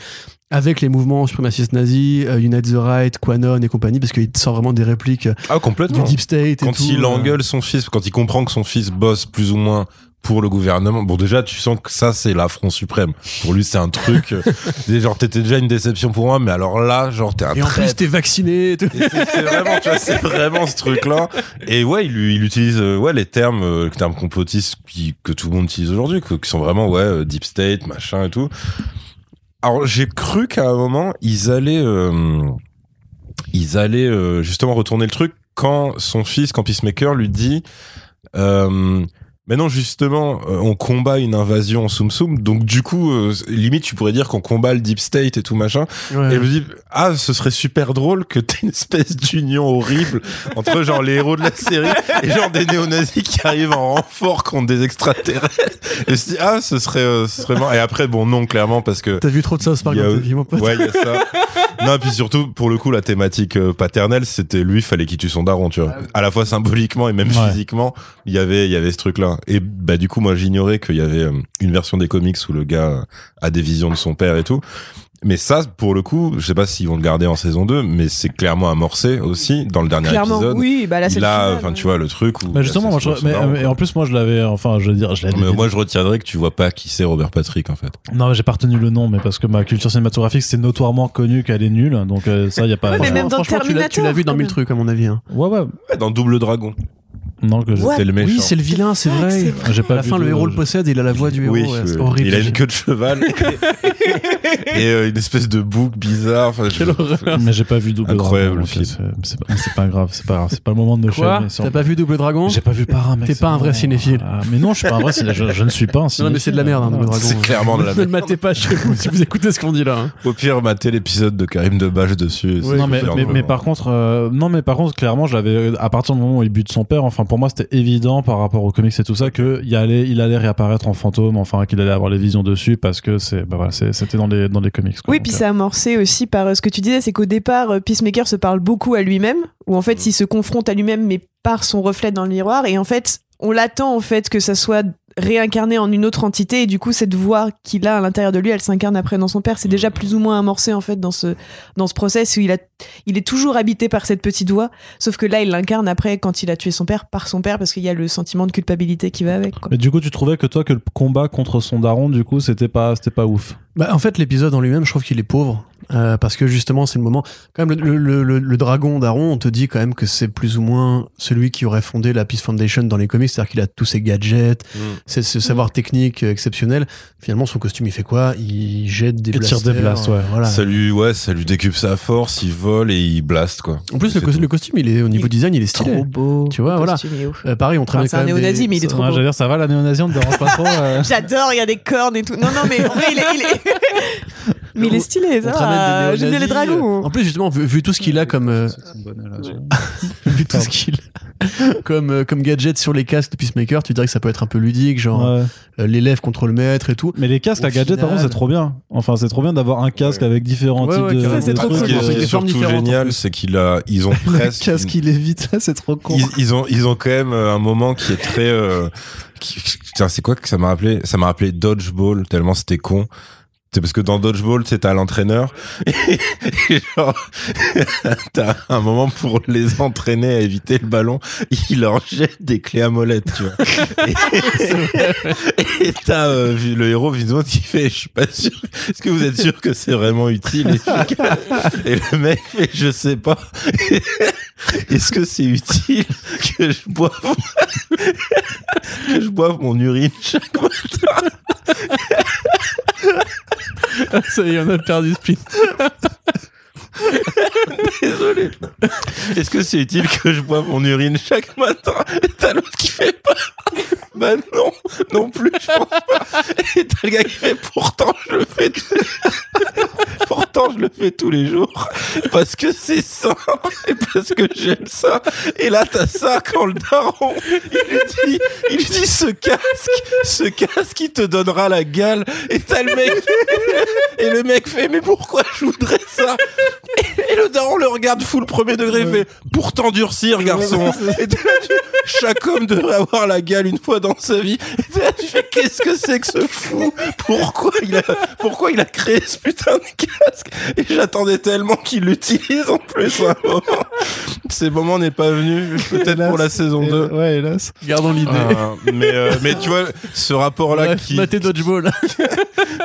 avec les mouvements suprémacistes nazis, euh, Unite the Right, Quanon et compagnie, parce qu'il sort vraiment des répliques euh, Ah, du complètement. Deep State et Quand tout. il euh. engueule son fils, quand il comprend que son fils bosse plus ou moins pour le gouvernement, bon déjà tu sens que ça c'est l'affront suprême. Pour lui c'est un truc, euh, genre t'étais déjà une déception pour moi, mais alors là genre t'es un Et en plus, t'es vacciné. et. Et c'est vraiment, tu vois, c'est vraiment ce truc-là. Et ouais, il, il utilise euh, ouais les termes, euh, les termes complotistes qui, que tout le monde utilise aujourd'hui, qui sont vraiment ouais deep state, machin et tout. Alors j'ai cru qu'à un moment ils allaient, euh, ils allaient euh, justement retourner le truc quand son fils, quand Peacemaker lui dit. Euh, mais non, justement, euh, on combat une invasion en Soum Soum, donc du coup, euh, limite, tu pourrais dire qu'on combat le Deep State et tout machin. Ouais. Et je me dis, ah, ce serait super drôle que t'aies une espèce d'union horrible entre genre les héros de la série et genre des néo-nazis qui arrivent en renfort contre des extraterrestres. Et je me dis, ah, ce serait, euh, ce serait marrant. Et après, bon, non, clairement, parce que. T'as vu trop de South Park dans ta vie, mon pote. Ouais, il y a ça. Non, et puis surtout, pour le coup, la thématique euh, paternelle, c'était lui, fallait qu'il tue son daron, tu vois. À la fois symboliquement et même Ouais. physiquement, il y avait, il y avait ce truc-là. Et bah, du coup, moi, j'ignorais qu'il y avait euh, une version des comics où le gars a des visions de son père et tout. Mais ça, pour le coup, je sais pas s'ils vont le garder en saison 2, mais c'est clairement amorcé aussi dans le dernier Clairement, épisode. oui, bah là c'est il le a, final, enfin, tu vois, le truc où. Bah justement, moi, je, mais, mais quoi. en plus, moi, je l'avais, enfin, je veux dire, je l'avais. Mais moi, je retiendrai que tu vois pas qui c'est Robert Patrick, en fait. Non, mais j'ai pas retenu le nom, mais parce que ma culture cinématographique, c'est notoirement connu qu'elle est nulle, donc euh, ça, y a pas. Ouais, mais franchement- même dans Franchement, tu l'as- vu dans Terminator, mille trucs, à mon avis. hein. Ouais, ouais. Ouais, dans Double Dragon. Non, que C'était le méchant. Oui, c'est le vilain, c'est vrai. j'ai À la fin, de- le héros le possède, il a la voix du héros. Oui, ouais, c'est oui. horrible. il a une queue de cheval et euh, une espèce de boucle bizarre. Enfin, je- Quelle horreur. Mais j'ai pas vu double Incroyable, Dragon, le donc film. C'est pas, grave, c'est pas grave, c'est pas le moment de me Quoi? T'as pas vu Double Dragon? J'ai pas vu Parrain, mec. T'es c'est pas un vrai cinéphile. Ah, mais non, je suis pas un vrai cinéphile. Je, je ne suis pas un Non, cinéphile. mais c'est de la merde, hein, Double Dragon. C'est clairement de la Ne le merde. matez pas chez vous si vous écoutez ce qu'on dit là. hein. Au pire, mater l'épisode de Karim Debache dessus. non mais, par contre euh, non mais par contre clairement je l'avais à partir du moment où il bute son père enfin pour moi c'était évident par rapport aux comics et tout ça que il allait il allait réapparaître en fantôme enfin qu'il allait avoir les visions dessus parce que c'est bah voilà c'était dans les dans les comics quoi. Oui, puis euh, c'est amorcé aussi par euh, ce que tu disais, c'est qu'au départ, euh, Peacemaker se parle beaucoup à lui-même, où en Mm. fait, il se confronte à lui-même, mais par son reflet dans le miroir, et en fait, on l'attend en fait que ça soit réincarné en une autre entité, et du coup, cette voix qu'il a à l'intérieur de lui, elle s'incarne après dans son père. C'est déjà plus ou moins amorcé en fait dans ce dans ce process où il a, il est toujours habité par cette petite voix, sauf que là, il l'incarne après quand il a tué son père par son père, parce qu'il y a le sentiment de culpabilité qui va avec. Quoi. mais du coup tu trouvais que toi que le combat contre son daron du coup c'était pas c'était pas ouf Bah, en fait, l'épisode en lui-même, je trouve qu'il est pauvre. Euh, parce que justement, c'est le moment. Quand même, le, le, le, le dragon d'Aaron, on te dit quand même que c'est plus ou moins celui qui aurait fondé la Peace Foundation dans les comics, c'est-à-dire qu'il a tous ses gadgets, Mm. c'est ce savoir technique euh, exceptionnel. Finalement, son costume, il fait quoi? Il jette des Il tire des blasts, ouais. Voilà. Ça lui, ouais, ça lui décupe sa force, il vole et il blast, quoi. En plus, le, tout. costume, il est au niveau Il- design, il est stylé. Trop beau. Tu vois, voilà. Euh, pareil, on Enfin, travaille c'est un néo-nazi, mais il est trop Ouais, beau. j'allais dire, ça va, la néo-nazi, on te dérange pas trop euh J'adore, il y a des cornes et tout. Non, non, mais en vrai, il est. il est- mais il est stylé, ça. J'aime bien les dragons. En plus, justement, vu, vu tout ce qu'il a comme, euh, vu tout ce qu'il a comme, euh, comme gadget sur les casques de Peacemaker, tu dirais que ça peut être un peu ludique, genre Ouais. euh, l'élève contre le maître et tout. Mais les casques Au à gadget, par contre, c'est trop bien. Enfin, c'est trop bien d'avoir un casque Ouais. avec différents Ouais, types ouais, de. de c'est trop trucs, Ce qui cool. est- euh, ce qui est surtout génial, c'est qu'il a, ils ont Le presque. casque, il est vite là, c'est trop con. ils, ils ont ils ont quand même euh, un moment qui est très euh, putain, c'est quoi que ça m'a rappelé? Ça m'a rappelé dodgeball tellement c'était con c'est parce que dans dodgeball c'est à l'entraîneur. Et, genre t'as un moment pour les entraîner à éviter le ballon il leur jette des clés à molette tu vois. Et, t'as euh, le héros visiblement qui fait je suis pas sûr. Est-ce que vous êtes sûr que c'est vraiment utile? Et, et le mec fait je sais pas est-ce que c'est utile que je boive que je mon urine chaque matin ça y est, on a perdu Spin. Désolé. Est-ce que c'est utile que je boive mon urine chaque matin? Et t'as l'autre qui fait pas. Bah non, non plus, je pense pas. Et t'as le gars qui fait pourtant je le fais Pourtant je le fais tous les jours. Parce que c'est sain. Et parce que j'aime ça. Et là t'as ça quand le daron, il lui dit, il lui dit ce casque, ce casque qui te donnera la gale. Et t'as le mec, et le mec fait mais pourquoi je voudrais ça? et le daron le regarde full premier degré et fait pourtant durcir garçon. Et t'es là, tu- chaque homme devrait avoir la gale une fois dans sa vie. Et t'es là, tu fais qu'est-ce que c'est que ce fou? Pourquoi il a pourquoi il a créé ce putain de casque? Et j'attendais tellement qu'il l'utilise en plus à un moment ces moments n'est pas venu peut-être pour la saison 2 Ouais, hélas. Gardons l'idée. Ah, mais euh, mais tu vois ce rapport là Bref, qui matez Dodgeball.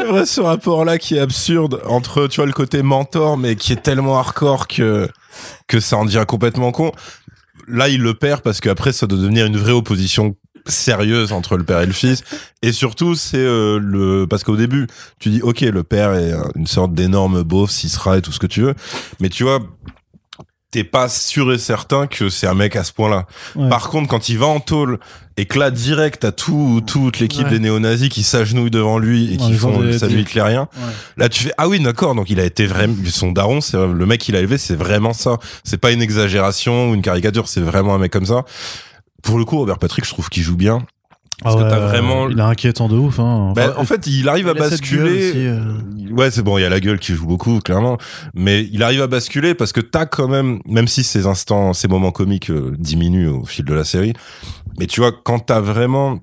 vrai, ce rapport-là qui est absurde entre, tu vois, le côté mentor, mais qui est tellement hardcore que, que ça en devient complètement con. Là, il le perd parce qu'après, ça doit devenir une vraie opposition sérieuse entre le père et le fils. Et surtout, c'est euh, le, parce qu'au début, tu dis, ok, le père est une sorte d'énorme beauf, s'il sera et tout ce que tu veux. Mais tu vois, t'es pas sûr et certain que c'est un mec à ce point-là. Ouais. Par contre, quand il va en tôle et que là, direct, t'as tout, toute l'équipe Ouais. des néo-nazis qui s'agenouillent devant lui et qui font ont le salut hitlérien. Là, tu fais, ah oui, d'accord, donc il a été vraiment, son daron, c'est le mec qu'il a élevé, c'est vraiment ça. C'est pas une exagération ou une caricature, c'est vraiment un mec comme ça. Pour le coup, Robert Patrick, je trouve qu'il joue bien. Parce Ah que ouais, t'as vraiment- Il est inquiétant de ouf. Hein. Bah, Enfin, en fait, il arrive à Il basculer. aussi, euh. Ouais, c'est bon, il y a la gueule qui joue beaucoup, clairement. Mais il arrive à basculer parce que t'as quand même, même si ces instants, ces moments comiques euh, diminuent au fil de la série, mais tu vois, quand t'as vraiment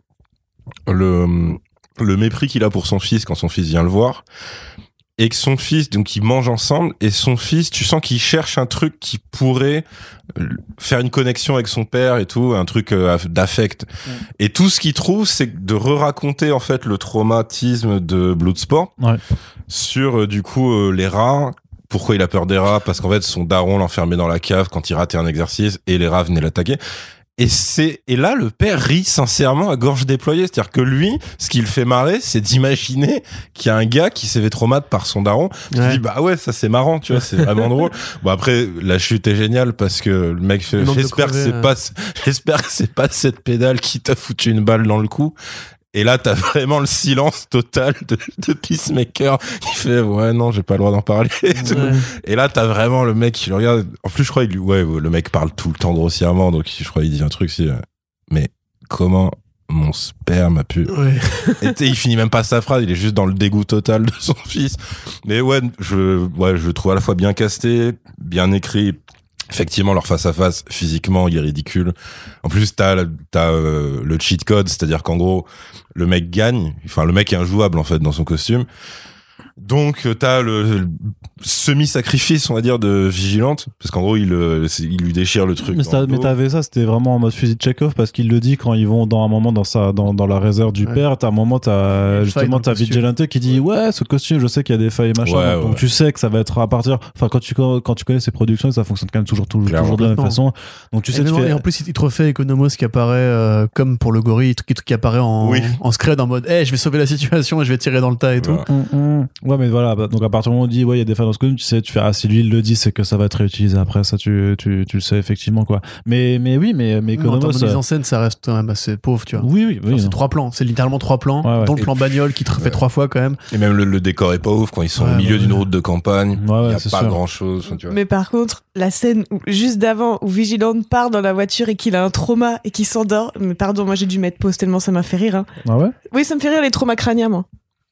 le, le mépris qu'il a pour son fils quand son fils vient le voir, et que son fils, donc ils mangent ensemble, et son fils, tu sens qu'il cherche un truc qui pourrait euh, faire une connexion avec son père et tout, un truc euh, d'affect. Et tout ce qu'il trouve, c'est de re-raconter en fait le traumatisme de Bloodsport Ouais. sur euh, du coup euh, les rats. Pourquoi il a peur des rats? Parce qu'en fait son daron l'enfermait dans la cave quand il ratait un exercice et les rats venaient l'attaquer. Et c'est et là le père rit sincèrement à gorge déployée, c'est-à-dire que lui, ce qui le fait marrer, c'est d'imaginer qu'il y a un gars qui s'est fait traumatisé par son daron. Ouais. dis bah ouais ça c'est marrant, tu vois, c'est vraiment drôle. Bon après la chute est géniale parce que le mec fait j'espère que c'est euh. pas j'espère que c'est pas cette pédale qui t'a foutu une balle dans le cou. Et là, t'as vraiment le silence total de, de Peacemaker qui fait ouais non, j'ai pas le droit d'en parler. et tout. Ouais. Et là, t'as vraiment le mec qui le regarde. En plus, je crois il ouais, le mec parle tout le temps grossièrement, donc je crois il dit un truc si. euh, Mais comment mon sperme a pu Ouais. et il finit même pas sa phrase, il est juste dans le dégoût total de son fils. Mais ouais, je, ouais, je le trouve à la fois bien casté, bien écrit. Effectivement, leur face à face, physiquement, il est ridicule. En plus, t'as, t'as euh, le cheat code, c'est-à-dire qu'en gros, le mec gagne. Enfin, le mec est injouable en fait dans son costume. Donc, euh, t'as le, le semi-sacrifice, on va dire, de Vigilante, parce qu'en gros, il, euh, il lui déchire le truc. Mais, t'avais ça, c'était vraiment en mode fusil de Chekhov parce qu'il le dit quand ils vont dans un moment dans sa dans, dans la réserve du Ouais. père. T'as un moment, t'as justement t'as. Vigilante qui dit ouais ce costume, je sais qu'il y a des failles et machin. Ouais, donc, ouais. tu sais que ça va être à partir. Enfin quand tu quand tu connais ces productions, ça fonctionne quand même toujours toujours, de la même façon. Donc tu sais et, tu fais- et en plus, il te refait Economos qui apparaît euh, comme pour le gorille, qui, qui apparaît en, Oui. en scred en mode hey, je vais sauver la situation et je vais tirer dans le tas et tout. Ouais, mais voilà. bah, donc, à partir du moment où on dit, ouais, il y a des failles dans ce costume, tu sais, tu fais, ah, si lui, il le dit, c'est que ça va être réutilisé après. Ça, tu, tu, tu le sais, effectivement, quoi. Mais, mais oui, mais, mais Mais en termes Economos, de mise euh, en scène, ça reste quand même assez pauvre, tu vois. Oui, oui, c'est trois plans, c'est littéralement trois plans, Ouais, ouais. dont le plan bagnole qui te refait Ouais. trois fois quand même. Et même le, le décor est pas ouf quand ils sont Ouais, au milieu ouais, d'une ouais. route de campagne. Ouais, ouais, il y a pas sûr. grand chose. Tu vois. Mais par contre, la scène où, juste d'avant où Vigilante part dans la voiture et qu'il a un trauma et qu'il s'endort, mais pardon, moi j'ai dû mettre pause tellement ça m'a fait rire. hein. Ah ouais? Oui, ça me fait rire les traumas crâniens, moi.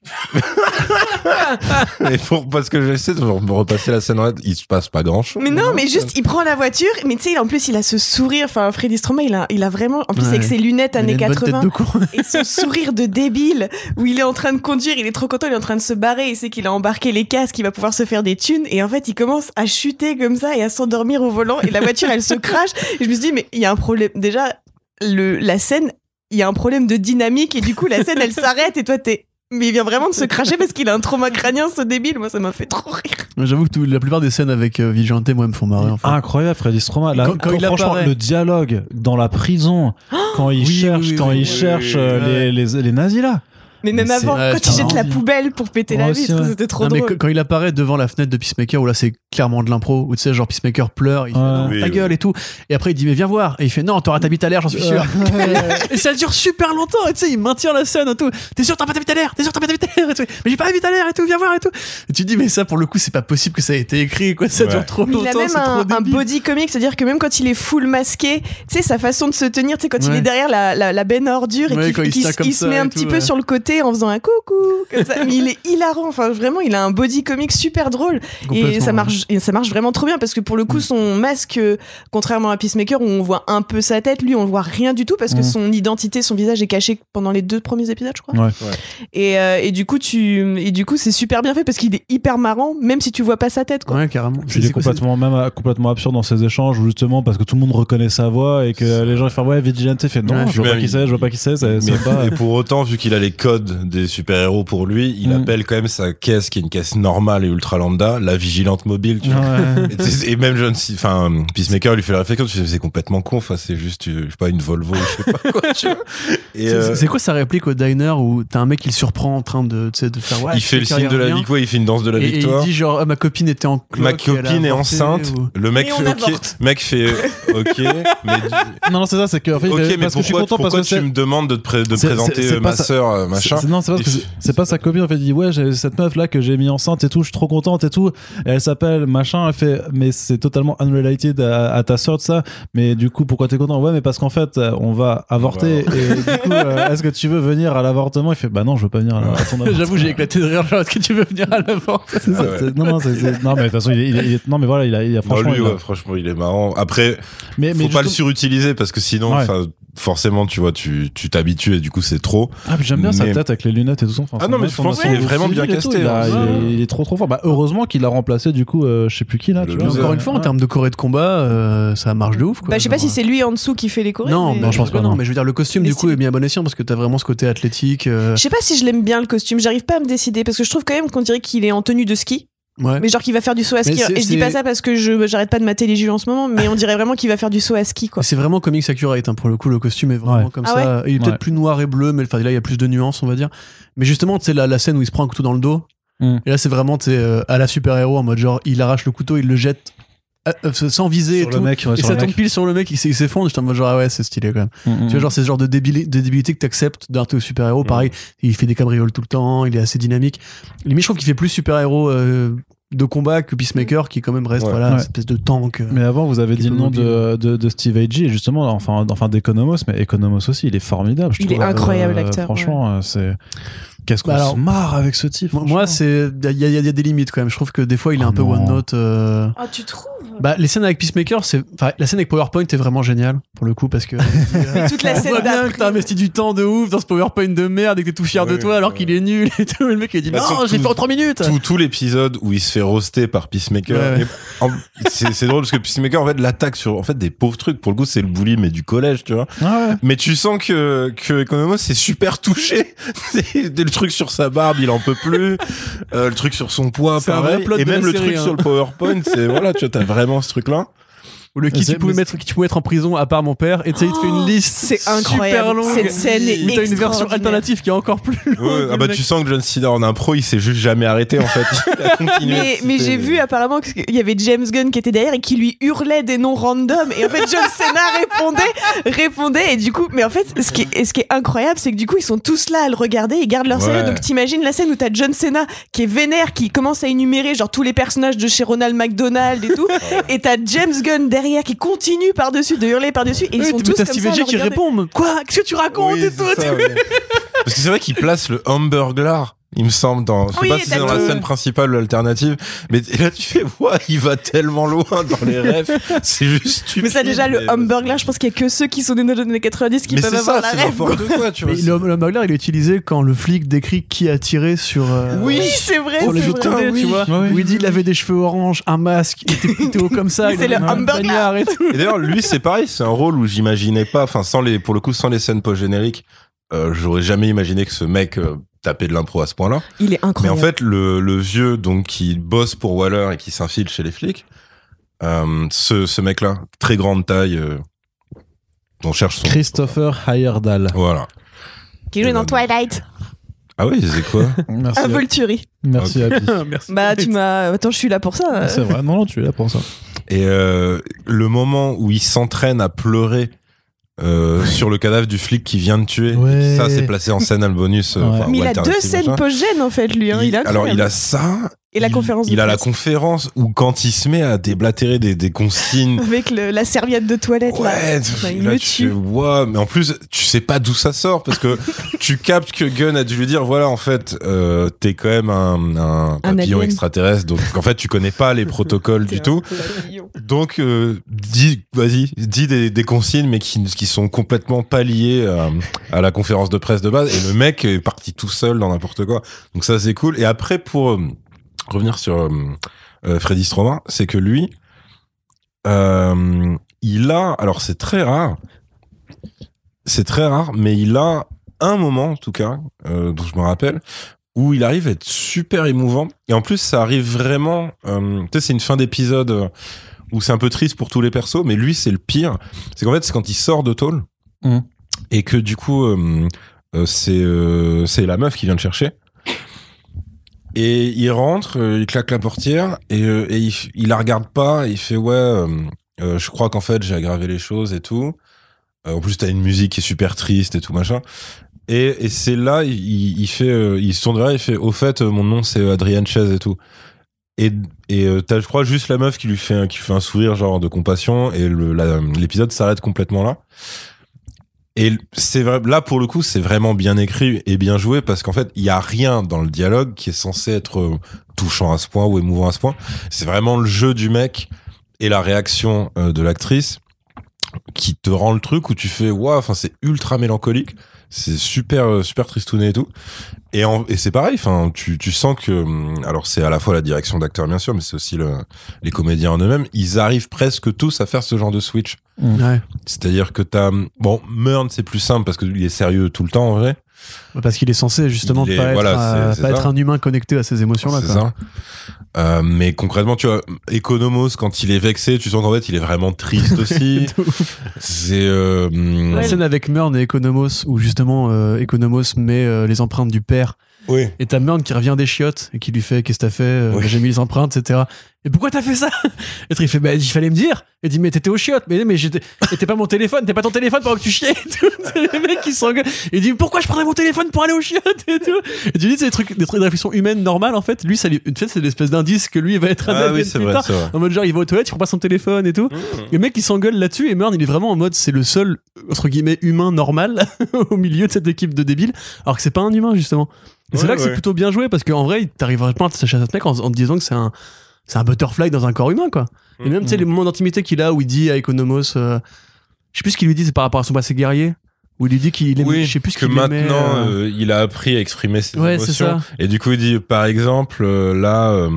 Et pour, parce que j'essaie de me repasser la scène en tête, il se passe pas grand chose. Mais non, mais juste, il prend la voiture, mais tu sais, en plus, il a ce sourire. Enfin, Freddy Stroma, il a, il a vraiment. En plus, Ouais. avec ses lunettes années une bonne tête 80 de con. et son sourire de débile où il est en train de conduire, il est trop content, il est en train de se barrer, il sait qu'il a embarqué les casques, il va pouvoir se faire des thunes. Et en fait, il commence à chuter comme ça et à s'endormir au volant. Et la voiture, elle se crache. Et je me suis dit, mais il y a un problème. Déjà, le, la scène, il y a un problème de dynamique et du coup, la scène, elle s'arrête et toi, t'es. Mais il vient vraiment de se cracher parce qu'il a un trauma crânien, ce débile. Moi, ça m'a fait trop rire. Mais J'avoue que tout- la plupart des scènes avec euh, Vigilante, moi, me font marrer. En fait. Incroyable, Freddy Stroma. Là, Quand- quand il franchement, apparaît. le dialogue dans la prison, quand il Oui, cherche, oui, quand oui, il oui, cherche oui, euh, ouais. les, les, les nazis là. Mais même Mais avant, quand il jette la poubelle pour péter la vitre, c'était trop mais drôle. qu- quand il apparaît devant la fenêtre de Peacemaker, où là c'est clairement de l'impro, où tu sais, genre Peacemaker pleure, il fait non, Oui, ta gueule et tout. Et après il dit, mais viens voir. Et il fait non, t'auras ta bite à l'air, j'en suis sûr. et ça dure super longtemps, et tu sais, il maintient la scène et tout. T'es sûr, t'as pas ta bite à l'air T'es sûr, t'as pas ta bite à l'air. Mais j'ai pas la bite à l'air et tout, viens voir et tout. Et tu te dis, mais ça pour le coup, c'est pas possible que ça ait été écrit, quoi. Ça Ouais. dure trop longtemps, il a même un, body comic, c'est-à-dire que même quand il est full masqué, tu sais, sa façon de se tenir, tu sais, quand il est derrière la, la, la benne à ordures et Ouais, qu'il quand il qu'il se met et un petit peu sur le côté en faisant un coucou, comme ça. Mais il est hilarant, enfin vraiment, il a un body comic super drôle. Et ça marche, et ça marche vraiment trop bien parce que pour le coup, Mm. son masque, euh, contrairement à Peacemaker où on voit un peu sa tête, lui, on voit rien du tout parce que Mm. son identité, son visage est caché pendant les deux premiers épisodes, je crois. Ouais. Et, euh, et du coup, tu, et du coup, c'est super bien fait parce qu'il est hyper marrant, même si tu vois pas sa tête, quoi. Ouais, carrément. Il est complètement, même euh, complètement absurde dans ses échanges, justement, parce que tout le monde reconnaît sa voix et que les gens ils font ouais, Vigilante, il fait non, Ouais, je vois même pas qui c'est, je vois pas qui c'est, Mais, pas. et pour autant, vu qu'il a les codes des super-héros pour lui, il Mm. appelle quand même sa caisse, qui est une caisse normale et ultra lambda, la vigilante mobile. Tu vois. Ouais. Et, même John, C- enfin Peacemaker lui fait la réflexion, tu sais, c'est complètement con, enfin c'est juste, euh, je sais pas, une Volvo, je sais pas quoi. Tu vois. Et C'est- euh, C'est quoi sa réplique au diner où t'as un mec qui le surprend en train de, tu sais, de faire ouais, il fait le signe de la victoire, il fait une danse de la Et- et victoire. il dit genre ah, ma copine était en cloque, Ma copine est enceinte. ou- Le mec fait ok. Mec fait ok. mais du- Non, non, c'est ça, c'est que, en fait, ok, mais parce que je suis pourquoi, content pourquoi parce que tu me demandes de te pré- de c'est- présenter euh, ma sœur euh, machin Non, c'est parce que Il c'est- c'est pas sa copine. En fait, il dit ouais, j'ai cette meuf là que j'ai mis enceinte et tout, je suis trop contente et tout. Et elle s'appelle machin. Elle fait mais c'est totalement unrelated à, à ta sœur de ça. Mais du coup, pourquoi t'es content? Ouais, mais parce qu'en fait, on va avorter. Et du coup, euh, est-ce que tu veux venir à l'avortement? Il fait bah non, je veux pas venir à, à ton avortement. J'avoue, j'ai éclaté de rire. Genre, est-ce que tu veux venir à Ah ouais. c'est- Non, non, c'est- c'est- non, mais de toute façon, il est, il est- il est- non, mais voilà, il a, il a Bah, franchement. lui, il a- ouais, franchement, il est marrant. Après, mais, faut mais pas le surutiliser parce que sinon, Ouais. Forcément, tu vois, tu tu t'habitues et du coup, c'est trop. Ah, j'aime bien sa tête avec les lunettes et tout ça. Enfin, Ah non, mais je pense qu'il est vraiment bien casté, Il, a- hein. il est, il est trop trop fort. Bah, heureusement qu'il a remplacé du coup, euh, je sais plus qui là. Tu Mais vois. Encore une fois, en Ouais. termes de choré de combat, euh, ça marche de ouf. Quoi. Bah, je sais pas si c'est lui en dessous qui fait les chorés. Non, mais- bah, je pense pas. non. Non, mais je veux dire, le costume du coup est bien à bon escient parce que t'as vraiment ce côté athlétique. euh, Je sais pas si je l'aime bien le costume, j'arrive pas à me décider parce que je trouve quand même qu'on dirait qu'il est en tenue de ski, Ouais. mais genre qu'il va faire du saut à ski. Et je dis pas ça parce que je j'arrête pas de mater les jus en ce moment, mais on dirait vraiment qu'il va faire du saut à ski quoi. C'est vraiment comics accurate hein, pour le coup. Le costume est vraiment Ouais. comme Ah ça. Il est peut-être Ouais. plus noir et bleu, mais enfin, là il y a plus de nuances, on va dire. Mais justement, tu sais la, la scène où il se prend un couteau dans le dos. Mm. Et là, c'est vraiment tu sais, euh, à la super héros en mode genre il arrache le couteau, il le jette sans viser Sur et le tout. mec, ouais, et ça tombe mec. pile sur le mec, il s'effondre. J'étais en mode genre ah ouais, c'est stylé quand même. Mm, mm. Tu vois, genre, c'est ce genre de, débili- de débilité que t'acceptes d'un super-héros. Mm. Pareil, il fait des cabrioles tout le temps, il est assez dynamique. Limite, je trouve qu'il fait plus super-héros euh, de combat que Peacemaker, qui quand même reste, Ouais. voilà, Ouais. une espèce de tank. euh. Mais avant, vous avez dit le nom de, de, de Steve Agee, et justement, enfin, enfin d'Economos, mais Economos aussi, il est formidable. je Il est trouve. incroyable, Euh, l'acteur, Franchement, euh, c'est. Qu'est-ce qu'on Bah se marre avec ce type Moi, c'est il y, a- il y y a des limites quand même. Je trouve que des fois, il est Oh un peu non. one note. euh. Ah, tu trouves Bah, les scènes avec Peacemaker, c'est, enfin, la scène avec PowerPoint est vraiment géniale pour le coup parce que Mais toute la on scène voit bien que t'as investi du temps de ouf dans ce PowerPoint de merde et que t'es tout fier de Ouais, toi alors ouais. qu'il est nul et tout. Le mec il dit Bah, non, j'ai fait en 3 minutes. tout, tout l'épisode où il se fait roaster par Peacemaker. Et C'est c'est drôle parce que Peacemaker en fait l'attaque sur en fait des pauvres trucs. Pour le coup, c'est le bully mais du collège, tu vois. Ah ouais. Mais tu sens que que Economos c'est super touché. Le truc sur sa barbe, il en peut plus. Euh, le truc sur son poids, pareil. Et même le série, truc hein. sur le PowerPoint, c'est voilà, tu vois, t'as vraiment ce truc-là. Ou le qui tu pouvais mettre, qui tu pouvais être en prison à part mon père et tu sais, il te fait une Oh, liste c'est incroyable. super longue. Cette scène est où t'as une version alternative qui est encore plus longue. Ouais, ah bah mec- tu sens que John Cena en impro, il s'est juste jamais arrêté en fait. Il a continué Mais, mais j'ai vu apparemment qu'il y avait James Gunn qui était derrière et qui lui hurlait des noms random et en fait John Cena répondait répondait et du coup mais en fait ce qui est, ce qui est incroyable c'est que du coup ils sont tous là à le regarder ils gardent leur Ouais. sérieux donc t'imagines la scène où t'as John Cena qui est vénère qui commence à énumérer genre tous les personnages de chez Ronald McDonald et tout et t'as James Gunn derrière qui continue par dessus de hurler par dessus et ils Oui, sont tous t'as comme Steve ça à le qui regarder. répond Quoi? Qu'est-ce que tu racontes Oui, et c'est tout? ça. Parce que c'est vrai qu'il place le hamburglar, il me semble, dans. Je sais Oui, pas si c'est dans la scène principale ou alternative, mais là tu fais, ouais, il va tellement loin dans les rêves, c'est juste stupide. mais ça déjà le hamburger je pense qu'il y a que ceux qui sont les années 90 qui Mais peuvent avoir ça, la rêve quoi. n'importe quoi, tu vois. Mais le, le Mugler, il est utilisé quand le flic décrit qui a tiré sur, euh, oui c'est vrai sur les c'est autres vrai. côtés, oui. tu vois. Ouais. Où il dit il avait des cheveux oranges, un masque, il était plutôt comme ça. Oui, c'est le hamburger. et tout. Et d'ailleurs, lui, c'est pareil, c'est un rôle où j'imaginais pas, enfin, sans les, pour le coup, sans les scènes post-génériques, euh, j'aurais jamais imaginé que ce mec euh, tapait de l'impro à ce point-là. il est Mais incroyable en fait, le, le vieux, donc, qui bosse pour Waller et qui s'infile chez les flics, euh, ce, ce mec-là, très grande taille, euh, on cherche son. Christopher Heyerdahl. Voilà. qui joue dans Twilight Ah oui, c'est quoi Merci. à Volturi Merci Happy. Merci. Bah, tu m'as. Attends, je suis là pour ça. C'est vrai. Non, non, tu es là pour ça. Et euh, le moment où il s'entraîne à pleurer euh, sur le cadavre du flic qui vient de tuer, Ouais. ça c'est placé en scène, bonus. euh, Ouais. enfin, Mais il a deux scènes post-gènes en fait, lui. Hein. Il, Il- est alors il incroyable. a ça. Et la il- conférence Il a la conférence où quand il se met à déblatérer des, des consignes. Avec le- la serviette de toilette là. Ouais, Enfin, il là, me tu tue. fais, Ouah, mais en plus, tu sais pas d'où ça sort parce que tu captes que Gunn a dû lui dire voilà, en fait, euh, t'es quand même un, un papillon alien. extraterrestre, donc en fait, tu connais pas les protocoles du tout. un papillon. Donc, euh, dis, vas-y, dis des, des consignes, mais qui, qui sont complètement pas liées à, à la conférence de presse de base. Et le mec est parti tout seul dans n'importe quoi. Donc ça, c'est cool. Et après, pour euh, revenir sur euh, euh, Freddy Stroman, c'est que lui, euh, il a, alors c'est très rare, c'est très rare, mais il a un moment, en tout cas, euh, dont je me rappelle, où il arrive à être super émouvant. Et en plus, ça arrive vraiment, euh, tu sais, c'est une fin d'épisode où c'est un peu triste pour tous les persos, mais lui, c'est le pire. C'est qu'en fait, c'est quand il sort de tôle Mhm. et que du coup, c'est euh, c'est la meuf qui vient le chercher. Et il rentre, euh, il claque la portière et, euh, et il, il la regarde pas. Il fait ouais, euh, je crois qu'en fait j'ai aggravé les choses et tout. En plus t'as une musique qui est super triste et tout machin. Et, c'est là il, il fait, il se tourne vers il fait au fait mon nom c'est Adrian Chaise et tout. Et, et t'as je crois juste la meuf qui lui fait qui lui fait un sourire genre de compassion et l'épisode s'arrête complètement là. Et c'est là pour le coup, c'est vraiment bien écrit et bien joué parce qu'en fait, il y a rien dans le dialogue qui est censé être euh, touchant à ce point ou émouvant à ce point. C'est vraiment le jeu du mec et la réaction euh, de l'actrice qui te rend le truc où tu fais waouh, enfin c'est ultra mélancolique, c'est super euh, super tristouné et tout. Et, en- et c'est pareil, enfin tu, tu sens que hum, alors c'est à la fois la direction d'acteur bien sûr, mais c'est aussi le, les comédiens en eux-mêmes, ils arrivent presque tous à faire ce genre de switch. Ouais. C'est-à-dire que t'as bon Murn c'est plus simple parce qu'il est sérieux tout le temps en vrai. Parce qu'il est censé justement est- pas, être, voilà, pas un humain connecté à ses émotions là. c'est ça. Euh, mais concrètement, tu vois, Economos quand il est vexé, tu sens qu'en fait il est vraiment triste aussi. c'est euh, La scène avec Murn et Economos où justement euh, Economos met les empreintes du père oui. et t'as Murn qui revient des chiottes et qui lui fait qu'est-ce que t'as fait Euh, Oui. j'ai mis les empreintes etc et pourquoi t'as fait ça? Et il fait bah il fallait me dire. Et il dit mais t'étais aux chiottes. Mais mais j'étais pas mon téléphone. T'es pas ton téléphone pendant que tu chiais et tout. c'est les mecs qui s'engueulent il dit pourquoi je prendrais mon téléphone pour aller aux chiottes et tout? Et tu dis c'est des trucs des trucs de réflexion humaine normale en fait. Lui ça lui en fait c'est l'espèce d'indice que lui il va être un Ah oui, c'est plus vrai, tard. en mode genre il va aux toilettes il prend pas son téléphone et tout. Et le mec il s'engueule là-dessus et Murn il est vraiment en mode c'est le seul entre guillemets humain normal au milieu de cette équipe de débiles. Alors que c'est pas un humain justement Et c'est Ouais, là que c'est ouais. plutôt bien joué parce qu'en vrai, t'arriverais pas à s'attacher à ce mec en, en te disant que c'est un, c'est un butterfly dans un corps humain, quoi. Et même, tu sais, Mhm. les moments d'intimité qu'il a où il dit à Economos, euh, je sais plus ce qu'il lui dit, c'est par rapport à son passé guerrier, où il lui dit qu'il aime, Oui, je sais plus ce que qu'il aimait, maintenant euh, euh, il a appris à exprimer ses Ouais, émotions. ça. Et du coup, il dit, par exemple, euh, là,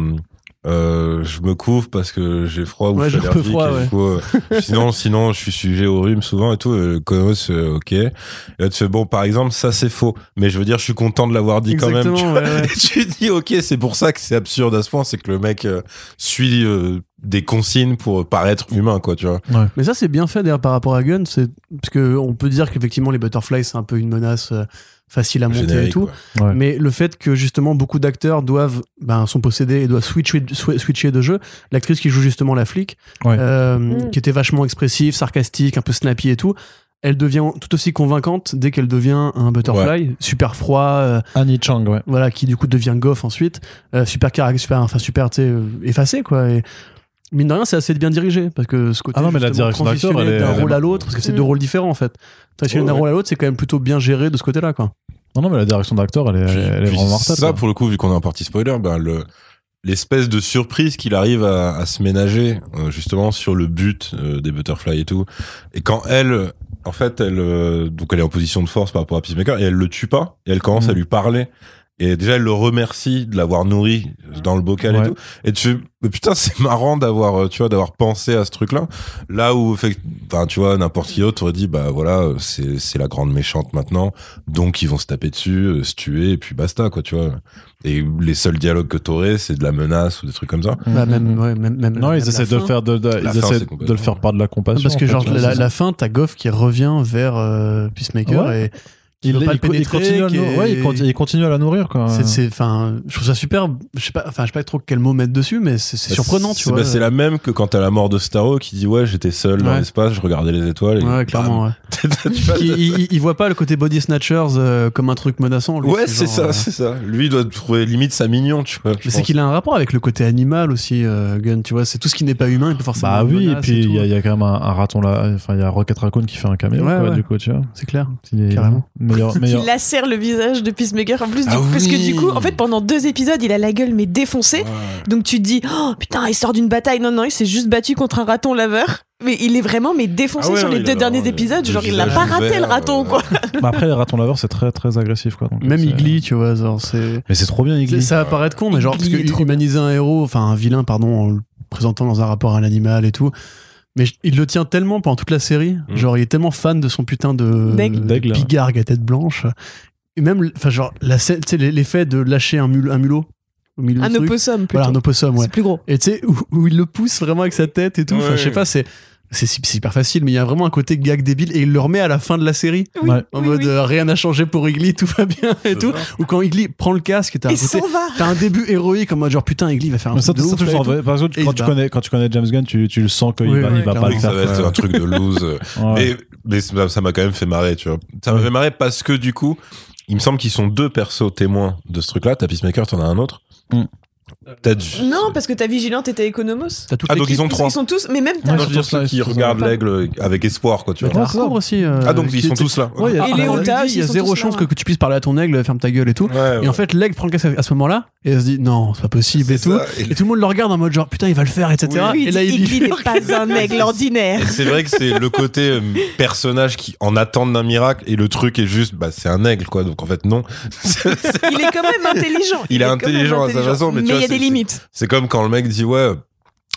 euh, je me couvre parce que j'ai froid ou Ouais, je suis j'ai un peu allergique. froid, et ouais. du coup, euh, sinon, sinon, je suis sujet au rhume souvent et tout. Euh, Konos, euh, ok. Et là, tu fais, bon, par exemple, ça c'est faux. Mais je veux dire, je suis content de l'avoir dit quand même. tu Exactement, vois. ouais, ouais. Et tu dis, ok, c'est pour ça que c'est absurde à ce point, c'est que le mec euh, suit euh, des consignes pour paraître humain, quoi, tu vois. Mais ça, c'est bien fait d'ailleurs par rapport à Gun, c'est parce que on peut dire qu'effectivement les butterflies c'est un peu une menace euh, facile à monter et tout. ouais. Mais le fait que justement beaucoup d'acteurs doivent ben, sont possédés et doivent switcher, swi- switcher de jeu. L'actrice qui joue justement la flic, Ouais. euh, Mm. qui était vachement expressive, sarcastique, un peu snappy et tout, elle devient tout aussi convaincante dès qu'elle devient un butterfly, super froid, euh, Annie Chang, ouais. voilà, qui du coup devient goff ensuite, euh, super caractère, super, enfin super, effacé quoi. Et mine de rien, c'est assez bien dirigé parce que ce côté Ah non, mais la justement, direction d'acteur, transitionner elle est- d'un rôle à l'autre, parce que c'est Mm. deux rôles différents en fait. Transitionner Ouais, d'un ouais. rôle à l'autre, c'est quand même plutôt bien géré de ce côté-là quoi. Non, non, mais la direction d'acteur, elle est, Puis- elle est vraiment mortelle. Ça, quoi. pour le coup, vu qu'on est en partie spoiler, ben le l'espèce de surprise qu'il arrive à, à se ménager euh, justement sur le but euh, des butterflies et tout. Et quand elle, en fait, elle euh, donc elle est en position de force par rapport à Peacemaker et elle le tue pas et elle commence à lui parler. Et déjà, elle le remercie de l'avoir nourri dans le bocal Ouais. et tout. Et tu fais, mais putain, c'est marrant d'avoir, euh, tu vois, d'avoir pensé à ce truc-là. Là où, enfin, tu vois, n'importe qui d'autre aurait dit, bah voilà, euh, c'est, c'est la grande méchante maintenant. Donc, ils vont se taper dessus, euh, se tuer, et puis basta, quoi, tu vois. Et les seuls dialogues que t'aurais, c'est de la menace ou des trucs comme ça. Bah, même, ouais, même, même- Non, même ils essaient de fin. le faire de, de- ils fin, essaient de le faire par de la compassion. Parce que en fait, genre la, la fin, t'as Goff qui revient vers euh, Peacemaker Ouais. et il, veut pas il- le il pénétrer, continue à, qui le- est- ouais, il continue, il continue à la nourrir, quoi. C'est, c'est, enfin, je trouve ça super. Je sais pas, enfin, je sais pas trop quel mot mettre dessus, mais c'est, c'est Bah, surprenant, c'est- tu vois. bah, c'est la même que quand t'as la mort de Starro qui dit, ouais, j'étais seul dans l'espace, je regardais les étoiles. et Ouais, clairement. vois, il, il- il voit pas le côté body snatchers euh, comme un truc menaçant. lui, ouais, c'est genre, ça, euh, c'est ça. Lui, il doit trouver limite ça mignon, tu vois. Mais c'est qu'il a un rapport avec le côté animal aussi, euh, Gun, tu vois. C'est tout ce qui n'est pas humain, il peut forcément. Bah oui, et puis il y, a- quand même un, raton là, enfin il y a Rocket Raccoon qui fait un caméo, Ouais, quoi, ouais. du coup, tu vois. C'est clair. Est Meilleur, Qui meilleur. lacère le visage de Peacemaker en plus. du Ah Parce que du coup, en fait, pendant deux épisodes, il a la gueule mais défoncée. Ouais. Donc tu te dis, oh putain, il sort d'une bataille. Non, non, il s'est juste battu contre un raton laveur. Mais il est vraiment mais défoncé Ah ouais, sur les il deux a derniers épisodes. le Genre, il l'a visage pas raté ouvert, le raton, euh, quoi. Bah, après, les ratons laveurs, c'est très très agressif, quoi. Donc, Même Igli, tu vois, genre, c'est. Mais c'est trop bien, Igli. Ça va paraître con, mais genre, parce Igli est que humaniser un héros, enfin un vilain, pardon, en le présentant dans un rapport à l'animal et tout. Mais il le tient tellement pendant toute la série. Mm. Genre, il est tellement fan de son putain de D'aigle. D'aigle. pigargue à tête blanche. Et même, enfin, genre, l'effet de lâcher un, mul- un mulot au milieu Un opossum, plutôt. Voilà, un opossum, ouais. C'est plus gros. Et tu sais, où, où il le pousse vraiment avec sa tête et tout. Enfin, Ouais. je sais pas, c'est. C'est hyper facile, mais il y a vraiment un côté gag débile et il le remet à la fin de la série Oui, Ouais. en oui, mode oui. euh, rien n'a changé pour Igli, tout va bien et tout. Ou quand Igli prend le casque, t'as un début héroïque en mode genre putain Igli va faire un ça, truc de ça, ouf, tu le là, et sens. tout. Parce que Et quand tu connais, quand tu connais James Gunn, tu, tu le sens qu'il Oui, va, oui, il va pas le faire. ça va être un truc de lose. Ouais. Mais, mais ça m'a quand même fait marrer, tu vois. Ça m'a fait marrer parce que du coup, il me semble qu'ils sont deux persos témoins de ce truc-là. T'as Peacemaker, t'en as un autre. Mm. T'as du- Non, parce que ta vigilante était Economos. T'as toute Ah, donc ils sont trois. Ils sont tous, mais même t'as. Ouais, Non, c'est je veux dire pour ça, ceux qui regardent l'aigle avec espoir, quoi, tu vois. Harcourt aussi. euh, Ah, donc ils sont tous là. Ouais, Et ah, aussi, Il y a ils sont zéro chance là, que, que tu puisses parler à ton aigle, ferme ta gueule et tout. Ouais, Et en fait, l'aigle prend le casque à ce moment-là et elle se dit non, c'est pas possible et tout. ça. Et- Et tout le monde le regarde en mode genre putain, il va le faire, etc. Et il là, dit, il dit n'est pas un aigle ordinaire. Et c'est vrai que c'est le côté euh, personnage qui en attend d'un miracle et le truc est juste bah c'est un aigle quoi donc en fait non Il est quand même intelligent. Il est intelligent à sa façon, mais tu y a des limites. c'est comme quand le mec dit ouais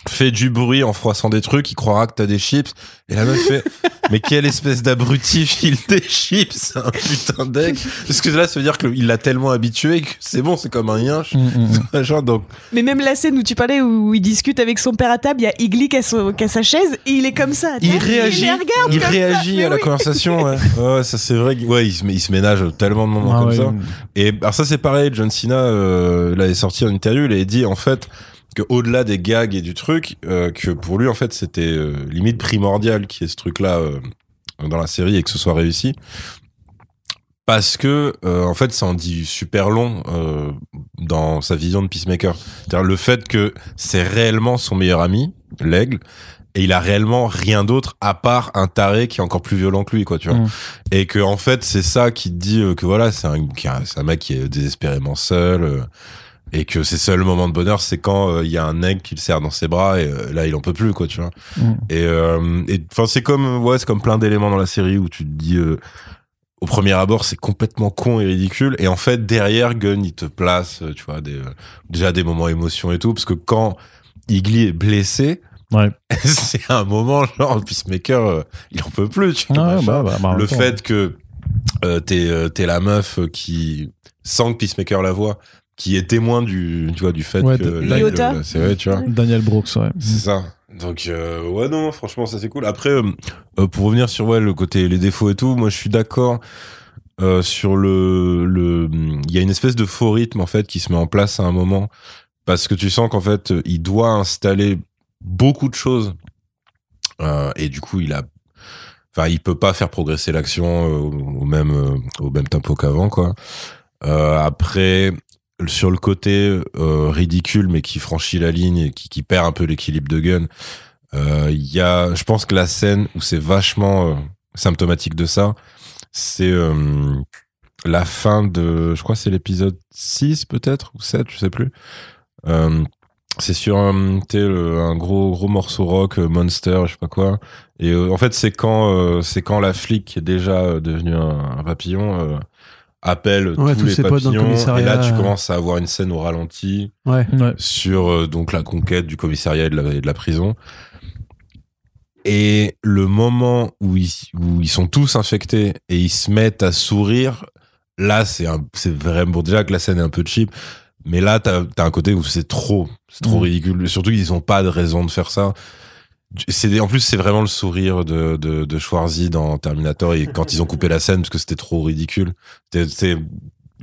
fais du bruit en froissant des trucs il croira que t'as des chips et la meuf fait mais quelle espèce d'abruti file des chips un putain d'aigle parce que là ça veut dire qu'il l'a tellement habitué que c'est bon c'est comme un yinche Mm, mm, mm. machin donc Mais même la scène où tu parlais, où il discute avec son père à table, il y a Igli qui a, son- qui a sa chaise et il est comme ça. il réagit il ça. réagit Mais à la conversation ouais. ouais ça c'est vrai ouais il se, il se ménage tellement de moments Ah comme ouais, ça Et alors ça c'est pareil, John Cena euh, l'avait sorti en interview, il avait dit en fait que au-delà des gags et du truc, euh, que pour lui en fait c'était euh, limite primordial qu'il y ait ce truc-là euh, dans la série et que ce soit réussi. Parce que en fait ça en dit super long dans sa vision de Peacemaker. C'est-à-dire le fait que c'est réellement son meilleur ami, l'aigle, et il a réellement rien d'autre à part un taré qui est encore plus violent que lui quoi tu vois Mm. et que en fait c'est ça qui te dit que voilà c'est un, mec qui est désespérément seul et que ses seuls moments de bonheur c'est quand euh, il y a un mec qui le serre dans ses bras et euh, là il en peut plus quoi tu vois Mm. et euh, et enfin c'est comme ouais c'est comme plein d'éléments dans la série où tu te dis au premier abord c'est complètement con et ridicule et en fait derrière Gunn il te place tu vois des, déjà des moments émotion et tout parce que quand Igly est blessé Ouais. c'est un moment genre Peacemaker il en peut plus tu vois, Ah, bah, bah, bah, le fait que euh, t'es t'es la meuf qui sans que Peacemaker la voit qui est témoin du tu vois du fait Ouais, que c'est vrai tu vois Daniel Brooks, ouais. c'est ça. Donc euh, ouais non franchement ça c'est cool. Après euh, euh, pour revenir sur ouais le côté les défauts et tout, moi je suis d'accord euh, sur le le il y a une espèce de faux rythme en fait qui se met en place à un moment parce que tu sens qu'en fait il doit installer beaucoup de choses euh, et du coup il a enfin il peut pas faire progresser l'action euh, au même euh, au même tempo qu'avant quoi. Euh, après sur le côté euh, ridicule mais qui franchit la ligne et qui, perd un peu l'équilibre de Gun euh, il y a je pense que la scène où c'est vachement euh, symptomatique de ça c'est la fin de je crois c'est l'épisode 6 peut-être ou 7 je sais plus. C'est sur un, gros gros morceau rock monster je sais pas quoi. Et en fait c'est quand c'est quand la flic est déjà devenue un, un papillon appelle Ouais, tous, tous les ses potes dans le papillons et commissariat. là tu commences à avoir une scène au ralenti Ouais. Ouais. sur euh, donc la conquête du commissariat et de la, et de la prison. Et le moment où ils, où ils sont tous infectés et ils se mettent à sourire, là c'est c'est vraiment bon déjà que la scène est un peu cheap, mais là t'as as un côté où c'est trop, c'est trop ridicule. Surtout qu'ils ont pas de raison de faire ça. C'est en plus c'est vraiment le sourire de, de de Schwarzy dans Terminator et quand ils ont coupé la scène parce que c'était trop ridicule. C'est-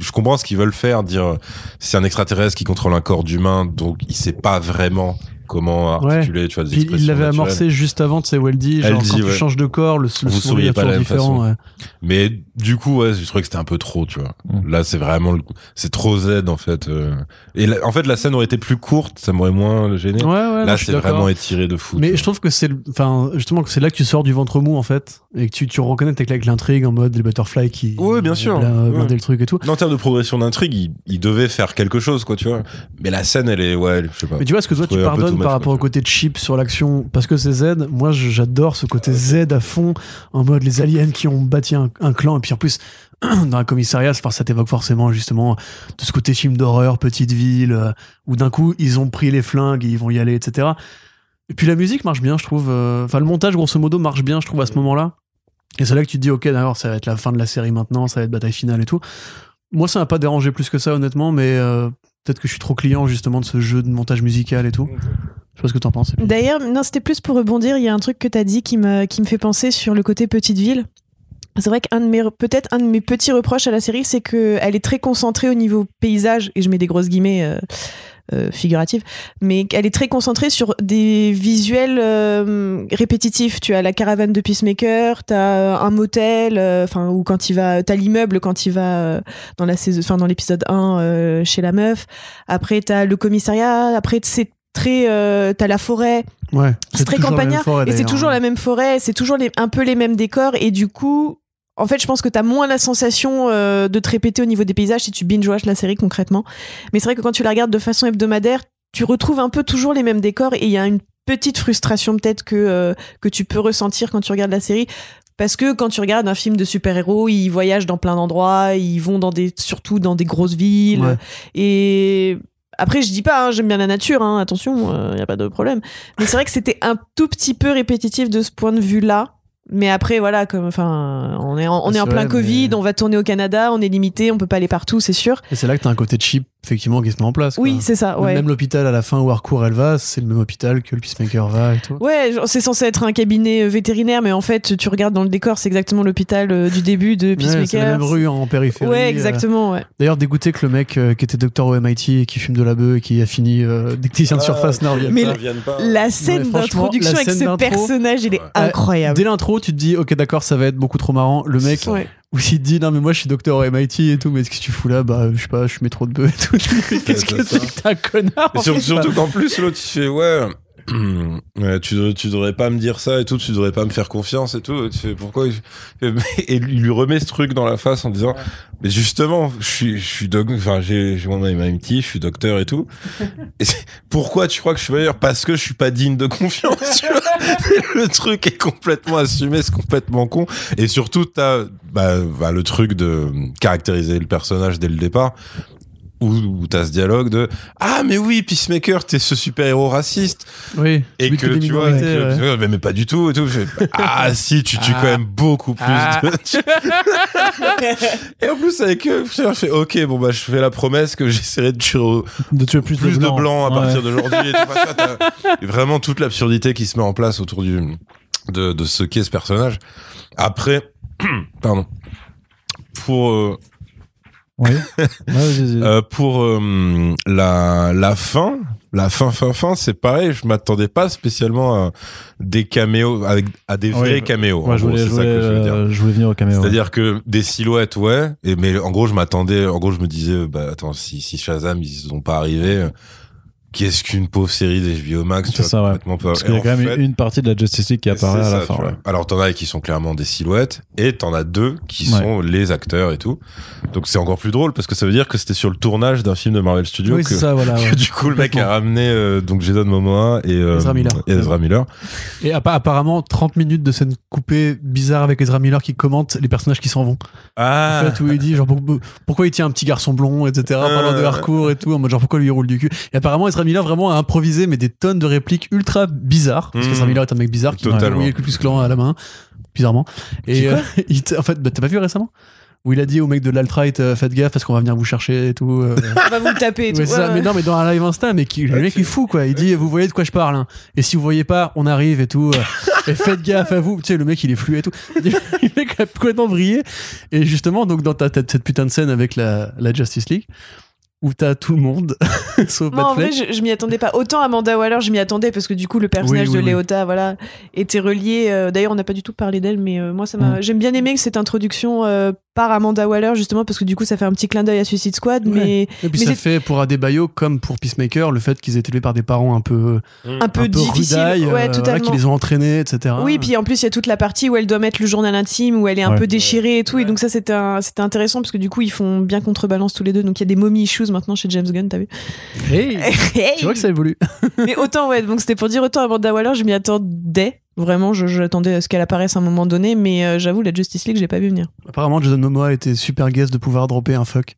je comprends ce qu'ils veulent faire, dire c'est un extraterrestre qui contrôle un corps d'humain, donc il sait pas vraiment comment articuler, tu vois, des Puis il l'avait amorcé juste avant, tu sais, où elle dit, Elle genre, dit, quand ouais. tu changes de corps, le, le Vous sourire est pas de la toujours même différent. façon. ouais. Mais du coup, ouais, je trouvais que c'était un peu trop, tu vois. Mm. Là, c'est vraiment, le- c'est trop Z en fait. euh. Et la- en fait, la scène aurait été plus courte, ça m'aurait moins gêné. Ouais, ouais, Là, c'est vraiment étiré de fou. Mais je trouve que c'est, enfin, justement, que c'est là que tu sors du ventre mou, en fait, et que tu, tu reconnais avec, avec l'intrigue en mode les butterflies qui. Ouais, bien sûr. Ouais. le truc et tout. En termes de progression d'intrigue, il, il devait faire quelque chose, quoi, tu vois. Mais la scène, elle est, ouais, je sais pas. Mais tu vois, ce que toi tu pardonnes par rapport au côté cheap sur l'action, parce que c'est Z, moi j'adore ce côté Z à fond, en mode les aliens qui ont bâti un, un clan, et puis en plus, dans un commissariat, ça ça t'évoque forcément justement tout ce côté film d'horreur, petite ville, euh, où d'un coup ils ont pris les flingues et ils vont y aller, etc. Et puis la musique marche bien, je trouve. euh, Enfin, le montage, grosso modo, marche bien, je trouve, à ce moment-là. Et c'est là que tu te dis, ok, d'accord, ça va être la fin de la série maintenant, ça va être bataille finale et tout. Moi, ça m'a pas dérangé plus que ça, honnêtement, mais euh, peut-être que je suis trop client, justement, de ce jeu de montage musical et tout. Je sais pas ce que t'en penses. D'ailleurs, non, c'était plus pour rebondir. Il y a un truc que tu as dit qui me, qui me fait penser sur le côté petite ville. C'est vrai qu'un de mes, peut-être un de mes petits reproches à la série, c'est qu'elle est très concentrée au niveau paysage, et je mets des grosses guillemets euh, euh, figuratives, mais qu'elle est très concentrée sur des visuels euh, répétitifs. Tu as la caravane de Peacemaker, tu as un motel, euh, enfin, ou quand il va, tu as l'immeuble quand il va euh, dans la saison, enfin, dans l'épisode 1 euh, chez la meuf. Après, tu as le commissariat, après, c'est très, euh, t'as la forêt, Ouais. c'est très campagnard forêt, et c'est toujours la même forêt, c'est toujours les- un peu les mêmes décors et du coup, en fait, je pense que t'as moins la sensation euh, de te répéter au niveau des paysages si tu binge-watch la série concrètement. Mais c'est vrai que quand tu la regardes de façon hebdomadaire, tu retrouves un peu toujours les mêmes décors et il y a une petite frustration peut-être que euh, que tu peux ressentir quand tu regardes la série. Parce que quand tu regardes un film de super-héros, ils voyagent dans plein d'endroits, ils vont dans des, surtout dans des grosses villes. Ouais. Et après, je dis pas, hein, j'aime bien la nature, hein, attention, il n'y a pas de problème. Mais c'est vrai que c'était un tout petit peu répétitif de ce point de vue-là. Mais après, voilà, comme, enfin, on est en, on est C'est en plein Covid, mais- on va tourner au Canada, on est limité, on peut pas aller partout, c'est sûr. Et c'est là que t'as un côté cheap, effectivement, qui se met en place. Oui, c'est ça, ouais. Même l'hôpital à la fin où Harcourt elle va, c'est le même hôpital que le Peacemaker va et tout. Ouais, c'est censé être un cabinet euh, vétérinaire, mais en fait, tu regardes dans le décor, c'est exactement l'hôpital euh, du début de Ouais, Peacemaker. c'est la même rue en périphérie. Ouais, euh. exactement, ouais. D'ailleurs, dégoûté que le mec euh, qui était docteur au MIT et qui fume de la bœuf et qui a fini euh, technicien de Ah, surface ne revienne Mais pas. La scène d'introduction avec ce personnage, il est Ouais. incroyable. Dès l'intro, tu te dis, ok, d'accord, ça va être beaucoup trop marrant. Le mec, C'est ça. Ouais. où il te dit, non, mais moi je suis docteur au MIT et tout, mais qu'est-ce que tu fous là? Bah, je sais pas, je suis métro de bœuf et tout. Qu'est-ce que c'est que t'es un connard Et surtout bah. qu'en plus, l'autre, il fait, ouais. Ouais, tu, devrais- tu devrais pas me dire ça et tout, tu devrais pas me faire confiance et tout. Tu pourquoi Et il lui remet ce truc dans la face en disant, mais justement, je suis, je suis doc, enfin, j'ai, j'ai mon MIT, je suis docteur et tout. Et c'est- pourquoi tu crois que je suis meilleur? Parce que je suis pas digne de confiance, tu vois. Le truc est complètement assumé, c'est complètement con. Et surtout, t'as, bah, bah, le truc de caractériser le personnage dès le départ. Où, où t'as ce dialogue de ah mais oui Peacemaker t'es ce super héros raciste Oui. et que tu vois, et minorités, que- ouais. mais, mais pas du tout et tout. Fais, ah si, tu tues Ah. quand même beaucoup plus. Ah. de- et en plus avec eux, je fais ok, bon bah je fais la promesse que j'essaierai de tuer au- De tuer plus, plus de blancs. blancs à Ouais. partir d'aujourd'hui. et vraiment toute l'absurdité qui se met en place autour du de, de ce qu'est ce personnage. Après, pardon. Pour euh, Oui. Euh, pour euh, la la fin, la fin fin fin, c'est pareil. Je m'attendais pas spécialement à des caméos avec à des vrais caméos. En je gros, voulais, je ça que je dire. euh, je voulais venir au caméo. C'est-à-dire que des silhouettes, ouais. Et mais en gros, je m'attendais. En gros, je me disais, bah attends, si si Shazam ils sont pas arrivés, qu'est-ce qu'une pauvre série d'HBO Max tu C'est vois, ça, ouais. Parce qu'il y a en quand même fait, une partie de la Justice League qui apparaît à la fin. tu vois. ouais. Alors t'en as qui sont clairement des silhouettes et t'en as deux qui sont les acteurs et tout. Donc c'est encore plus drôle parce que ça veut dire que c'était sur le tournage d'un film de Marvel Studios Oui, que, ça, voilà. que du coup le mec a ramené euh, donc Jason Momoa et euh, Ezra Miller. et Ezra Miller. Et appa- apparemment, 30 minutes de scène coupée bizarre avec Ezra Miller qui commente les personnages qui s'en vont. Ah. En fait, où il dit genre pour- pourquoi il tient un petit garçon blond, etc. Parlant de Euh. hardcore et tout, en mode genre pourquoi lui il roule du cul? Et apparemment, Ezra Miller vraiment a improvisé mais des tonnes de répliques ultra bizarres. Parce Mm. qu'Ezra Miller est un mec bizarre qui a Totalement. verrouillé le Ku Klux Klan à la main, bizarrement. Et euh, il en fait, bah, t'as pas vu récemment où il a dit au mec de l'alt-right euh, faites gaffe parce qu'on va venir vous chercher et tout. euh. On va vous le taper et tout. Ouais, c'est ça. Ouais, mais non, mais dans un live Insta, mais qui, le mec il est fou quoi. Il dit vous voyez de quoi je parle. hein. Et si vous voyez pas, on arrive et tout. euh, et faites gaffe à vous. Tu sais, le mec il est fluet et tout. le mec a complètement brillé. Et justement, donc dans ta, ta- cette putain de scène avec la, la Justice League, où t'as tout le monde, sauf Non, en vrai, je, je m'y attendais pas. Autant Amanda Waller, je m'y attendais parce que du coup, le personnage Oui, oui, de oui. Léota, voilà, était relié. euh, D'ailleurs, on n'a pas du tout parlé d'elle, mais euh, moi, ça m'a. Mm. J'aime bien aimé que cette introduction euh, par Amanda Waller, justement, parce que du coup, ça fait un petit clin d'œil à Suicide Squad, Ouais. mais Et puis mais ça c'est- fait pour Adebayo comme pour Peacemaker le fait qu'ils aient été élevés par des parents un peu un peu un peu difficile. rudailles, euh, voilà, qui les ont entraînés, etc. Oui, puis en plus, il y a toute la partie où elle doit mettre le journal intime, où elle est un Ouais. peu déchirée et tout. Et donc, ça, c'était un- c'était intéressant parce que du coup, ils font bien contrebalance tous les deux. Donc, il y a des mommy issues maintenant chez James Gunn, t'as vu Hey, tu vois que ça évolue. Mais autant, ouais, donc c'était pour dire autant Amanda Waller, je m'y attendais. Vraiment, j'attendais à ce qu'elle apparaisse à un moment donné, mais euh, j'avoue, la Justice League, j'ai pas vu venir. Apparemment, Jason Momoa était super guest de pouvoir dropper un fuck.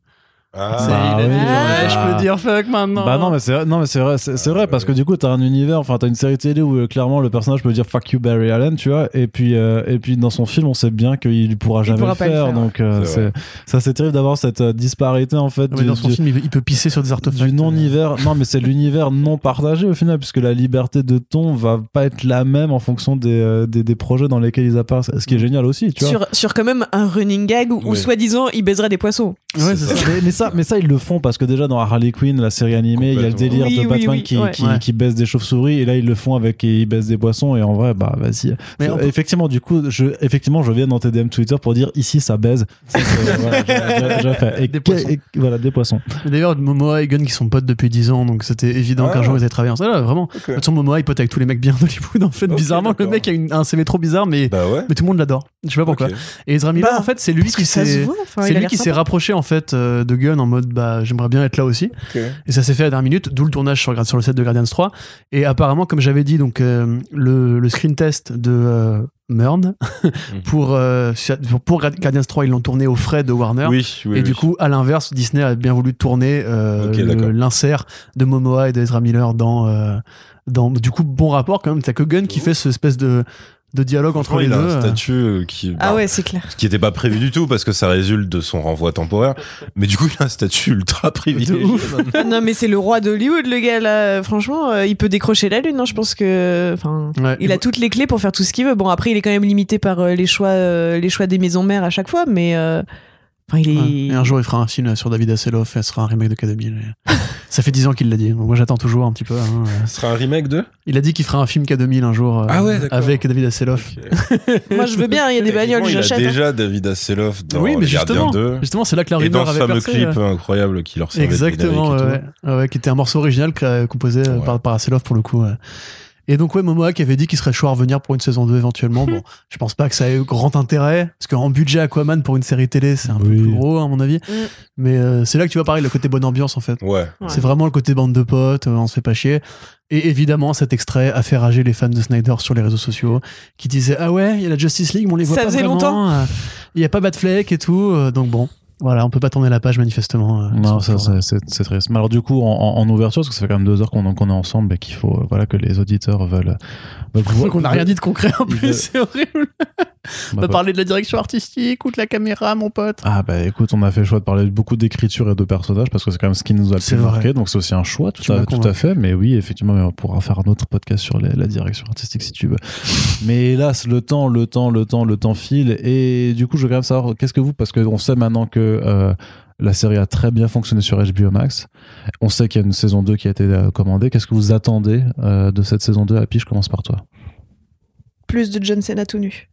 Ah. C'est- Bah oui, ouais, ouais, je bah. peux dire fuck maintenant. Bah non mais c'est vrai, non mais c'est vrai, c'est c'est vrai parce que du coup t'as un univers, enfin t'as une série télé où euh, clairement le personnage peut dire fuck you Barry Allen, tu vois, et puis euh, et puis dans son film on sait bien qu'il pourra jamais pourra le faire, donc euh, C'est c'est vrai. ça c'est terrible d'avoir cette euh, disparité en fait Ouais, mais du, dans son du- film, il peut, pisser sur des artefacts. du non-hiver. Non, mais c'est l'univers non partagé au final, puisque la liberté de ton va pas être la même en fonction des, euh, des, des projets dans lesquels ils apparaissent. Ce qui est génial aussi, tu vois. Sur, sur quand même un running gag où, où Ouais. soi-disant, il baiserait des poissons. Ouais, C'est c'est ça. ça. Mais, mais ça, mais ça, ils le font parce que déjà dans Harley Quinn, la série animée, il y a le délire Oui, de oui, Batman oui, qui, ouais. qui, Ouais. qui baisse des chauves-souris et là ils le font avec ils baissent des poissons et en vrai, bah vas-y. Peut- Effectivement, du coup, je, effectivement, je viens dans tes DM Twitter pour dire ici ça baise. Ça, c'est- voilà, j'ai- fait. Et Des poissons. et- voilà, des poissons. D'ailleurs, Momoa et Gunn qui sont potes depuis 10 ans, donc c'était évident Ah. qu'un jour ils allaient travailler ensemble. Là, vraiment. De toute façon, Momoa il pote avec tous les mecs bien d'Hollywood. En fait, bizarrement, le mec a une- un CV trop bizarre, mais, Bah ouais. mais tout le monde l'adore. Je sais pas pourquoi. Et Ezra Miller, Bah, en fait, c'est lui qui s'est. rapproché en fait euh, de Gunn en mode bah j'aimerais bien être là aussi et ça s'est fait à la dernière minute d'où le tournage sur, sur le set de Guardians 3 et apparemment comme j'avais dit donc euh, le, le screen test de euh, Murn pour, euh, pour pour Guardians 3 ils l'ont tourné au frais de Warner Oui, oui. et oui. du coup, à l'inverse, Disney a bien voulu tourner euh, l'insert de Momoa et d'Ezra Miller dans, euh, dans. Du coup, bon rapport quand même. T'as que Gunn qui fait ce espèce de, de dialogue entre les il a deux. un euh. statut euh, qui. Ah bah, ouais, c'est clair. Ce qui n'était pas prévu du tout parce que ça résulte de son renvoi temporaire. Mais du coup, il a un statut ultra privilégié. De ouf. maintenant. Non, mais c'est le roi d'Hollywood, le gars, là. Franchement, euh, il peut décrocher la lune, hein. Je pense que. Enfin. Ouais. Il a toutes les clés pour faire tout ce qu'il veut. Bon, après, il est quand même limité par euh, les choix, euh, les choix des maisons mères à chaque fois, mais euh, enfin, il est. Ouais. Et un jour, il fera un film sur David Hasselhoff et ce sera un remake de K2000. Et Ça fait 10 ans qu'il l'a dit. Donc moi, j'attends toujours un petit peu. hein. Ce sera un remake de? Il a dit qu'il fera un film K2000 un jour euh, Ah ouais, avec David Hasselhoff. Moi, je veux bien. Il y a des bagnoles, Effectivement, il a j'achète. hein. déjà David Hasselhoff dans Oui, mais justement, 2. Justement, c'est là que la Et rumeur dans ce avait fameux percé, clip euh. incroyable qui leur servait Exactement, et ouais, ouais. Ouais, qui était un morceau original créé- composé euh, Ouais. par, par Hasselhoff pour le coup. Et donc, ouais, Momoa qui avait dit qu'il serait chaud à revenir pour une saison 2 éventuellement. Bon, je pense pas que ça ait eu grand intérêt, parce qu'en budget Aquaman pour une série télé, c'est un peu plus gros, à mon avis. Mm. Mais euh, c'est là que tu vois pareil le côté bonne ambiance, en fait. Ouais. Ouais. C'est vraiment le côté bande de potes, euh, on se fait pas chier. Et évidemment, cet extrait a fait rager les fans de Snyder sur les réseaux sociaux, qui disaient Ah ouais, il y a la Justice League, mais on les voit Ça pas faisait vraiment. longtemps. Il y a pas Batfleck et tout. euh, donc bon, voilà, on peut pas tourner la page manifestement. euh, Non, ça, c'est- triste. Mais alors, du coup, en, en- en ouverture, parce que ça fait quand même deux heures qu'on qu'on est ensemble et qu'il faut voilà, que les auditeurs veulent. veulent Donc on n'a rien dit de concret en plus, c'est horrible. On Bah, va parler de la direction artistique ou de la caméra, mon pote. Ah bah écoute, on a fait le choix de parler beaucoup d'écriture et de personnages parce que c'est quand même ce qui nous a le plus vrai. marqué, donc c'est aussi un choix, tout, à, tout fait. Mais oui, effectivement, on pourra faire un autre podcast sur les- la direction artistique si tu veux. mais hélas, le temps, le temps, le temps, le temps file. Et du coup, je veux quand même savoir, qu'est-ce que vous, parce qu'on sait maintenant que euh, la série a très bien fonctionné sur HBO Max, on sait qu'il y a une saison 2 qui a été euh, commandée. Qu'est-ce que vous attendez euh, de cette saison 2 Happy, je commence par toi. Plus de John Cena tout nu.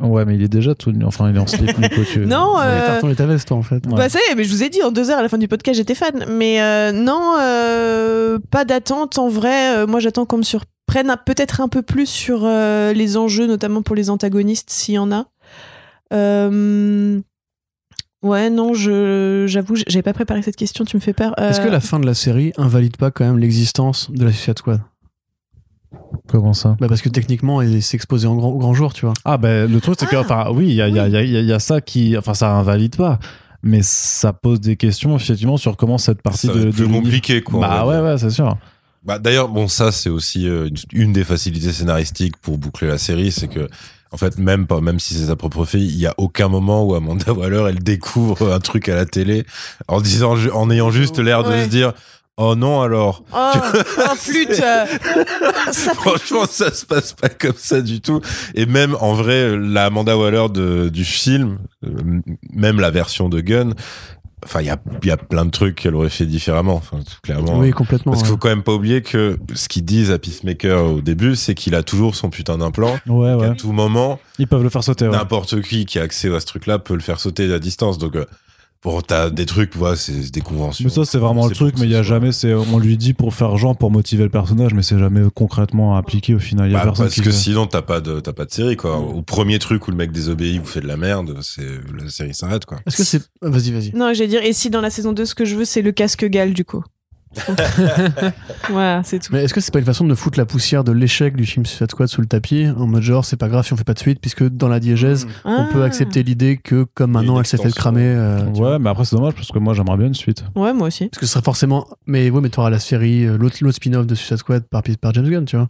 Ouais, mais il est déjà tout nu. Enfin, il est en slip, Nico, tu- Non, Les euh, tartons et ta veste, toi, en fait. Ouais. Bah ça y est, mais je vous ai dit en deux heures à la fin du podcast j'étais fan. Mais euh, non, euh, pas d'attente en vrai. Euh, moi j'attends qu'on me surprenne peut-être un peu plus sur euh, les enjeux, notamment pour les antagonistes s'il y en a. Euh, Ouais, non, je j'avoue, j'avais pas préparé cette question. Tu me fais peur. Euh, Est-ce que la fin de la série invalide pas quand même l'existence de la Suicide Squad? Comment ça bah Parce que techniquement, elle s'est exposée en grand, au grand jour, tu vois. Ah ben le truc c'est que Ah, enfin oui il y a, il y, a, il y, a, il y a ça qui enfin ça invalide pas mais ça pose des questions effectivement sur comment cette partie Ça de, l'univers- compliqué, quoi. on bah ouais ouais c'est sûr Bah, d'ailleurs, bon, ça, c'est aussi euh, une, une des facilités scénaristiques pour boucler la série, c'est que, en fait, même pas, même si c'est sa propre fille, il y a aucun moment où Amanda Waller, elle découvre un truc à la télé en disant, en ayant juste l'air de Ouais. se dire, oh non, alors. Oh, oh, flûte euh, ça Franchement, ça se passe pas comme ça du tout. Et même, en vrai, la Amanda Waller de, du film, euh, même la version de Gunn, enfin, il y a, il y a plein de trucs qu'elle aurait fait différemment, enfin, tout clairement. Oui, complètement. Parce qu'il ouais. faut quand même pas oublier que ce qu'ils disent à Peacemaker au début, c'est qu'il a toujours son putain d'implant. ouais ouais tout moment, ils peuvent le faire sauter ouais. n'importe qui qui a accès à ce truc-là peut le faire sauter à distance. Donc, euh, bon, t'as des trucs, voilà, c'est des conventions. mais ça c'est vraiment le truc mais il y a jamais c'est on lui dit pour faire genre pour motiver le personnage mais c'est jamais concrètement appliqué au final il y a Bah, personne parce qui que fait. sinon, t'as pas de, t'as pas de série, quoi. Au premier truc où le mec désobéit, vous fait de la merde, c'est, la série s'arrête, quoi. Est-ce que c'est. Vas-y, vas-y. Non, j'allais dire, et si dans la saison 2, ce que je veux, c'est le casque Gal, du coup? voilà, c'est tout. Mais est-ce que c'est pas une façon de foutre la poussière de l'échec du film Suicide Squad sous le tapis En mode genre, c'est pas grave si on fait pas de suite, puisque dans la diégèse, on Ah. peut accepter l'idée que comme maintenant elle s'est fait cramer. euh, ouais mais après c'est dommage parce que moi j'aimerais bien une suite Ouais, moi aussi. Parce que ce serait forcément. Mais ouais, mais t'auras la série, euh, l'autre l'autre spin-off de Suicide Squad par, par James Gunn, tu vois.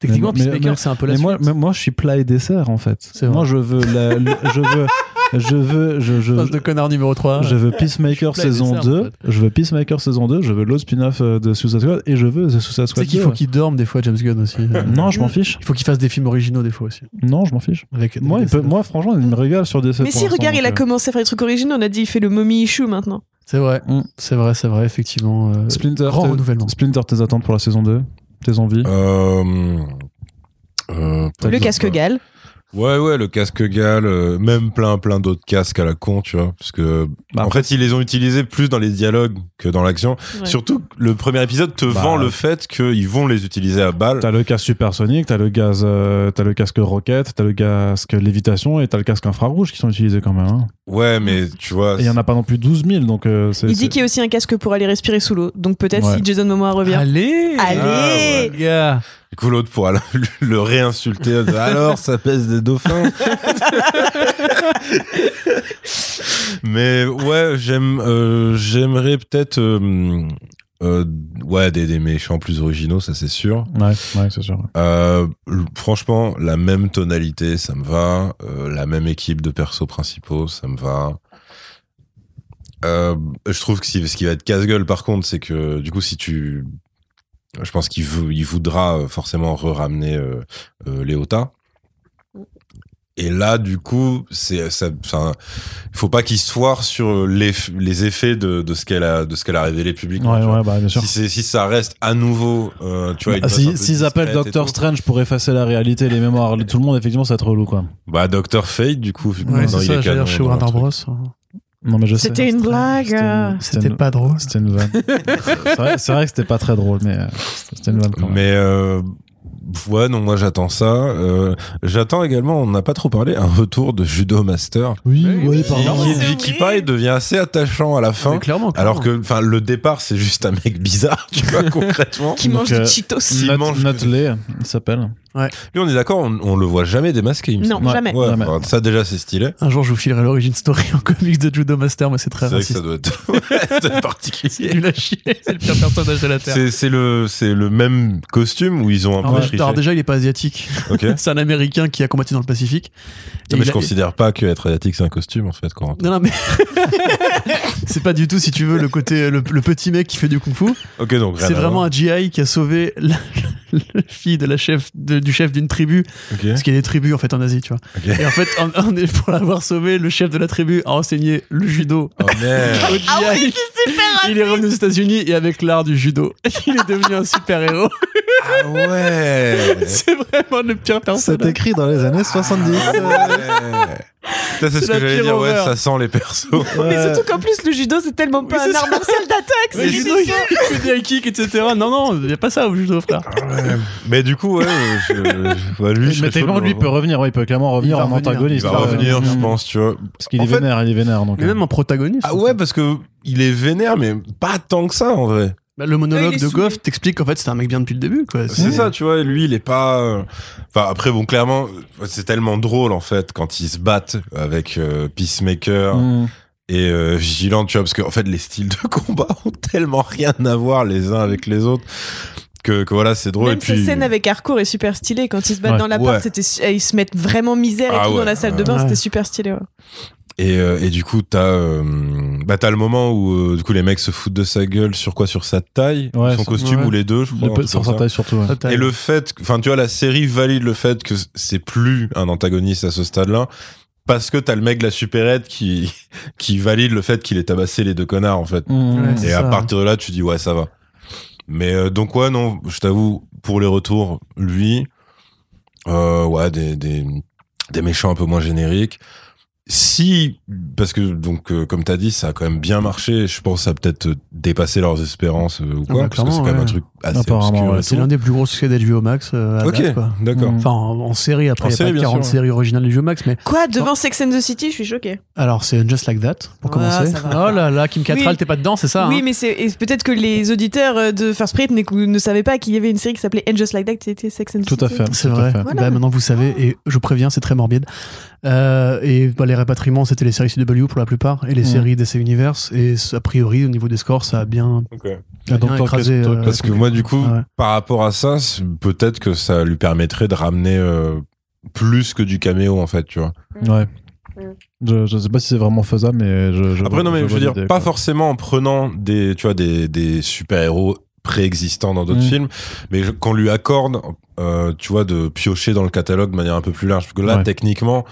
Techniquement, Peacemaker, mais- c'est un peu la mais moi, suite. mais moi je suis plat et dessert en fait C'est vrai. moi je veux la- le- je veux je veux je, je, de connard numéro 3. Je veux Peacemaker saison dessert, 2, en fait. je veux Peacemaker saison 2, je veux l'autre spin-off euh, de Suicide Squad et je veux The Suicide Squad qu'il 2. faut qu'il dorme des fois, James Gunn aussi. Euh, Non, je m'en fiche. Il faut qu'il fasse des films originaux des fois aussi. Non, je m'en fiche. Avec, Moi, il peut, moi, franchement, il me régale sur des Mais si, regarde, il a commencé à faire des trucs originaux. On a dit, il fait le mommy issue maintenant. C'est vrai, Mm. c'est vrai, c'est vrai, effectivement. euh, Splinter, renouvellement. Splinter, tes attentes pour la saison 2 Tes envies Euh, euh, Le casque Gal. Ouais, ouais, le casque Gal, euh, même plein, plein d'autres casques à la con, tu vois. Parce que, Bah, en fait, ils les ont utilisés plus dans les dialogues que dans l'action. Ouais. Surtout, le premier épisode te Bah, vend le fait qu'ils vont les utiliser à balle. T'as le casque supersonique, t'as le gaz, euh, t'as le casque roquette, t'as le casque lévitation et t'as le casque infrarouge qui sont utilisés quand même. hein. Ouais, mais tu vois. Il y en a pas non plus 12 000, donc euh, c'est. Il c'est- dit qu'il y a aussi un casque pour aller respirer sous l'eau. Donc peut-être Ouais. si Jason Momoa revient. Allez Allez ouais. gars Du coup, l'autre pourra le, le réinsulter. Alors, ça pèse des dauphins. Mais ouais, j'aime, euh, j'aimerais peut-être, euh, euh, ouais, des, des méchants plus originaux, ça c'est sûr. Ouais, ouais, c'est sûr. Euh, franchement, la même tonalité, ça me va. Euh, la même équipe de persos principaux, ça me va. Je trouve que si, ce qui va être casse-gueule, par contre, c'est que du coup, si tu, je pense qu'il vou- il voudra euh, forcément re-ramener euh, euh, Léota. Et là, du coup, c'est, ça, faut pas qu'il se foire sur les, les effets de, de ce qu'elle a, de ce qu'elle a révélé publiquement. Ouais, bah, bien sûr. Si, c'est- si ça reste à nouveau, euh, tu vois, une Bah, boîte un si- S'ils appellent Doctor. Strange pour effacer la réalité les mémoires de tout le monde, effectivement, ça va être relou, quoi. Bah, Doctor Fate, du coup, vu Ouais, il ça, est j'allais canon dire chez Warner. Bros. Non, mais je sais. C'était une blague. C'était une- C'était une- pas drôle. C'était une vanne. c'est vrai, c'est vrai que c'était pas très drôle, mais euh, c'était une vanne quand même. Mais euh, ouais, non, moi j'attends ça. Euh, j'attends également, on n'a pas trop parlé, un retour de Judo Master. Oui, Oui, pardon. qui, qui, qui pareil devient assez attachant à la fin. Mais clairement, Alors que, enfin, le départ, c'est juste un mec bizarre, tu vois, concrètement. Qui Donc, mange euh, des Cheetos. Not, mange- Notley, il s'appelle. Lui, on est d'accord, on, on le voit jamais démasqué, il me Non, jamais. Ouais, Jamais. enfin, ça déjà c'est stylé. Un jour, je vous filerai l'origine story en comics de Judo Master, mais c'est très C'est vrai que ça raciste. doit être C'est particulier. nul à chier. C'est le pire personnage de la Terre. C'est c'est le c'est le même costume où ils ont un peu alors déjà, il est pas asiatique. Ok. c'est un Américain qui a combattu dans le Pacifique. Mais je a- considère pas que être asiatique c'est un costume en fait. Corentin. Non, non, mais c'est pas du tout, si tu veux, le côté le, le petit mec qui fait du kung-fu. Ok donc C'est vraiment un GI qui a sauvé la, la fille de la chef de- du chef d'une tribu, parce qu'il y a des tribus en fait en Asie, tu vois. Et en fait, pour l'avoir sauvé, le chef de la tribu a enseigné le judo Oh merde. au GI. Ah oui, c'est super il est revenu aux États-Unis et avec l'art du judo, il est devenu un super héros. Ah ouais. C'est vraiment le pire C'est personnage. écrit dans les années 70. Ça, c'est C'est ce que la j'allais dire. Ouais, ça sent les persos. Mais surtout qu'en plus, le judo, c'est tellement pas Oui, un c'est art martial d'attaque. Le c'est judo, il fait des high kicks, etc. Non, non, il n'y a pas ça au judo, frère. Mais du coup, ouais, je, je- ouais, lui, je Mais tellement, lui peut revenir, ouais, il peut clairement revenir en revenir. Il antagoniste. va euh, revenir, je pense, tu vois. Parce qu'il est fait- vénère, il est vénère. Donc, même en protagoniste. Ah ouais, parce que il est vénère, mais pas tant que ça en vrai. Bah, le monologue de. Goff t'explique qu'en fait c'était un mec bien depuis le début. Quoi. C'est ça, tu vois. Lui, il est pas. euh, Enfin, après, bon, clairement, euh, c'est tellement drôle en fait quand ils se battent avec euh, Peacemaker Mm. et euh, Vigilant, tu vois, parce qu'en fait, les styles de combat ont tellement rien à voir les uns avec les autres que, que voilà, c'est drôle. Même et puis, cette scène avec Harcourt est super stylée. Quand ils se battent Ouais. dans l'appart, Ouais. c'était su- eh, ils se mettent vraiment misère et Ah tout ouais. dans la salle de bain, Ouais. c'était super stylé. Et, euh, et du coup, t'as euh, bah, t'as le moment où euh, du coup les mecs se foutent de sa gueule sur quoi? Sur sa taille, Ouais, son costume ouais. ou les deux, je crois. Le sur sa taille surtout. ouais. Et le fait, enfin, tu vois, la série valide le fait que c'est plus un antagoniste à ce stade-là. Parce que t'as le mec de la supérette qui, qui valide le fait qu'il ait tabassé les deux connards, en fait. Mm. Ouais, Et à ça. partir de là, tu dis, ouais, ça va. Mais euh, donc, ouais, non, je t'avoue, pour les retours, lui, euh, ouais, des, des, des méchants un peu moins génériques. Si, parce que, donc, euh, comme t'as dit, ça a quand même bien marché, je pense que ça a peut-être dépassé leurs espérances euh, ou Ah quoi, bah, parce que c'est quand même ouais. un truc assez Apparemment, obscur. ouais. et C'est l'un des plus gros succès d'HBO Max. euh, à Ok, date, quoi. d'accord. Enfin, en, en série, après, En il n'y a série, pas de bien 40 sûr. séries originales d'HBO Max, mais Quoi Devant Sex and the City, je suis choquée. alors c'est Just Like That, pour Ah, commencer. Oh là là, Kim Cattrall, Oui. t'es pas dedans, c'est ça oui, hein mais c'est peut-être que les auditeurs euh, de First Print ne savaient pas qu'il y avait une série qui s'appelait And Just Like That qui était Sex and the Tout à City. fait. C'est tout à vrai. Voilà. Bah, maintenant vous savez, et je préviens, c'est très morbide. Euh, et bah, les répatriements, c'était les séries CW pour la plupart, et les Mm. séries DC Universe. Et a priori, au niveau des scores, ça a bien. A bien écrasé, Parce que moi, du coup, Ah ouais. par rapport à ça, peut-être que ça lui permettrait de ramener euh, plus que du caméo, en fait, tu vois. Ouais. Mm. Je, je sais pas si c'est vraiment faisable, mais je. je Après, non, mais je veux dire, pas quoi. forcément en prenant des, tu vois, des, des super-héros préexistants dans d'autres Mm. films, mais qu'on lui accorde, euh, tu vois, de piocher dans le catalogue de manière un peu plus large. Parce que là, Ouais. techniquement,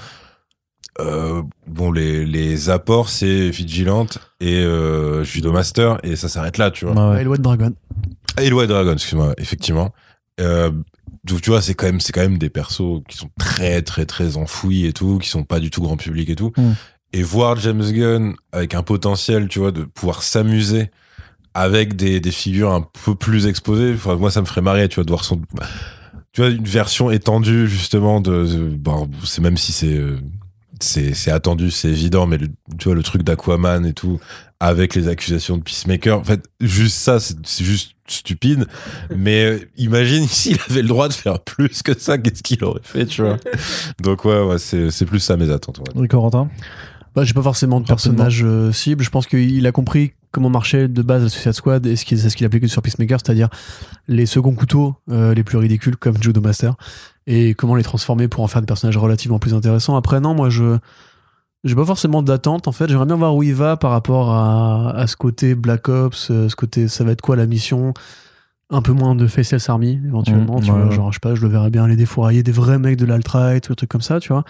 euh, bon, les, les apports, c'est Vigilante et euh, Judo Master, et ça s'arrête là, tu vois. Ouais, ouais. Ouais, et White Dragon. Et Dragon, excuse-moi, effectivement. Euh, donc, tu vois, c'est quand même, c'est quand même des persos qui sont très, très, très enfouis et tout, qui sont pas du tout grand public et tout. Mm. Et voir James Gunn avec un potentiel, tu vois, de pouvoir s'amuser avec des, des figures un peu plus exposées, enfin, moi, ça me ferait marrer, tu vois, de voir son, tu vois, une version étendue, justement, de, bon, c'est même si c'est, euh, c'est, c'est attendu, c'est évident, mais le, tu vois, le truc d'Aquaman et tout, avec les accusations de Peacemaker. En fait, juste ça, c'est juste stupide. Mais euh, imagine s'il avait le droit de faire plus que ça, qu'est-ce qu'il aurait fait, tu vois? Donc ouais, ouais c'est c'est plus ça mes attentes. ouais. Oui, Corentin? Bah, j'ai pas forcément de personnage euh, cible. Je pense qu'il a compris comment marchait de base la Suicide Squad et ce qu'il c'est ce qu'il appliquait sur Peacemaker, c'est-à-dire les seconds couteaux euh, les plus ridicules comme Judo Master et comment les transformer pour en faire des personnages relativement plus intéressants. Après, non, moi je. J'ai pas forcément d'attente en fait. J'aimerais bien voir où il va par rapport à, à ce côté Black Ops, euh, ce côté ça va être quoi la mission? Un peu moins de Faceless Army éventuellement. Mmh, tu ouais, vois, ouais. genre je sais pas, je le verrais bien aller défourailler des vrais mecs de l'alt-right ou des trucs comme ça, tu vois.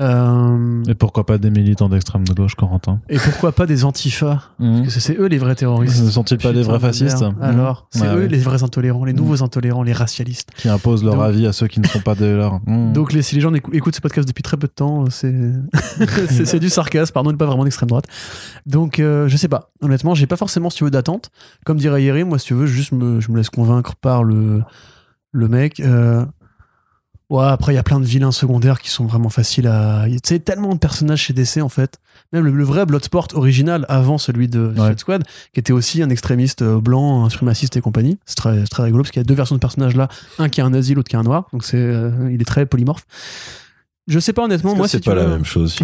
Euh, Et pourquoi pas des militants d'extrême de gauche, Corentin et pourquoi pas des antifas Mhm. Parce que c'est eux les vrais terroristes. Ne sont-ils pas des Putain vrais fascistes. Mhm. Alors, c'est Ouais, eux ouais. les vrais intolérants, les Mhm. nouveaux intolérants, les racialistes. Qui imposent leur Donc- avis à ceux qui ne sont pas des leurs. Donc, les, si les gens écou- écoutent ce podcast depuis très peu de temps, c'est c'est du sarcasme, pardon, pas vraiment d'extrême droite. Donc, euh, je sais pas. Honnêtement, j'ai pas forcément, si tu veux, d'attente. Comme dirait Yeri, moi, si tu veux, juste me, je me laisse convaincre par le le mec. euh, Ouais, après, il y a plein de vilains secondaires qui sont vraiment faciles à. Tu sais, tellement de personnages chez DC, en fait. Même le, le vrai Bloodsport original, avant celui de Suicide Squad, qui était aussi un extrémiste euh, blanc, un suprémaciste et compagnie. C'est très, très rigolo parce qu'il y a deux versions de personnages là. Un qui a un nazi, l'autre qui a un noir. Donc, c'est, euh, il est très polymorphe. Je sais pas honnêtement, moi, c'est si tu pas la veux- même chose.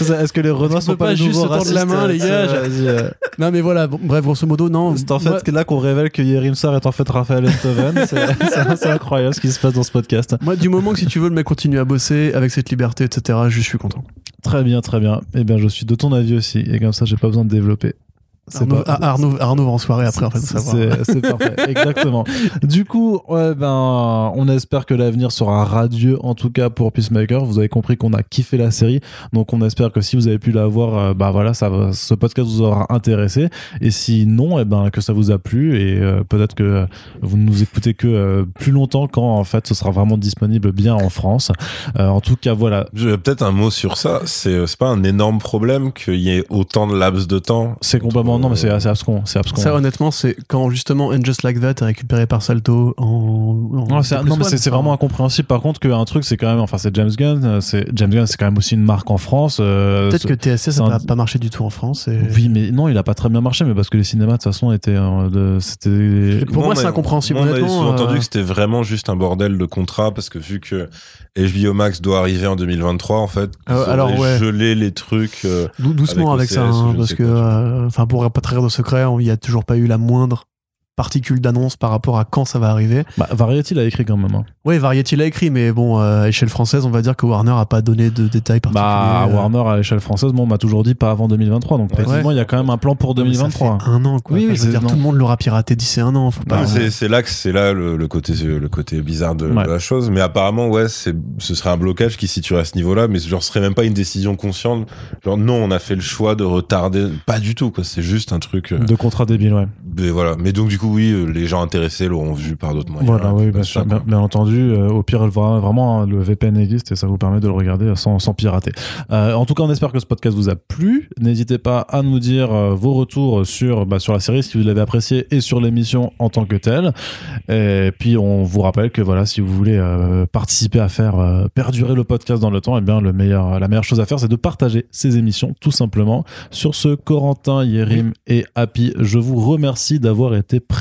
Est-ce que les Renois sont pas, les juste tendre la racistes, main, les gars, euh, Non, mais voilà. bon, bref, grosso modo, non. C'est en fait là qu'on révèle que Yerim Sar est en fait Raphaël Enthoven. C'est incroyable ce qui se passe dans ce podcast. Moi, du moment que si tu veux, le mec continue à bosser avec cette liberté, etc., je suis content. Très bien, très bien. Eh bien, je suis de ton avis aussi. Et comme ça, j'ai pas besoin de développer. C'est Arnaud, pas- Arnaud, Arnaud va en soirée après, en fait, C'est- savoir. C'est c'est parfait, exactement. Du coup, ouais, ben, on espère que l'avenir sera radieux, en tout cas pour Peacemaker. Vous avez compris qu'on a kiffé la série, donc on espère que si vous avez pu la voir, euh, bah voilà, ça, ce podcast vous aura intéressé. Et si non, eh ben que ça vous a plu et euh, peut-être que vous ne nous écoutez que euh, plus longtemps quand en fait ce sera vraiment disponible bien en France. Euh, en tout cas, voilà. Peut-être un mot sur ça. C'est pas un énorme problème qu'il y ait autant de laps de temps. C'est complètement non, mais c'est assez abscon, c'est abscon. Ça, honnêtement, c'est quand justement And Just Like That est récupéré par Salto en. en Non, c'est, c'est, c'est enfin, vraiment incompréhensible. Par contre, qu'un truc, c'est quand même, enfin, c'est James Gunn. euh, C'est James Gunn, c'est quand même aussi une marque en France. euh, Peut-être que TSC, c'est ça un- n'a pas marché du tout en France. Et... Oui, mais non, il a pas très bien marché, mais parce que les cinémas de toute façon étaient, euh, de, c'était. Pour moi, c'est incompréhensible, Moi, on honnêtement, sous-entendu euh, que c'était vraiment juste un bordel de contrat parce que vu que HBO Max doit arriver en 2023, en fait, Euh, alors, ouais. gelé les trucs. euh, Dou- doucement Avec avec, ça, hein, parce que, euh, enfin, pour pas trahir de secret, il n'y a toujours pas eu la moindre particule d'annonce par rapport à quand ça va arriver. Bah, Variety l'a écrit quand même. hein. Oui, Variety l'a écrit, mais bon, euh, à échelle française, on va dire que Warner a pas donné de détails particuliers. Bah, Warner à l'échelle française, bon, on m'a toujours dit pas avant 2023. Donc, Ouais. effectivement, il y a quand même un plan pour mais ça 2023. fait un an, quoi. Oui, Enfin, oui, je veux dire, non. tout le monde l'aura piraté d'ici un an. Pas... c'est- c'est là que c'est là le, le côté le côté bizarre de, Ouais. de la chose. Mais apparemment, ouais, c'est ce serait un blocage qui se situerait à ce niveau-là, mais genre ce serait même pas une décision consciente. Genre non, on a fait le choix de retarder. Pas du tout, quoi. C'est juste un truc. euh, De contrat débile, ouais. mais voilà. Mais donc du coup, oui, euh, les gens intéressés l'auront vu par d'autres moyens. Voilà, oui, bien sûr, entendu. euh, au pire, vraiment hein, le VPN existe et ça vous permet de le regarder sans, sans pirater. Euh, en tout cas, on espère que ce podcast vous a plu. N'hésitez pas à nous dire vos retours sur, bah, sur la série, si vous l'avez apprécié, et sur l'émission en tant que telle. Et puis, on vous rappelle que voilà, si vous voulez euh, participer à faire perdurer le podcast dans le temps, eh bien, le meilleur, la meilleure chose à faire, c'est de partager ces émissions, tout simplement. Sur ce, Corentin, Yérim et Happy, je vous remercie d'avoir été présents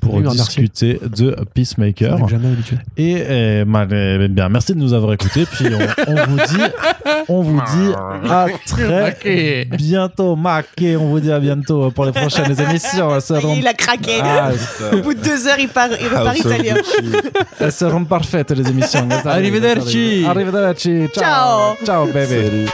pour Oui, discuter de Peacemaker. Et bah, euh, bien, merci de nous avoir écoutés. Puis on, on vous dit, on vous dit à très bientôt, Maquet. On vous dit à bientôt pour les prochaines émissions. Il a craqué. Ah, Au bout de deux heures, il, part, il repart italien. Elles seront parfaites les émissions. Arrivederci. Arrivederci. Ciao. Ciao. Ciao, bébé. Salut.